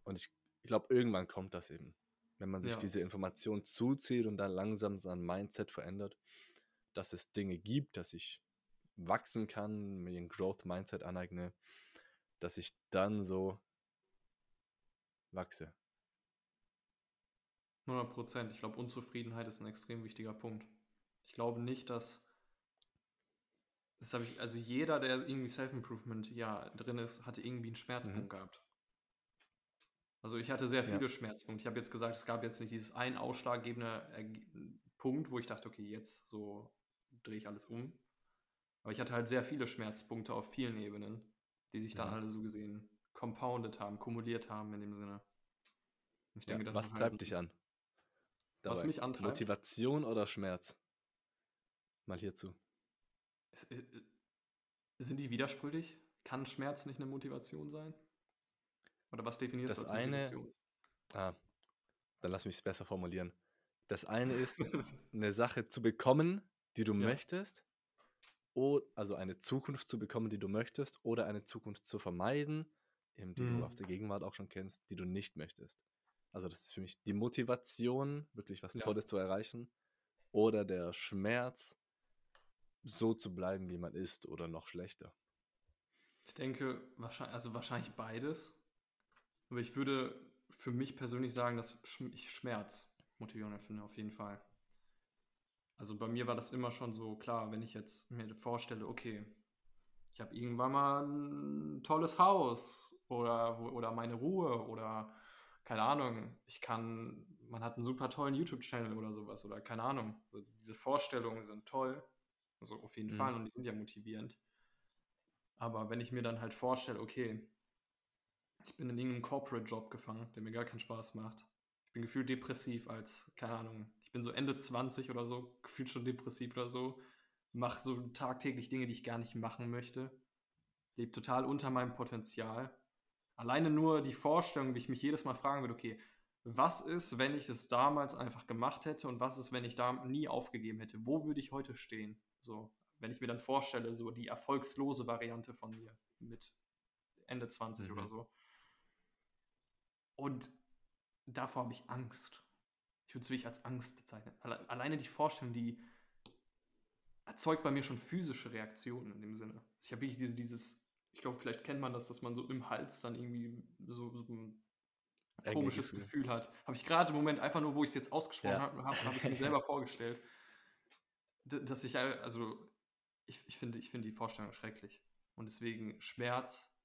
Und ich, ich glaube, irgendwann kommt das eben, wenn man sich ja. diese Information zuzieht und dann langsam sein Mindset verändert, dass es Dinge gibt, dass ich wachsen kann, mir ein Growth Mindset aneigne, dass ich dann so wachse. 100 Prozent. Ich glaube, Unzufriedenheit ist ein extrem wichtiger Punkt. Ich glaube nicht, dass. Das habe ich, also jeder, der irgendwie Self-Improvement ja drin ist, hatte irgendwie einen Schmerzpunkt mhm. gehabt. Also ich hatte sehr viele ja. Schmerzpunkte. Ich habe jetzt gesagt, es gab jetzt nicht dieses ein ausschlaggebende Punkt, wo ich dachte, okay, jetzt so drehe ich alles um. Aber ich hatte halt sehr viele Schmerzpunkte auf vielen Ebenen, die sich dann ja. alle so gesehen compounded haben, kumuliert haben in dem Sinne. Ich denke, ja, was halt treibt halt dich an? Dabei. Was mich antreibt? Motivation oder Schmerz? Mal hierzu. Sind die widersprüchlich? Kann Schmerz nicht eine Motivation sein? Oder was definierst das du als eine, Motivation? Ah, dann lass mich es besser formulieren. Das eine ist, eine Sache zu bekommen, die du ja. möchtest, also eine Zukunft zu bekommen, die du möchtest, oder eine Zukunft zu vermeiden, eben die mhm. du aus der Gegenwart auch schon kennst, die du nicht möchtest. Also das ist für mich die Motivation, wirklich was ja. Tolles zu erreichen, oder der Schmerz, so zu bleiben, wie man ist, oder noch schlechter. Ich denke, wahrscheinlich, also wahrscheinlich beides. Aber ich würde für mich persönlich sagen, dass ich Schmerz motivierend finde, auf jeden Fall. Also bei mir war das immer schon so klar, wenn ich jetzt mir vorstelle, okay, ich habe irgendwann mal ein tolles Haus oder, oder meine Ruhe oder keine Ahnung, ich kann, man hat einen super tollen YouTube-Channel oder sowas oder keine Ahnung. Also diese Vorstellungen sind toll, also auf jeden mhm. Fall und die sind ja motivierend. Aber wenn ich mir dann halt vorstelle, okay, ich bin in irgendeinem Corporate-Job gefangen, der mir gar keinen Spaß macht. Ich bin gefühlt depressiv als, keine Ahnung, bin so Ende 20 oder so, gefühlt schon depressiv oder so, mache so tagtäglich Dinge, die ich gar nicht machen möchte, lebe total unter meinem Potenzial. Alleine nur die Vorstellung, wie ich mich jedes Mal fragen würde, okay, was ist, wenn ich es damals einfach gemacht hätte und was ist, wenn ich da nie aufgegeben hätte? Wo würde ich heute stehen? So, wenn ich mir dann vorstelle, so die erfolgslose Variante von mir mit Ende 20 mhm. oder so. Und davor habe ich Angst ich würde es wirklich als Angst bezeichnen. Alleine die Vorstellung, die erzeugt bei mir schon physische Reaktionen in dem Sinne. Ich habe wirklich diese, dieses, ich glaube, vielleicht kennt man das, dass man so im Hals dann irgendwie so, so ein komisches Gefühl. Gefühl hat. Habe ich gerade im Moment einfach nur, wo ich es jetzt ausgesprochen ja. habe, habe hab ich mir selber vorgestellt, dass ich, also, ich, ich, finde, ich finde die Vorstellung schrecklich. Und deswegen Schmerz,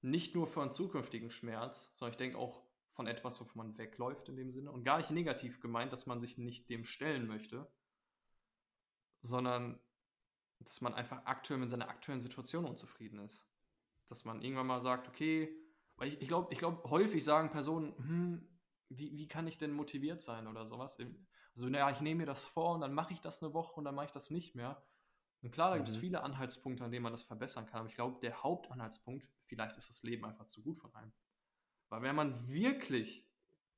nicht nur für einen zukünftigen Schmerz, sondern ich denke auch von etwas, wovon man wegläuft in dem Sinne. Und gar nicht negativ gemeint, dass man sich nicht dem stellen möchte, sondern dass man einfach aktuell mit seiner aktuellen Situation unzufrieden ist. Dass man irgendwann mal sagt, okay, weil ich, ich glaube, ich glaub, häufig sagen Personen, hm, wie, wie kann ich denn motiviert sein oder sowas? Also, naja, ich nehme mir das vor und dann mache ich das eine Woche und dann mache ich das nicht mehr. Und klar, da mhm. gibt es viele Anhaltspunkte, an denen man das verbessern kann. Aber ich glaube, der Hauptanhaltspunkt, vielleicht ist das Leben einfach zu gut von einem. Weil wenn man wirklich,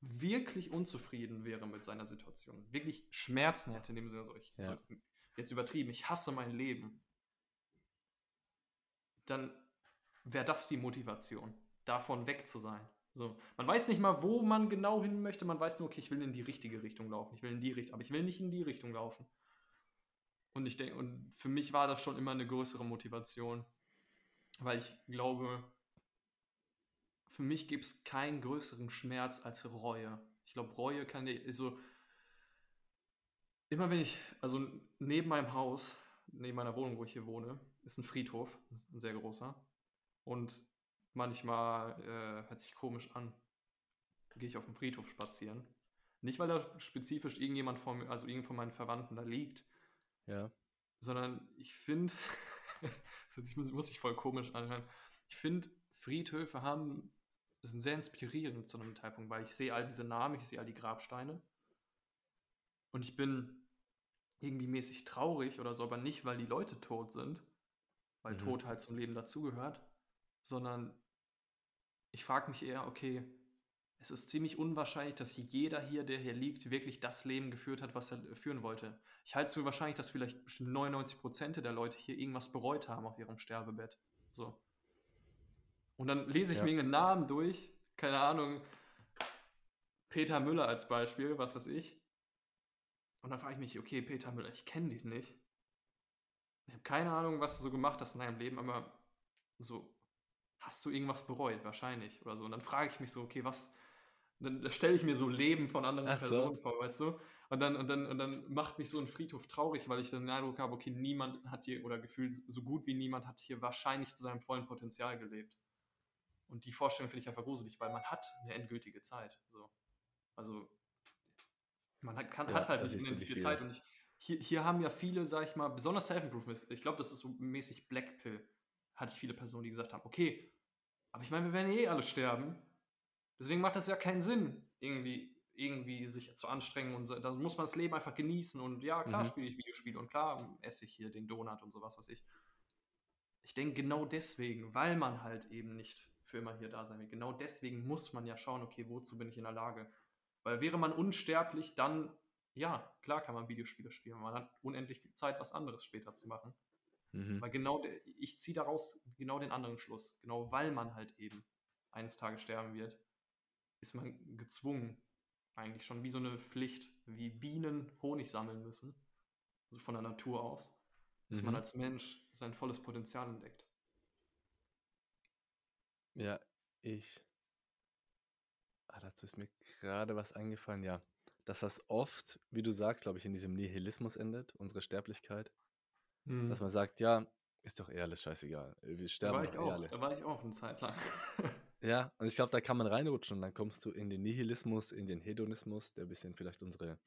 wirklich unzufrieden wäre mit seiner Situation, wirklich Schmerzen hätte, in dem Sinne, so, ich, ja. so, jetzt übertrieben, ich hasse mein Leben, dann wäre das die Motivation, davon weg zu sein. So, man weiß nicht mal, wo man genau hin möchte, man weiß nur, okay, ich will in die richtige Richtung laufen, ich will in die Richtung, aber ich will nicht in die Richtung laufen. Und ich denke, und für mich war das schon immer eine größere Motivation, weil ich glaube, für mich gibt es keinen größeren Schmerz als Reue. Ich glaube, Reue kann dir so. Immer wenn ich, also neben meinem Haus, neben meiner Wohnung, wo ich hier wohne, ist ein Friedhof, ein sehr großer. Und manchmal äh, hört sich komisch an. Gehe ich auf dem Friedhof spazieren. Nicht, weil da spezifisch irgendjemand von mir, also irgend von meinen Verwandten da liegt. Ja. Sondern ich finde, das muss sich voll komisch anhören. Ich finde, Friedhöfe haben, sind sehr inspirierend zu einem Zeitpunkt, weil ich sehe all diese Namen, ich sehe all die Grabsteine. Und ich bin irgendwie mäßig traurig oder so, aber nicht, weil die Leute tot sind, weil mhm. Tod halt zum Leben dazugehört, sondern ich frage mich eher, okay, es ist ziemlich unwahrscheinlich, dass jeder hier, der hier liegt, wirklich das Leben geführt hat, was er führen wollte. Ich halte es für wahrscheinlich, dass vielleicht bestimmt 99 Prozent der Leute hier irgendwas bereut haben auf ihrem Sterbebett. So. Und dann lese ich ja. mir einen Namen durch, keine Ahnung, Peter Müller als Beispiel, was weiß ich. Und dann frage ich mich, okay, Peter Müller, ich kenne dich nicht. Ich habe keine Ahnung, was du so gemacht hast in deinem Leben, aber so, hast du irgendwas bereut? Wahrscheinlich oder so. Und dann frage ich mich so, okay, was, dann stelle ich mir so Leben von anderen Ach Personen so. vor, weißt du? Und dann, und, dann, und dann macht mich so ein Friedhof traurig, weil ich dann den Eindruck habe, okay, niemand hat hier, oder gefühlt so gut wie niemand hat hier wahrscheinlich zu seinem vollen Potenzial gelebt. Und die Vorstellung finde ich einfach gruselig, weil man hat eine endgültige Zeit. So. Also man hat, kann, ja, hat halt eine endgültige Zeit. Und ich, hier, hier haben ja viele, sag ich mal, besonders Self-Improvement, ich glaube, das ist so mäßig Blackpill, hatte ich viele Personen, die gesagt haben, okay, aber ich meine, wir werden eh alle sterben. Deswegen macht das ja keinen Sinn, irgendwie, irgendwie sich zu anstrengen und so. Da muss man das Leben einfach genießen und ja, klar mhm. spiele ich Videospiele und klar esse ich hier den Donut und sowas, was ich. Ich denke genau deswegen, weil man halt eben nicht für immer hier da sein wird. Genau deswegen muss man ja schauen, okay, wozu bin ich in der Lage? Weil wäre man unsterblich, dann, ja, klar kann man Videospiele spielen. Man hat unendlich viel Zeit, was anderes später zu machen. Mhm. Weil genau, ich ziehe daraus genau den anderen Schluss. Genau weil man halt eben eines Tages sterben wird, ist man gezwungen, eigentlich schon wie so eine Pflicht, wie Bienen Honig sammeln müssen, also von der Natur aus, dass mhm. man als Mensch sein volles Potenzial entdeckt. Ja, ich. Ah, dazu ist mir gerade was eingefallen, ja. Dass das oft, wie du sagst, glaube ich, in diesem Nihilismus endet, unsere Sterblichkeit. Hm. Dass man sagt, ja, ist doch eh alles scheißegal. Wir sterben doch eh alle. Da war ich auch eine Zeit lang. ja, und ich glaube, da kann man reinrutschen und dann kommst du in den Nihilismus, in den Hedonismus, der ein bisschen vielleicht unsere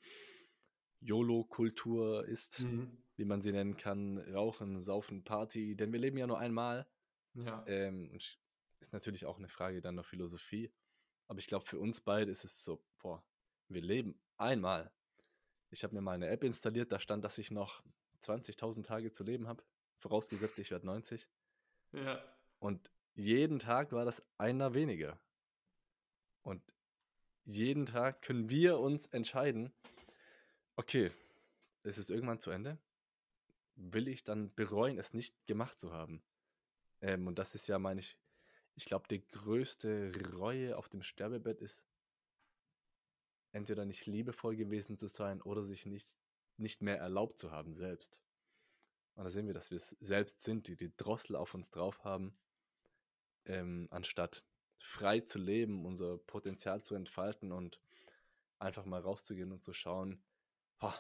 YOLO-Kultur ist, mhm. wie man sie nennen kann. Rauchen, Saufen, Party, denn wir leben ja nur einmal. Ja. Ähm, und ist natürlich auch eine Frage dann der Philosophie. Aber ich glaube, für uns beide ist es so, boah, wir leben einmal. Ich habe mir mal eine App installiert, da stand, dass ich noch 20.000 Tage zu leben habe. Vorausgesetzt, ich werde 90. Ja. Und jeden Tag war das einer weniger. Und jeden Tag können wir uns entscheiden, okay, es ist irgendwann zu Ende. Will ich dann bereuen, es nicht gemacht zu haben? Ähm, und das ist ja, meine ich, ich glaube, die größte Reue auf dem Sterbebett ist, entweder nicht liebevoll gewesen zu sein oder sich nicht, nicht mehr erlaubt zu haben selbst. Und da sehen wir, dass wir es selbst sind, die die Drossel auf uns drauf haben, ähm, anstatt frei zu leben, unser Potenzial zu entfalten und einfach mal rauszugehen und zu schauen, oh,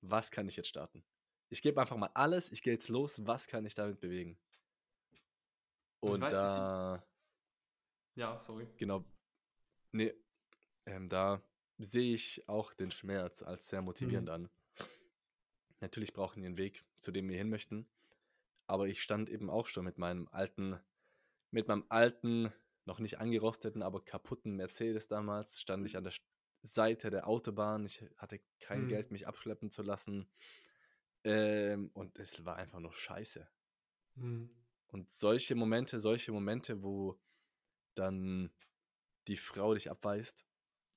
was kann ich jetzt starten? Ich gebe einfach mal alles, ich gehe jetzt los, was kann ich damit bewegen? Und da. Ja, sorry. Genau. Nee, ähm, da sehe ich auch den Schmerz als sehr motivierend mhm. an. Natürlich brauchen wir einen Weg, zu dem wir hin möchten. Aber ich stand eben auch schon mit meinem alten, mit meinem alten, noch nicht angerosteten, aber kaputten Mercedes damals, stand ich an der Seite der Autobahn. Ich hatte kein mhm. Geld, mich abschleppen zu lassen. Ähm, und es war einfach nur scheiße. Mhm. Und solche Momente, solche Momente, wo dann die Frau dich abweist,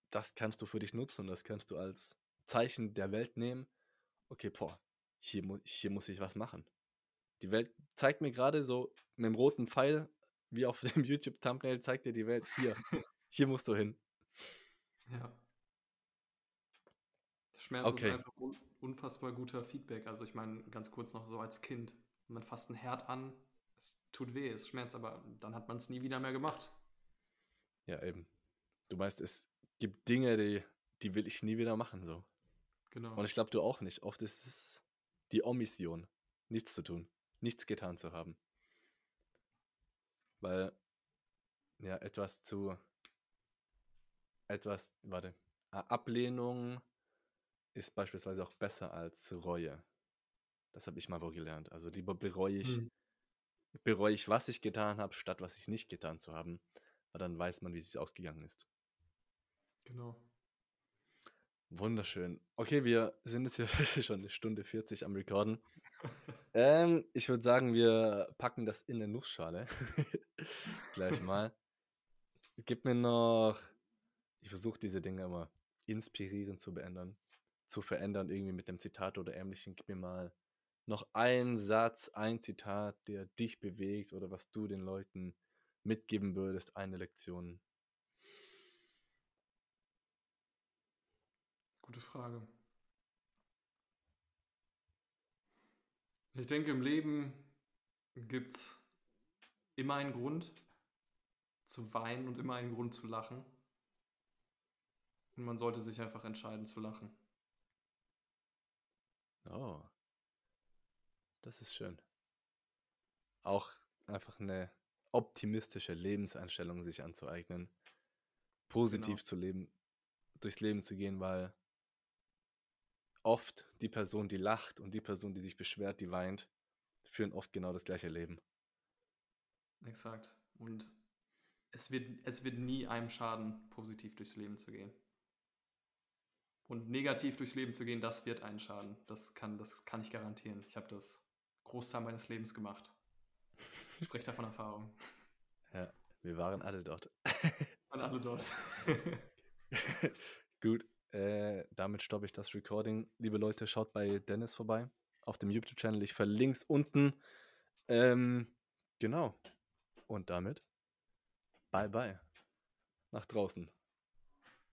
das kannst du für dich nutzen und das kannst du als Zeichen der Welt nehmen. Okay, boah, hier, mu hier muss ich was machen. Die Welt zeigt mir gerade so mit dem roten Pfeil, wie auf dem YouTube-Thumbnail, zeigt dir die Welt, hier, hier musst du hin. Ja. Schmerz okay. ist einfach un unfassbar guter Feedback. Also ich meine, ganz kurz noch so als Kind, man fasst ein Herd an, tut weh, es schmerzt, aber dann hat man es nie wieder mehr gemacht. Ja, eben. Du meinst, es gibt Dinge, die, die will ich nie wieder machen, so. Genau. Und ich glaube, du auch nicht. Oft ist es die Omission, nichts zu tun, nichts getan zu haben. Weil, ja, etwas zu, etwas, warte, Ablehnung ist beispielsweise auch besser als Reue. Das habe ich mal wo gelernt. Also lieber bereue ich, Mhm. Bereue ich, was ich getan habe, statt was ich nicht getan zu haben. Weil dann weiß man, wie es ausgegangen ist. Genau. Wunderschön. Okay, wir sind jetzt hier schon eine Stunde 40 am Recorden. ähm, ich würde sagen, wir packen das in eine Nussschale. Gleich mal. Gib mir noch. Ich versuche diese Dinge immer inspirierend zu beändern, zu verändern, irgendwie mit einem Zitat oder ähnlichem. Gib mir mal noch einen Satz, ein Zitat, der dich bewegt oder was du den Leuten mitgeben würdest, eine Lektion. Gute Frage. Ich denke, im Leben gibt es immer einen Grund zu weinen und immer einen Grund zu lachen. Und man sollte sich einfach entscheiden zu lachen. Oh, das ist schön. Auch einfach eine optimistische Lebenseinstellung sich anzueignen, positiv Genau. zu leben, durchs Leben zu gehen, weil oft die Person, die lacht und die Person, die sich beschwert, die weint, führen oft genau das gleiche Leben. Exakt. Und es wird, es wird nie einem schaden, positiv durchs Leben zu gehen. Und negativ durchs Leben zu gehen, das wird einen schaden. Das kann, das kann ich garantieren. Ich habe das Großteil meines Lebens gemacht. Ich spreche da von Erfahrung. Ja, wir waren alle dort. An alle dort. Gut, äh, damit stoppe ich das Recording. Liebe Leute, schaut bei Dennis vorbei auf dem YouTube-Channel. Ich verlinke es unten. Ähm, genau. Und damit, bye bye. Nach draußen.